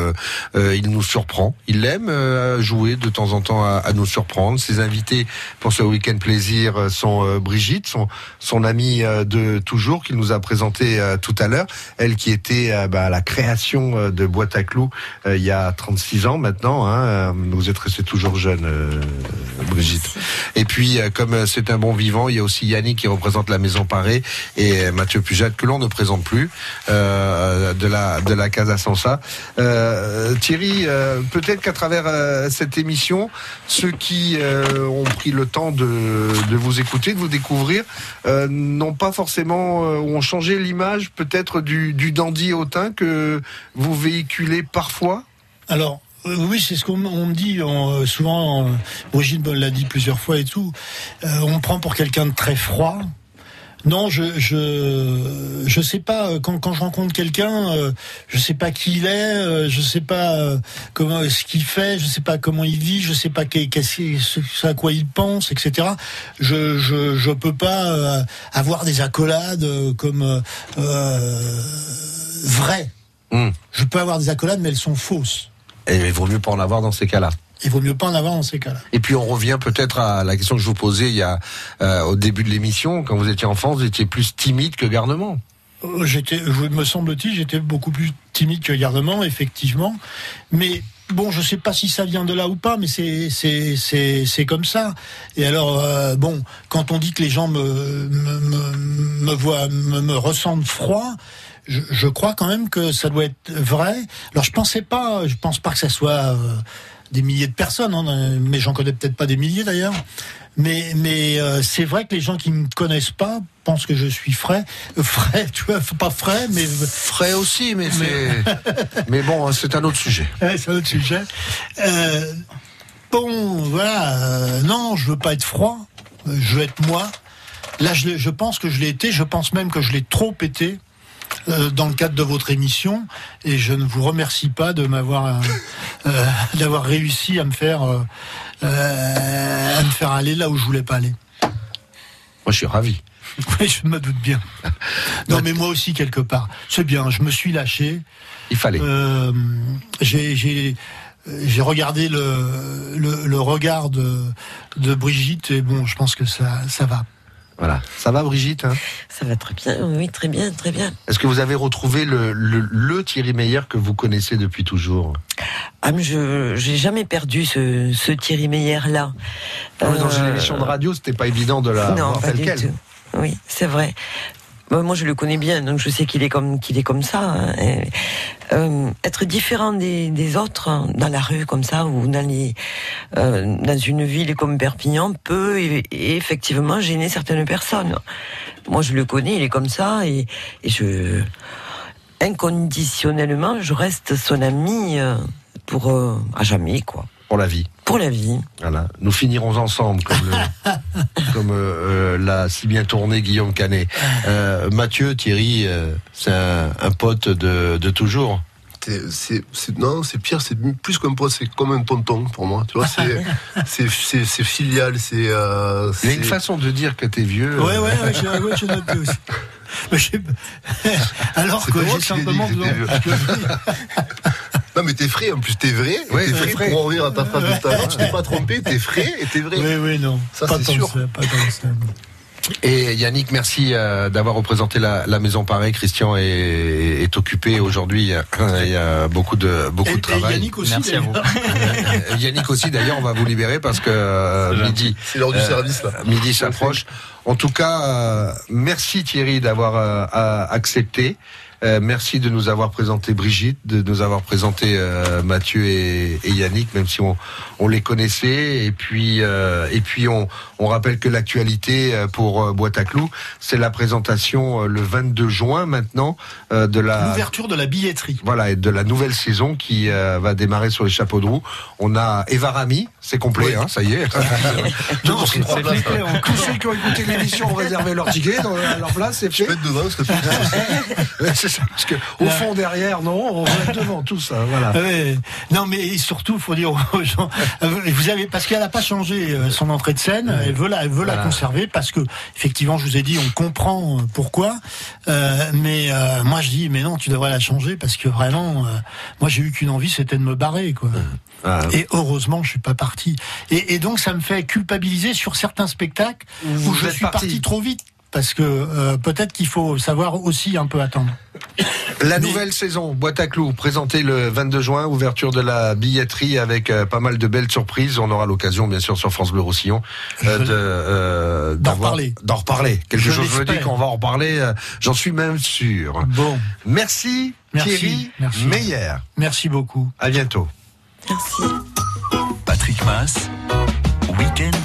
[SPEAKER 2] il nous surprend. Il aime jouer de temps en temps à, à nous surprendre. Ses invités pour ce week-end plaisir sont Brigitte, son, son amie de toujours, qu'il nous a présenté euh, tout à l'heure. Elle qui était euh, bah, à la création euh, de Boîte à Clous euh, il y a 36 ans maintenant. Hein. Vous êtes restée toujours jeune, Brigitte. Et puis, comme c'est un bon vivant, il y a aussi Yannick qui représente la Maison Parée et Mathieu Pujat que l'on ne présente plus de la de la Casa Sansa. Thierry, peut-être qu'à travers cette émission, ceux qui ont pris le temps de, de vous écouter, de vous découvrir, n'ont pas forcément ont l'image peut-être du, dandy hautain que vous véhiculez parfois?
[SPEAKER 3] Alors, euh, oui, c'est ce qu'on on me dit euh, souvent. euh, Brigitte l'a dit plusieurs fois et tout. Euh, on me prend pour quelqu'un de très froid. Non, je je je sais pas euh, quand quand je rencontre quelqu'un, euh, je sais pas qui il est, euh, je sais pas euh, comment ce qu'il fait, je sais pas comment il vit, je sais pas ce- ce à quoi il pense, etc. Je je je peux pas avoir des accolades comme vraies. Je peux avoir des accolades, mais elles sont fausses.
[SPEAKER 2] Et il vaut mieux pas en avoir dans ces cas-là.
[SPEAKER 3] Il vaut mieux pas en avoir dans ces cas-là.
[SPEAKER 2] Et puis on revient peut-être à la question que je vous posais il y a euh, au début de l'émission, quand vous étiez enfant, vous étiez plus timide que garnement.
[SPEAKER 3] Euh, J'étais, me semble-t-il, j'étais beaucoup plus timide que gardement, effectivement. Mais bon, je sais pas si ça vient de là ou pas, mais c'est c'est c'est c'est comme ça. Et alors euh, bon, quand on dit que les gens me me me, me voient me, me ressentent froid. Je, je crois quand même que ça doit être vrai. Alors je pensais pas, je pense pas que ça soit euh, des milliers de personnes, hein, mais j'en connais peut-être pas des milliers d'ailleurs. Mais mais euh, c'est vrai que les gens qui me connaissent pas pensent que je suis frais, Euh, frais, tu vois, pas frais, mais
[SPEAKER 2] frais aussi, mais mais bon, c'est un autre sujet.
[SPEAKER 3] Ouais, c'est un autre sujet. Euh, bon, voilà. euh, non, je veux pas être froid. Je veux être moi. Là, je, je pense que je l'ai été. Je pense même que je l'ai trop été euh, dans le cadre de votre émission. Et je ne vous remercie pas de m'avoir euh, euh, d'avoir réussi à me faire euh, euh, à me faire aller là où je voulais pas aller.
[SPEAKER 2] Moi, je suis ravi.
[SPEAKER 3] Oui, je me doute bien. Non, mais moi aussi quelque part. C'est bien. Je me suis lâché.
[SPEAKER 2] Il fallait.
[SPEAKER 3] j'ai j'ai j'ai regardé le, le le regard de de Brigitte et bon, je pense que ça ça va.
[SPEAKER 2] Voilà. Ça va, Brigitte hein?
[SPEAKER 16] Ça va très bien, oui, très bien, très bien.
[SPEAKER 2] Est-ce que vous avez retrouvé le, le, le Thierry Meyer que vous connaissez depuis toujours?
[SPEAKER 16] Ah, mais je j'ai jamais perdu ce, ce Thierry Meyer là.
[SPEAKER 2] Ah Dans une émission de radio, c'était pas évident de la
[SPEAKER 16] non,
[SPEAKER 2] voir
[SPEAKER 16] pas du tout. Oui, c'est vrai. Bah, Moi, je le connais bien, donc je sais qu'il est comme qu'il est comme ça. hein. Euh, être différent des, des autres hein, dans la rue comme ça ou dans les euh, dans une ville comme Perpignan peut effectivement gêner certaines personnes. Moi, je le connais, il est comme ça et, et je inconditionnellement, je reste son ami euh, pour euh, à jamais quoi.
[SPEAKER 2] Pour la vie.
[SPEAKER 16] Pour la vie.
[SPEAKER 2] Voilà. Nous finirons ensemble, comme, le- comme euh, euh, l'a si bien tourné Guillaume Canet. Euh, Mathieu, Thierry, euh, c'est un, un pote de, de toujours.
[SPEAKER 17] C'est- c'est- c'est- non, c'est pire, c'est plus qu'un pote, c'est comme un tonton pour moi. Tu vois, c'est c'est- c'est c'est filial, c'est. euh,
[SPEAKER 2] Il y a une façon de dire que t'es vieux.
[SPEAKER 3] Ouais, ouais, ouais, j'ai ouais, j'ai noté aussi. Mais j'ai- Alors
[SPEAKER 17] C'est
[SPEAKER 3] que j'ai simplement
[SPEAKER 17] Non, mais t'es frais, en plus, t'es vrai.
[SPEAKER 2] Ouais,
[SPEAKER 17] t'es frais
[SPEAKER 2] frais.
[SPEAKER 17] pour en revenir à ta phrase de tout à l'heure. Tu t'es pas trompé, t'es frais et t'es vrai.
[SPEAKER 3] Oui, oui, non.
[SPEAKER 17] Ça, c'est sûr.
[SPEAKER 3] ça, pas tant ça.
[SPEAKER 2] Et Yannick, merci euh, d'avoir représenté la, la maison Paris. Christian est, est occupé aujourd'hui. Il y a- beaucoup de beaucoup
[SPEAKER 3] Et-
[SPEAKER 2] de
[SPEAKER 3] et
[SPEAKER 2] travail.
[SPEAKER 3] Yannick aussi,
[SPEAKER 26] Merci à vous.
[SPEAKER 2] Euh, Yannick aussi, d'ailleurs, on va vous libérer parce que euh, midi,
[SPEAKER 17] C'est l'heure du service, là.
[SPEAKER 2] midi s'approche. En tout cas, merci Thierry d'avoir euh, accepté. Euh, merci de nous avoir présenté Brigitte, de nous avoir présenté euh, Mathieu et, et Yannick, même si on, on les connaissait. Et puis, euh, et puis on, on rappelle que l'actualité pour Boîte à Clous, c'est la présentation euh, le 22 juin maintenant euh, de la
[SPEAKER 3] L'ouverture de la billetterie.
[SPEAKER 2] voilà, et de la nouvelle saison qui euh, va démarrer sur les chapeaux de roue. On a Eva Rami, c'est complet, hein, ça y est.
[SPEAKER 3] Non, c'est plus clair.
[SPEAKER 2] Tous ceux qui ont écouté l'émission ont réservé leur ticket dans- à leur place, c'est fait.
[SPEAKER 17] Je peux être devant, parce que
[SPEAKER 2] c'est ça, parce que au fond derrière, non, on va être devant tout ça, voilà.
[SPEAKER 3] Ouais. Non, mais surtout, faut dire aux gens, euh, vous avez parce qu'elle n'a pas changé euh, son entrée de scène, elle veut la, elle veut la
[SPEAKER 2] Voilà.
[SPEAKER 3] conserver parce que effectivement, je vous ai dit, on comprend euh, pourquoi, euh, mais euh, moi je dis, mais non, tu devrais la changer parce que vraiment, euh, moi j'ai eu qu'une envie, c'était de me barrer, quoi.
[SPEAKER 2] Ah,
[SPEAKER 3] Et heureusement, je suis pas parti. Et, et donc, ça me fait culpabiliser sur certains spectacles
[SPEAKER 2] Vous
[SPEAKER 3] où je suis
[SPEAKER 2] parti.
[SPEAKER 3] parti trop vite. Parce que euh, peut-être qu'il faut savoir aussi un peu attendre.
[SPEAKER 2] La nouvelle saison, Boîte à clous, présentée le 22 juin, ouverture de la billetterie avec euh, pas mal de belles surprises. On aura l'occasion, bien sûr, sur France Bleu Roussillon, euh, de euh,
[SPEAKER 3] D'en
[SPEAKER 2] d'avoir-
[SPEAKER 3] reparler.
[SPEAKER 2] D'en reparler. Quelque
[SPEAKER 3] Je
[SPEAKER 2] chose me dit qu'on va en reparler. euh, J'en suis même sûr.
[SPEAKER 3] Bon,
[SPEAKER 2] Merci,
[SPEAKER 3] Merci,
[SPEAKER 2] Thierry
[SPEAKER 3] merci.
[SPEAKER 2] Meyer.
[SPEAKER 3] merci beaucoup.
[SPEAKER 2] À bientôt.
[SPEAKER 16] Merci.
[SPEAKER 6] Patrick Mass, Week-end